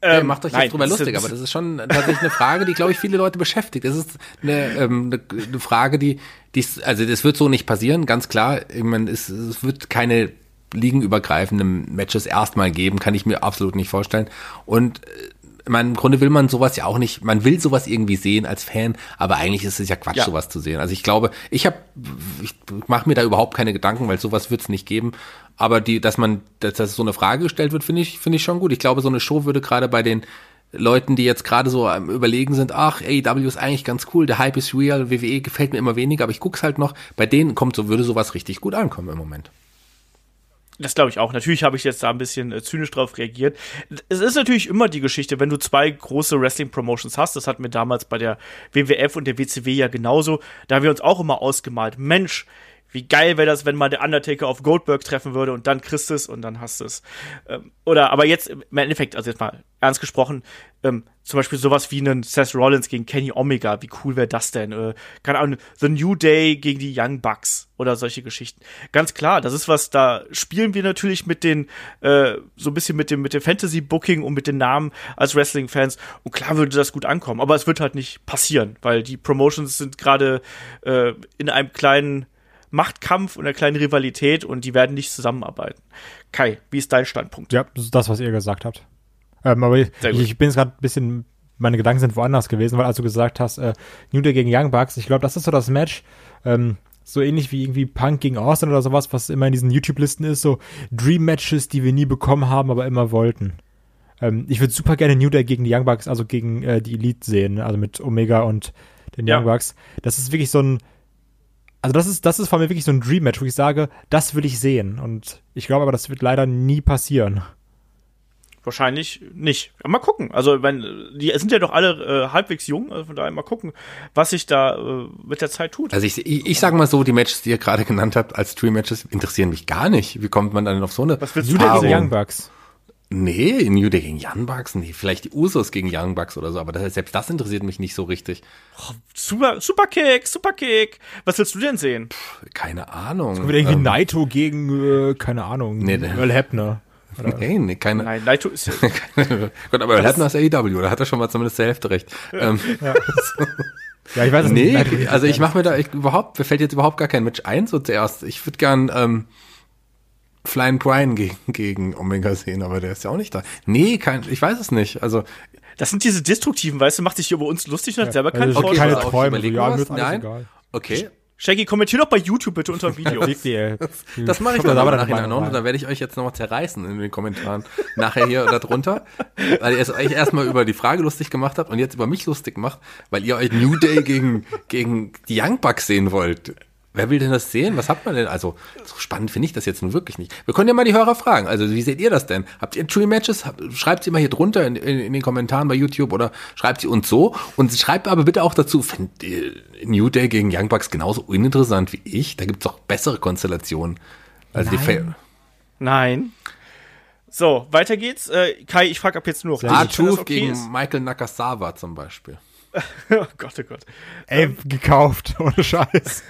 Ja, Ähm, macht euch nein, jetzt drüber lustig, aber das ist schon tatsächlich eine Frage, die, glaube ich, viele Leute beschäftigt. Das ist eine, ähm, eine, eine Frage, die, die, ist- also das wird so nicht passieren, ganz klar. Ich meine, es, es wird keine ligenübergreifenden Matches erstmal geben, kann ich mir absolut nicht vorstellen. Und meine, im Grunde will man sowas ja auch nicht, man will sowas irgendwie sehen als Fan, aber eigentlich ist es ja Quatsch, Ja. sowas zu sehen. Also ich glaube, ich habe, ich mache mir da überhaupt keine Gedanken, weil sowas wird es nicht geben. Aber die, dass man, dass, dass so eine Frage gestellt wird, finde ich, finde ich schon gut. Ich glaube, so eine Show würde gerade bei den Leuten, die jetzt gerade so am überlegen sind, ach, AEW ist eigentlich ganz cool, der Hype ist real, WWE gefällt mir immer weniger, aber ich guck's halt noch. Bei denen kommt so, würde sowas richtig gut ankommen im Moment. Das glaube ich auch. Natürlich habe ich jetzt da ein bisschen äh, zynisch drauf reagiert. Es ist natürlich immer die Geschichte, wenn du zwei große Wrestling-Promotions hast, das hatten wir damals bei der WWF und der WCW ja genauso, da haben wir uns auch immer ausgemalt, Mensch, wie geil wäre das, wenn mal der Undertaker auf Goldberg treffen würde und dann kriegst es und dann hast es. Ähm, oder, aber jetzt im Endeffekt, also jetzt mal ernst gesprochen, ähm, zum Beispiel sowas wie einen Seth Rollins gegen Kenny Omega, wie cool wäre das denn? Äh, keine Ahnung, The New Day gegen die Young Bucks oder solche Geschichten. Ganz klar, das ist was, da spielen wir natürlich mit den, äh, so ein bisschen mit dem, mit dem Fantasy-Booking und mit den Namen als Wrestling-Fans. Und klar würde das gut ankommen, aber es wird halt nicht passieren, weil die Promotions sind gerade äh, in einem kleinen Machtkampf und einer kleinen Rivalität und die werden nicht zusammenarbeiten. Kai, wie ist dein Standpunkt? Ja, das ist das, was ihr gesagt habt. Ähm, aber ich, ich bin jetzt gerade ein bisschen, meine Gedanken sind woanders gewesen, weil als du gesagt hast, äh, New Day gegen Young Bucks, ich glaube, das ist so das Match, ähm, so ähnlich wie irgendwie Punk gegen Austin oder sowas, was immer in diesen YouTube-Listen ist, so Dream-Matches, die wir nie bekommen haben, aber immer wollten. Ähm, ich würde super gerne New Day gegen die Young Bucks, also gegen äh, die Elite sehen, also mit Omega und den Ja. Young Bucks. Das ist wirklich so ein, also das ist, das ist von mir wirklich so ein Dream-Match, wo ich sage, das will ich sehen. Und ich glaube aber, das wird leider nie passieren. Wahrscheinlich nicht. Aber mal gucken. Also, wenn, die sind ja doch alle äh, halbwegs jung, also von daher mal gucken, was sich da äh, mit der Zeit tut. Also ich, ich, ich sage mal so, die Matches, die ihr gerade genannt habt als Dream-Matches, interessieren mich gar nicht. Wie kommt man dann auf so eine Was willst New du denn? Young Bucks. Nee, New Day gegen Young Bucks? Nee, vielleicht die Usos gegen Young Bucks oder so, aber das, selbst das interessiert mich nicht so richtig. Super, Superkick, Superkick. Was willst du denn sehen? Keine Ahnung. Wieder irgendwie Ähm, Naito gegen, äh, keine Ahnung, Nee, der- Earl Hebner. Nee, nee, keine. Nein, Naito ist ja, Gott, aber er hat das AEW, da hat er schon mal zumindest zur Hälfte recht. Ähm, Ja, ich weiß es nee, nicht. also ich mache mir da ich, überhaupt, mir fällt jetzt überhaupt gar kein Match ein, so zuerst. Ich würde gern ähm, Flying Brian gegen, gegen Omega sehen, aber der ist ja auch nicht da. Nee, kein, ich weiß es nicht. Also, das sind diese destruktiven, weißt du, macht sich hier über uns lustig und hat selber keinen also Okay, keine Träume. ja, mir ist alles Nein. egal. okay. Shaggy, kommentier doch bei YouTube bitte unter dem Video. Ey. Das mache ich dann aber nachher noch. rein. Da werde ich euch jetzt nochmal zerreißen in den Kommentaren. Nachher hier oder drunter. Weil ihr es euch erstmal über die Frage lustig gemacht habt und jetzt über mich lustig macht, weil ihr euch New Day gegen, gegen die Young Bucks sehen wollt. Wer will denn das sehen? Was hat man denn? Also, so spannend finde ich das jetzt nun wirklich nicht. Wir können ja mal die Hörer fragen. Also, wie seht ihr das denn? Habt ihr Tree Matches? Schreibt sie mal hier drunter in, in, in den Kommentaren bei YouTube oder schreibt sie uns so. Und schreibt aber bitte auch dazu, findet ihr New Day gegen Young Bucks genauso uninteressant wie ich? Da gibt's doch bessere Konstellationen. Also, die Fa Nein. So, weiter geht's. Äh, Kai, ich frage ab jetzt nur noch dich, wenn das R-Truth okay gegen ist. Michael Nakasawa zum Beispiel. oh Gott, oh Gott. Ey, gekauft, ohne Scheiß.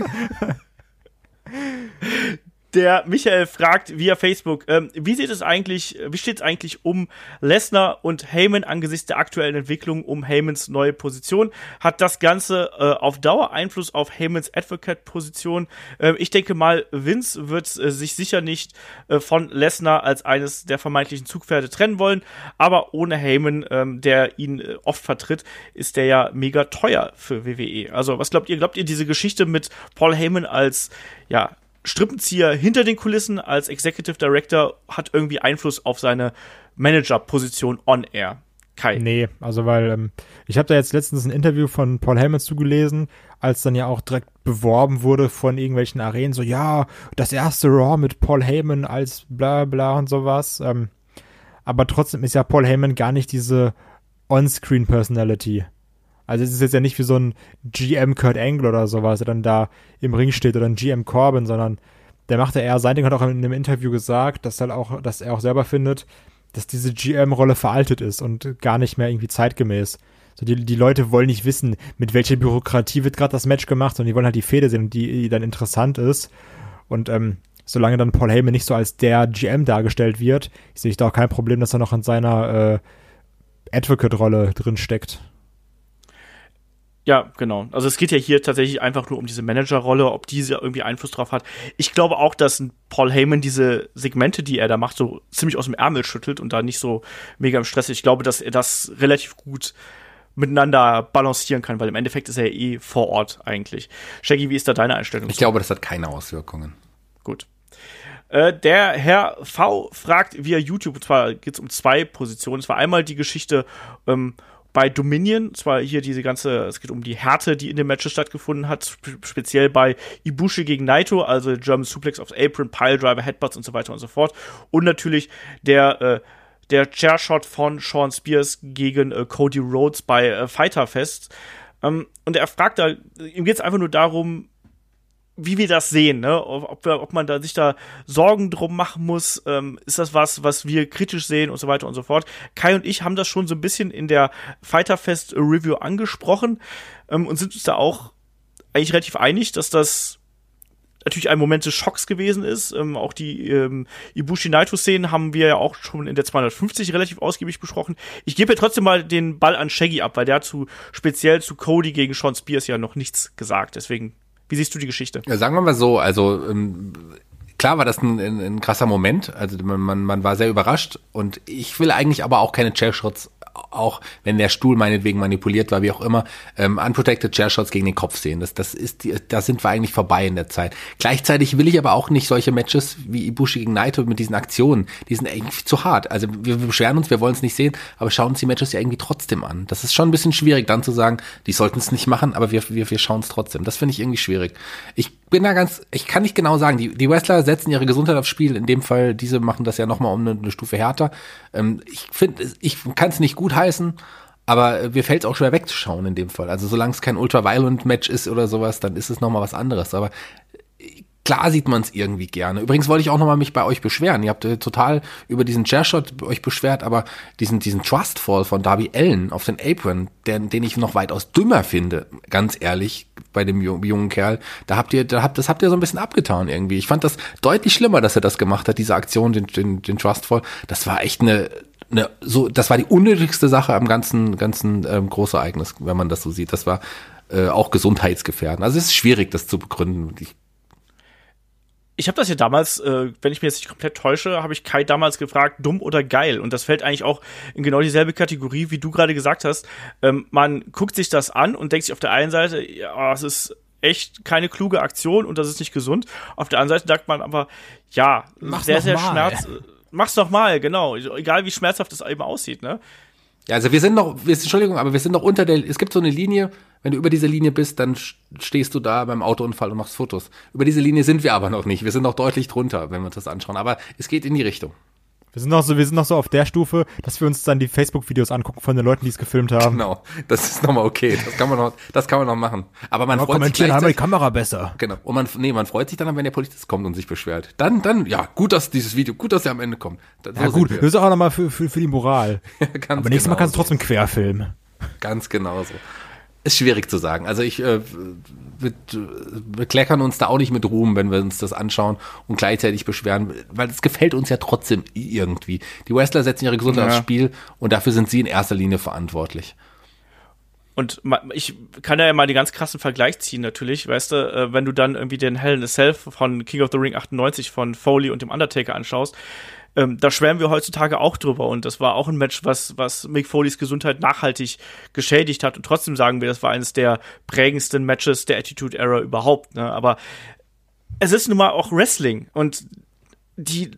Der Michael fragt via Facebook, ähm, wie sieht es eigentlich, wie steht es eigentlich um Lesnar und Heyman angesichts der aktuellen Entwicklung um Heymans neue Position? Hat das Ganze äh, auf Dauer Einfluss auf Heymans Advocate-Position? Ähm, ich denke mal, Vince wird äh, sich sicher nicht äh, von Lesnar als eines der vermeintlichen Zugpferde trennen wollen, aber ohne Heyman, ähm, der ihn äh, oft vertritt, ist der ja mega teuer für WWE. Also was glaubt ihr? Glaubt ihr diese Geschichte mit Paul Heyman als ja Strippenzieher hinter den Kulissen als Executive Director hat irgendwie Einfluss auf seine Manager-Position on air. Kai. Nee, also weil ähm, ich habe da jetzt letztens ein Interview von Paul Heyman zugelesen, als dann ja auch direkt beworben wurde von irgendwelchen Arenen, so ja, das erste Raw mit Paul Heyman als bla bla und sowas. Ähm, aber trotzdem ist ja Paul Heyman gar nicht diese On-Screen-Personality. Also es ist jetzt ja nicht wie so ein GM Kurt Angle oder sowas, der dann da im Ring steht oder ein GM Corbin, sondern der macht ja eher, sein Ding hat auch in einem Interview gesagt, dass er auch, dass er auch selber findet, dass diese GM-Rolle veraltet ist und gar nicht mehr irgendwie zeitgemäß. So die, die Leute wollen nicht wissen, mit welcher Bürokratie wird gerade das Match gemacht, sondern die wollen halt die Fehde sehen, die, die dann interessant ist. Und ähm, solange dann Paul Heyman nicht so als der GM dargestellt wird, sehe ich da auch kein Problem, dass er noch in seiner äh, Advocate-Rolle drin steckt. Ja, genau. Also es geht ja hier tatsächlich einfach nur um diese Managerrolle, ob diese irgendwie Einfluss drauf hat. Ich glaube auch, dass Paul Heyman diese Segmente, die er da macht, so ziemlich aus dem Ärmel schüttelt und da nicht so mega im Stress ist. Ich glaube, dass er das relativ gut miteinander balancieren kann, weil im Endeffekt ist er ja eh vor Ort eigentlich. Shaggy, wie ist da deine Einstellung? Ich glaube, das hat keine Auswirkungen. Gut. Äh, der Herr V fragt via YouTube, und zwar geht es um zwei Positionen. Es war einmal die Geschichte ähm, bei Dominion, zwar hier diese ganze, es geht um die Härte, die in den Matches stattgefunden hat, spe speziell bei Ibushi gegen Naito, also German Suplex aufs Apron, Piledriver, Headbutts und so weiter und so fort. Und natürlich der, äh, der Chairshot von Sean Spears gegen äh, Cody Rhodes bei äh, Fighter Fest. Ähm, und er fragt da, ihm geht es einfach nur darum, wie wir das sehen, ne? Ob, wir, ob man da sich da Sorgen drum machen muss, ähm, ist das was, was wir kritisch sehen und so weiter und so fort. Kai und ich haben das schon so ein bisschen in der Fighterfest Review angesprochen ähm, und sind uns da auch eigentlich relativ einig, dass das natürlich ein Moment des Schocks gewesen ist. Ähm, auch die ähm, Ibushi Naito Szenen haben wir ja auch schon in der 250 relativ ausgiebig besprochen. Ich gebe trotzdem mal den Ball an Shaggy ab, weil der hat zu speziell zu Cody gegen Sean Spears ja noch nichts gesagt. Deswegen wie siehst du die Geschichte? Ja, sagen wir mal so, also ähm, klar war das ein, ein, ein krasser Moment. Also man, man, man war sehr überrascht und ich will eigentlich aber auch keine Chair-Shots auch wenn der Stuhl meinetwegen manipuliert war, wie auch immer, ähm, unprotected Chair Shots gegen den Kopf sehen. Das, das ist, da sind wir eigentlich vorbei in der Zeit. Gleichzeitig will ich aber auch nicht solche Matches wie Ibushi gegen Naito mit diesen Aktionen. Die sind irgendwie zu hart. Also wir beschweren uns, wir wollen es nicht sehen, aber schauen uns die Matches ja irgendwie trotzdem an. Das ist schon ein bisschen schwierig, dann zu sagen, die sollten es nicht machen, aber wir, wir, wir schauen es trotzdem. Das finde ich irgendwie schwierig. Ich bin da ganz, ich kann nicht genau sagen, die, die Wrestler setzen ihre Gesundheit aufs Spiel. In dem Fall, diese machen das ja nochmal um eine, eine Stufe härter. Ähm, ich finde, ich kann es nicht gut heißen, aber mir fällt es auch schwer wegzuschauen in dem Fall. Also solange es kein Ultra-Violent-Match ist oder sowas, dann ist es nochmal was anderes. Aber klar sieht man es irgendwie gerne. Übrigens wollte ich auch nochmal mich bei euch beschweren. Ihr habt äh, total über diesen Chairshot euch beschwert, aber diesen, diesen Trustfall von Darby Allen auf den Apron, den, den ich noch weitaus dümmer finde, ganz ehrlich, bei dem jungen Kerl, da habt ihr, da habt, das habt ihr so ein bisschen abgetan irgendwie. Ich fand das deutlich schlimmer, dass er das gemacht hat, diese Aktion, den, den, den Trustfall. Das war echt eine, eine, so, das war die unnötigste Sache am ganzen, ganzen ähm, Großereignis, wenn man das so sieht. Das war äh, auch gesundheitsgefährdend. Also es ist schwierig, das zu begründen. Ich ich habe das ja damals, äh, wenn ich mir jetzt nicht komplett täusche, habe ich Kai damals gefragt, dumm oder geil. Und das fällt eigentlich auch in genau dieselbe Kategorie, wie du gerade gesagt hast. Ähm, man guckt sich das an und denkt sich auf der einen Seite, ja, es ist echt keine kluge Aktion und das ist nicht gesund. Auf der anderen Seite sagt man aber, ja, Mach's sehr, sehr schmerz. Mach's doch mal, genau. Egal wie schmerzhaft es eben aussieht, ne? Ja, also wir sind noch, wir, Entschuldigung, aber wir sind noch unter der, es gibt so eine Linie, wenn du über diese Linie bist, dann stehst du da beim Autounfall und machst Fotos. Über diese Linie sind wir aber noch nicht. Wir sind noch deutlich drunter, wenn wir uns das anschauen. Aber es geht in die Richtung. Wir sind noch so, wir sind noch so auf der Stufe, dass wir uns dann die Facebook-Videos angucken von den Leuten, die es gefilmt haben. Genau, das ist nochmal okay. Das kann man noch, das kann man noch machen. Aber man freut sich wir die Kamera besser. Genau. Und man, nee, man freut sich dann, wenn der Polizist kommt und sich beschwert. Dann, dann, ja, gut, dass dieses Video, gut, dass er am Ende kommt. So ja gut, das ist auch nochmal für, für, für die Moral. ja, Aber nächstes Mal kannst du trotzdem querfilmen. Ganz genau so. Ist schwierig zu sagen. Also ich, äh, wir, wir kleckern uns da auch nicht mit Ruhm, wenn wir uns das anschauen und gleichzeitig beschweren, weil es gefällt uns ja trotzdem irgendwie. Die Wrestler setzen ihre Gesundheit Ja. aufs Spiel und dafür sind sie in erster Linie verantwortlich. Und ich kann ja mal den ganz krassen Vergleich ziehen, natürlich, weißt du, äh, wenn du dann irgendwie den Hell in a Cell von King of the Ring 98 von Foley und dem Undertaker anschaust, ähm, da schwärmen wir heutzutage auch drüber und das war auch ein Match, was, was Mick Foleys Gesundheit nachhaltig geschädigt hat und trotzdem sagen wir, das war eines der prägendsten Matches der Attitude Era überhaupt, ne? aber es ist nun mal auch Wrestling und die,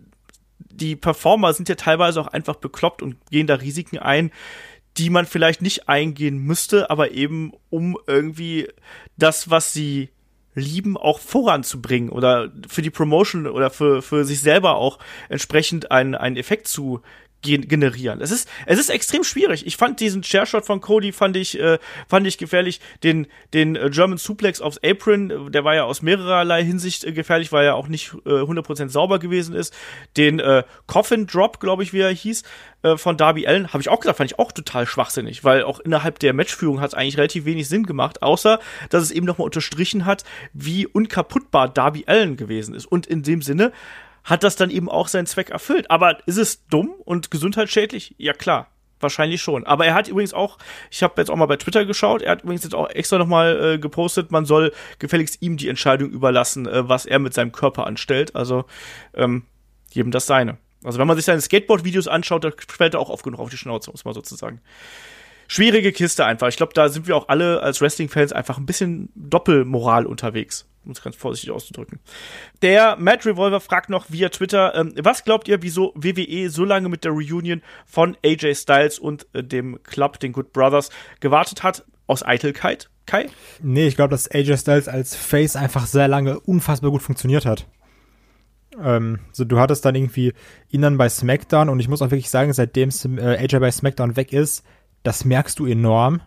die Performer sind ja teilweise auch einfach bekloppt und gehen da Risiken ein, die man vielleicht nicht eingehen müsste, aber eben um irgendwie das, was sie lieben, auch voranzubringen oder für die Promotion oder für, für sich selber auch entsprechend einen, einen Effekt zu generieren. Es ist, es ist extrem schwierig. Ich fand diesen Chairshot von Cody fand ich, äh, fand ich gefährlich. Den, den äh, German Suplex aufs Apron, äh, der war ja aus mehrerlei Hinsicht äh, gefährlich, weil er auch nicht äh, 100% sauber gewesen ist. Den äh, Coffin Drop, glaube ich, wie er hieß, äh, von Darby Allen, habe ich auch gesagt, fand ich auch total schwachsinnig, weil auch innerhalb der Matchführung hat es eigentlich relativ wenig Sinn gemacht, außer dass es eben nochmal unterstrichen hat, wie unkaputtbar Darby Allen gewesen ist. Und in dem Sinne hat das dann eben auch seinen Zweck erfüllt. Aber ist es dumm und gesundheitsschädlich? Ja klar, wahrscheinlich schon. Aber er hat übrigens auch, ich habe jetzt auch mal bei Twitter geschaut, er hat übrigens jetzt auch extra nochmal äh, gepostet, man soll gefälligst ihm die Entscheidung überlassen, äh, was er mit seinem Körper anstellt. Also ähm, jedem das seine. Also wenn man sich seine Skateboard-Videos anschaut, da fällt er auch oft genug auf die Schnauze, muss man sozusagen. Schwierige Kiste einfach. Ich glaube, da sind wir auch alle als Wrestling-Fans einfach ein bisschen Doppelmoral unterwegs, um es ganz vorsichtig auszudrücken. Der Matt Revolver fragt noch via Twitter, ähm, was glaubt ihr, wieso WWE so lange mit der Reunion von AJ Styles und äh, dem Club, den Good Brothers, gewartet hat? Aus Eitelkeit? Kai? Nee, ich glaube, dass AJ Styles als Face einfach sehr lange unfassbar gut funktioniert hat. Ähm, so, du hattest dann irgendwie ihn dann bei SmackDown und ich muss auch wirklich sagen, seitdem äh, AJ bei SmackDown weg ist, das merkst du enorm.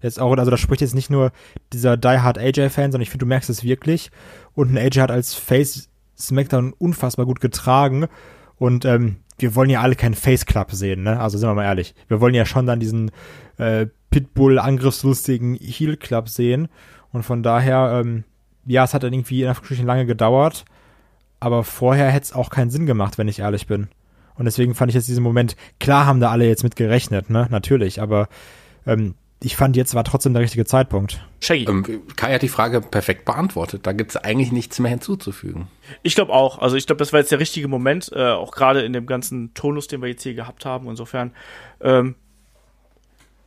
Jetzt auch, also da spricht jetzt nicht nur dieser Die Hard AJ-Fan, sondern ich finde, du merkst es wirklich. Und ein AJ hat als Face SmackDown unfassbar gut getragen. Und ähm, wir wollen ja alle keinen Face Club sehen, ne? Also sind wir mal ehrlich. Wir wollen ja schon dann diesen äh, Pitbull-angriffslustigen Heel Club sehen. Und von daher, ähm, ja, es hat dann irgendwie in Anführungsstrichen lange gedauert. Aber vorher hätte es auch keinen Sinn gemacht, wenn ich ehrlich bin. Und deswegen fand ich jetzt diesen Moment, klar haben da alle jetzt mit gerechnet, ne? Natürlich, aber ähm, ich fand jetzt war trotzdem der richtige Zeitpunkt. Shaggy. Ähm, Kai hat die Frage perfekt beantwortet. Da gibt es eigentlich nichts mehr hinzuzufügen. Ich glaube auch. Also ich glaube, das war jetzt der richtige Moment, äh, auch gerade in dem ganzen Tonus, den wir jetzt hier gehabt haben. Insofern, ähm,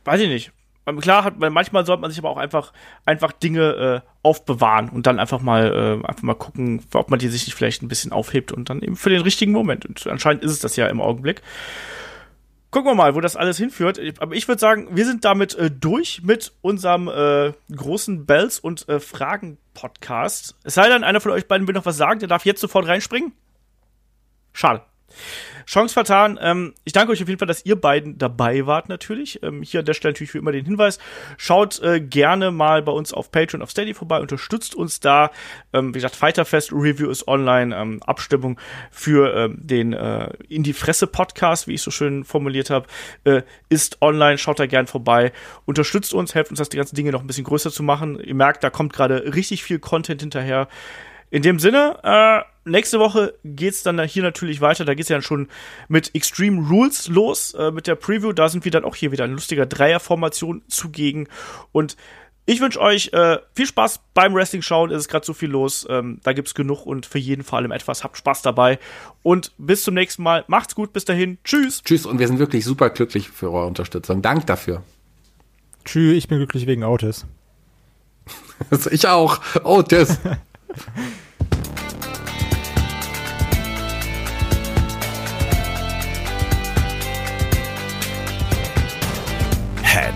weiß ich nicht. Ähm, Klar hat man, manchmal sollte man sich aber auch einfach, einfach Dinge äh, aufbewahren und dann einfach mal, äh, einfach mal gucken, ob man die sich nicht vielleicht ein bisschen aufhebt und dann eben für den richtigen Moment. Und anscheinend ist es das ja im Augenblick. Gucken wir mal, wo das alles hinführt. Aber ich würde sagen, wir sind damit äh, durch mit unserem äh, großen Bells und äh, Fragen Podcast. Es sei denn, einer von euch beiden will noch was sagen, der darf jetzt sofort reinspringen. Schade. Chance vertan. Ähm, ich danke euch auf jeden Fall, dass ihr beiden dabei wart natürlich. Ähm, hier an der Stelle natürlich wie immer den Hinweis. Schaut äh, gerne mal bei uns auf Patreon, auf Steady vorbei, unterstützt uns da. Ähm, wie gesagt, Fighterfest Review ist online. Ähm, Abstimmung für ähm, den äh, In die Fresse Podcast, wie ich so schön formuliert habe, äh, ist online. Schaut da gern vorbei. Unterstützt uns, helft uns, das die ganzen Dinge noch ein bisschen größer zu machen. Ihr merkt, da kommt gerade richtig viel Content hinterher. In dem Sinne, äh, nächste Woche geht's dann hier natürlich weiter. Da geht's ja dann schon mit Extreme Rules los, äh, mit der Preview. Da sind wir dann auch hier wieder ein lustiger Dreierformation zugegen. Und ich wünsche euch äh, viel Spaß beim Wrestling schauen. Es ist gerade so viel los. Ähm, da gibt's genug und für jeden vor allem etwas. Habt Spaß dabei. Und bis zum nächsten Mal. Macht's gut. Bis dahin. Tschüss. Tschüss und wir sind wirklich super glücklich für eure Unterstützung. Dank dafür. Tschüss, ich bin glücklich wegen Otis. Also ich auch. Oh,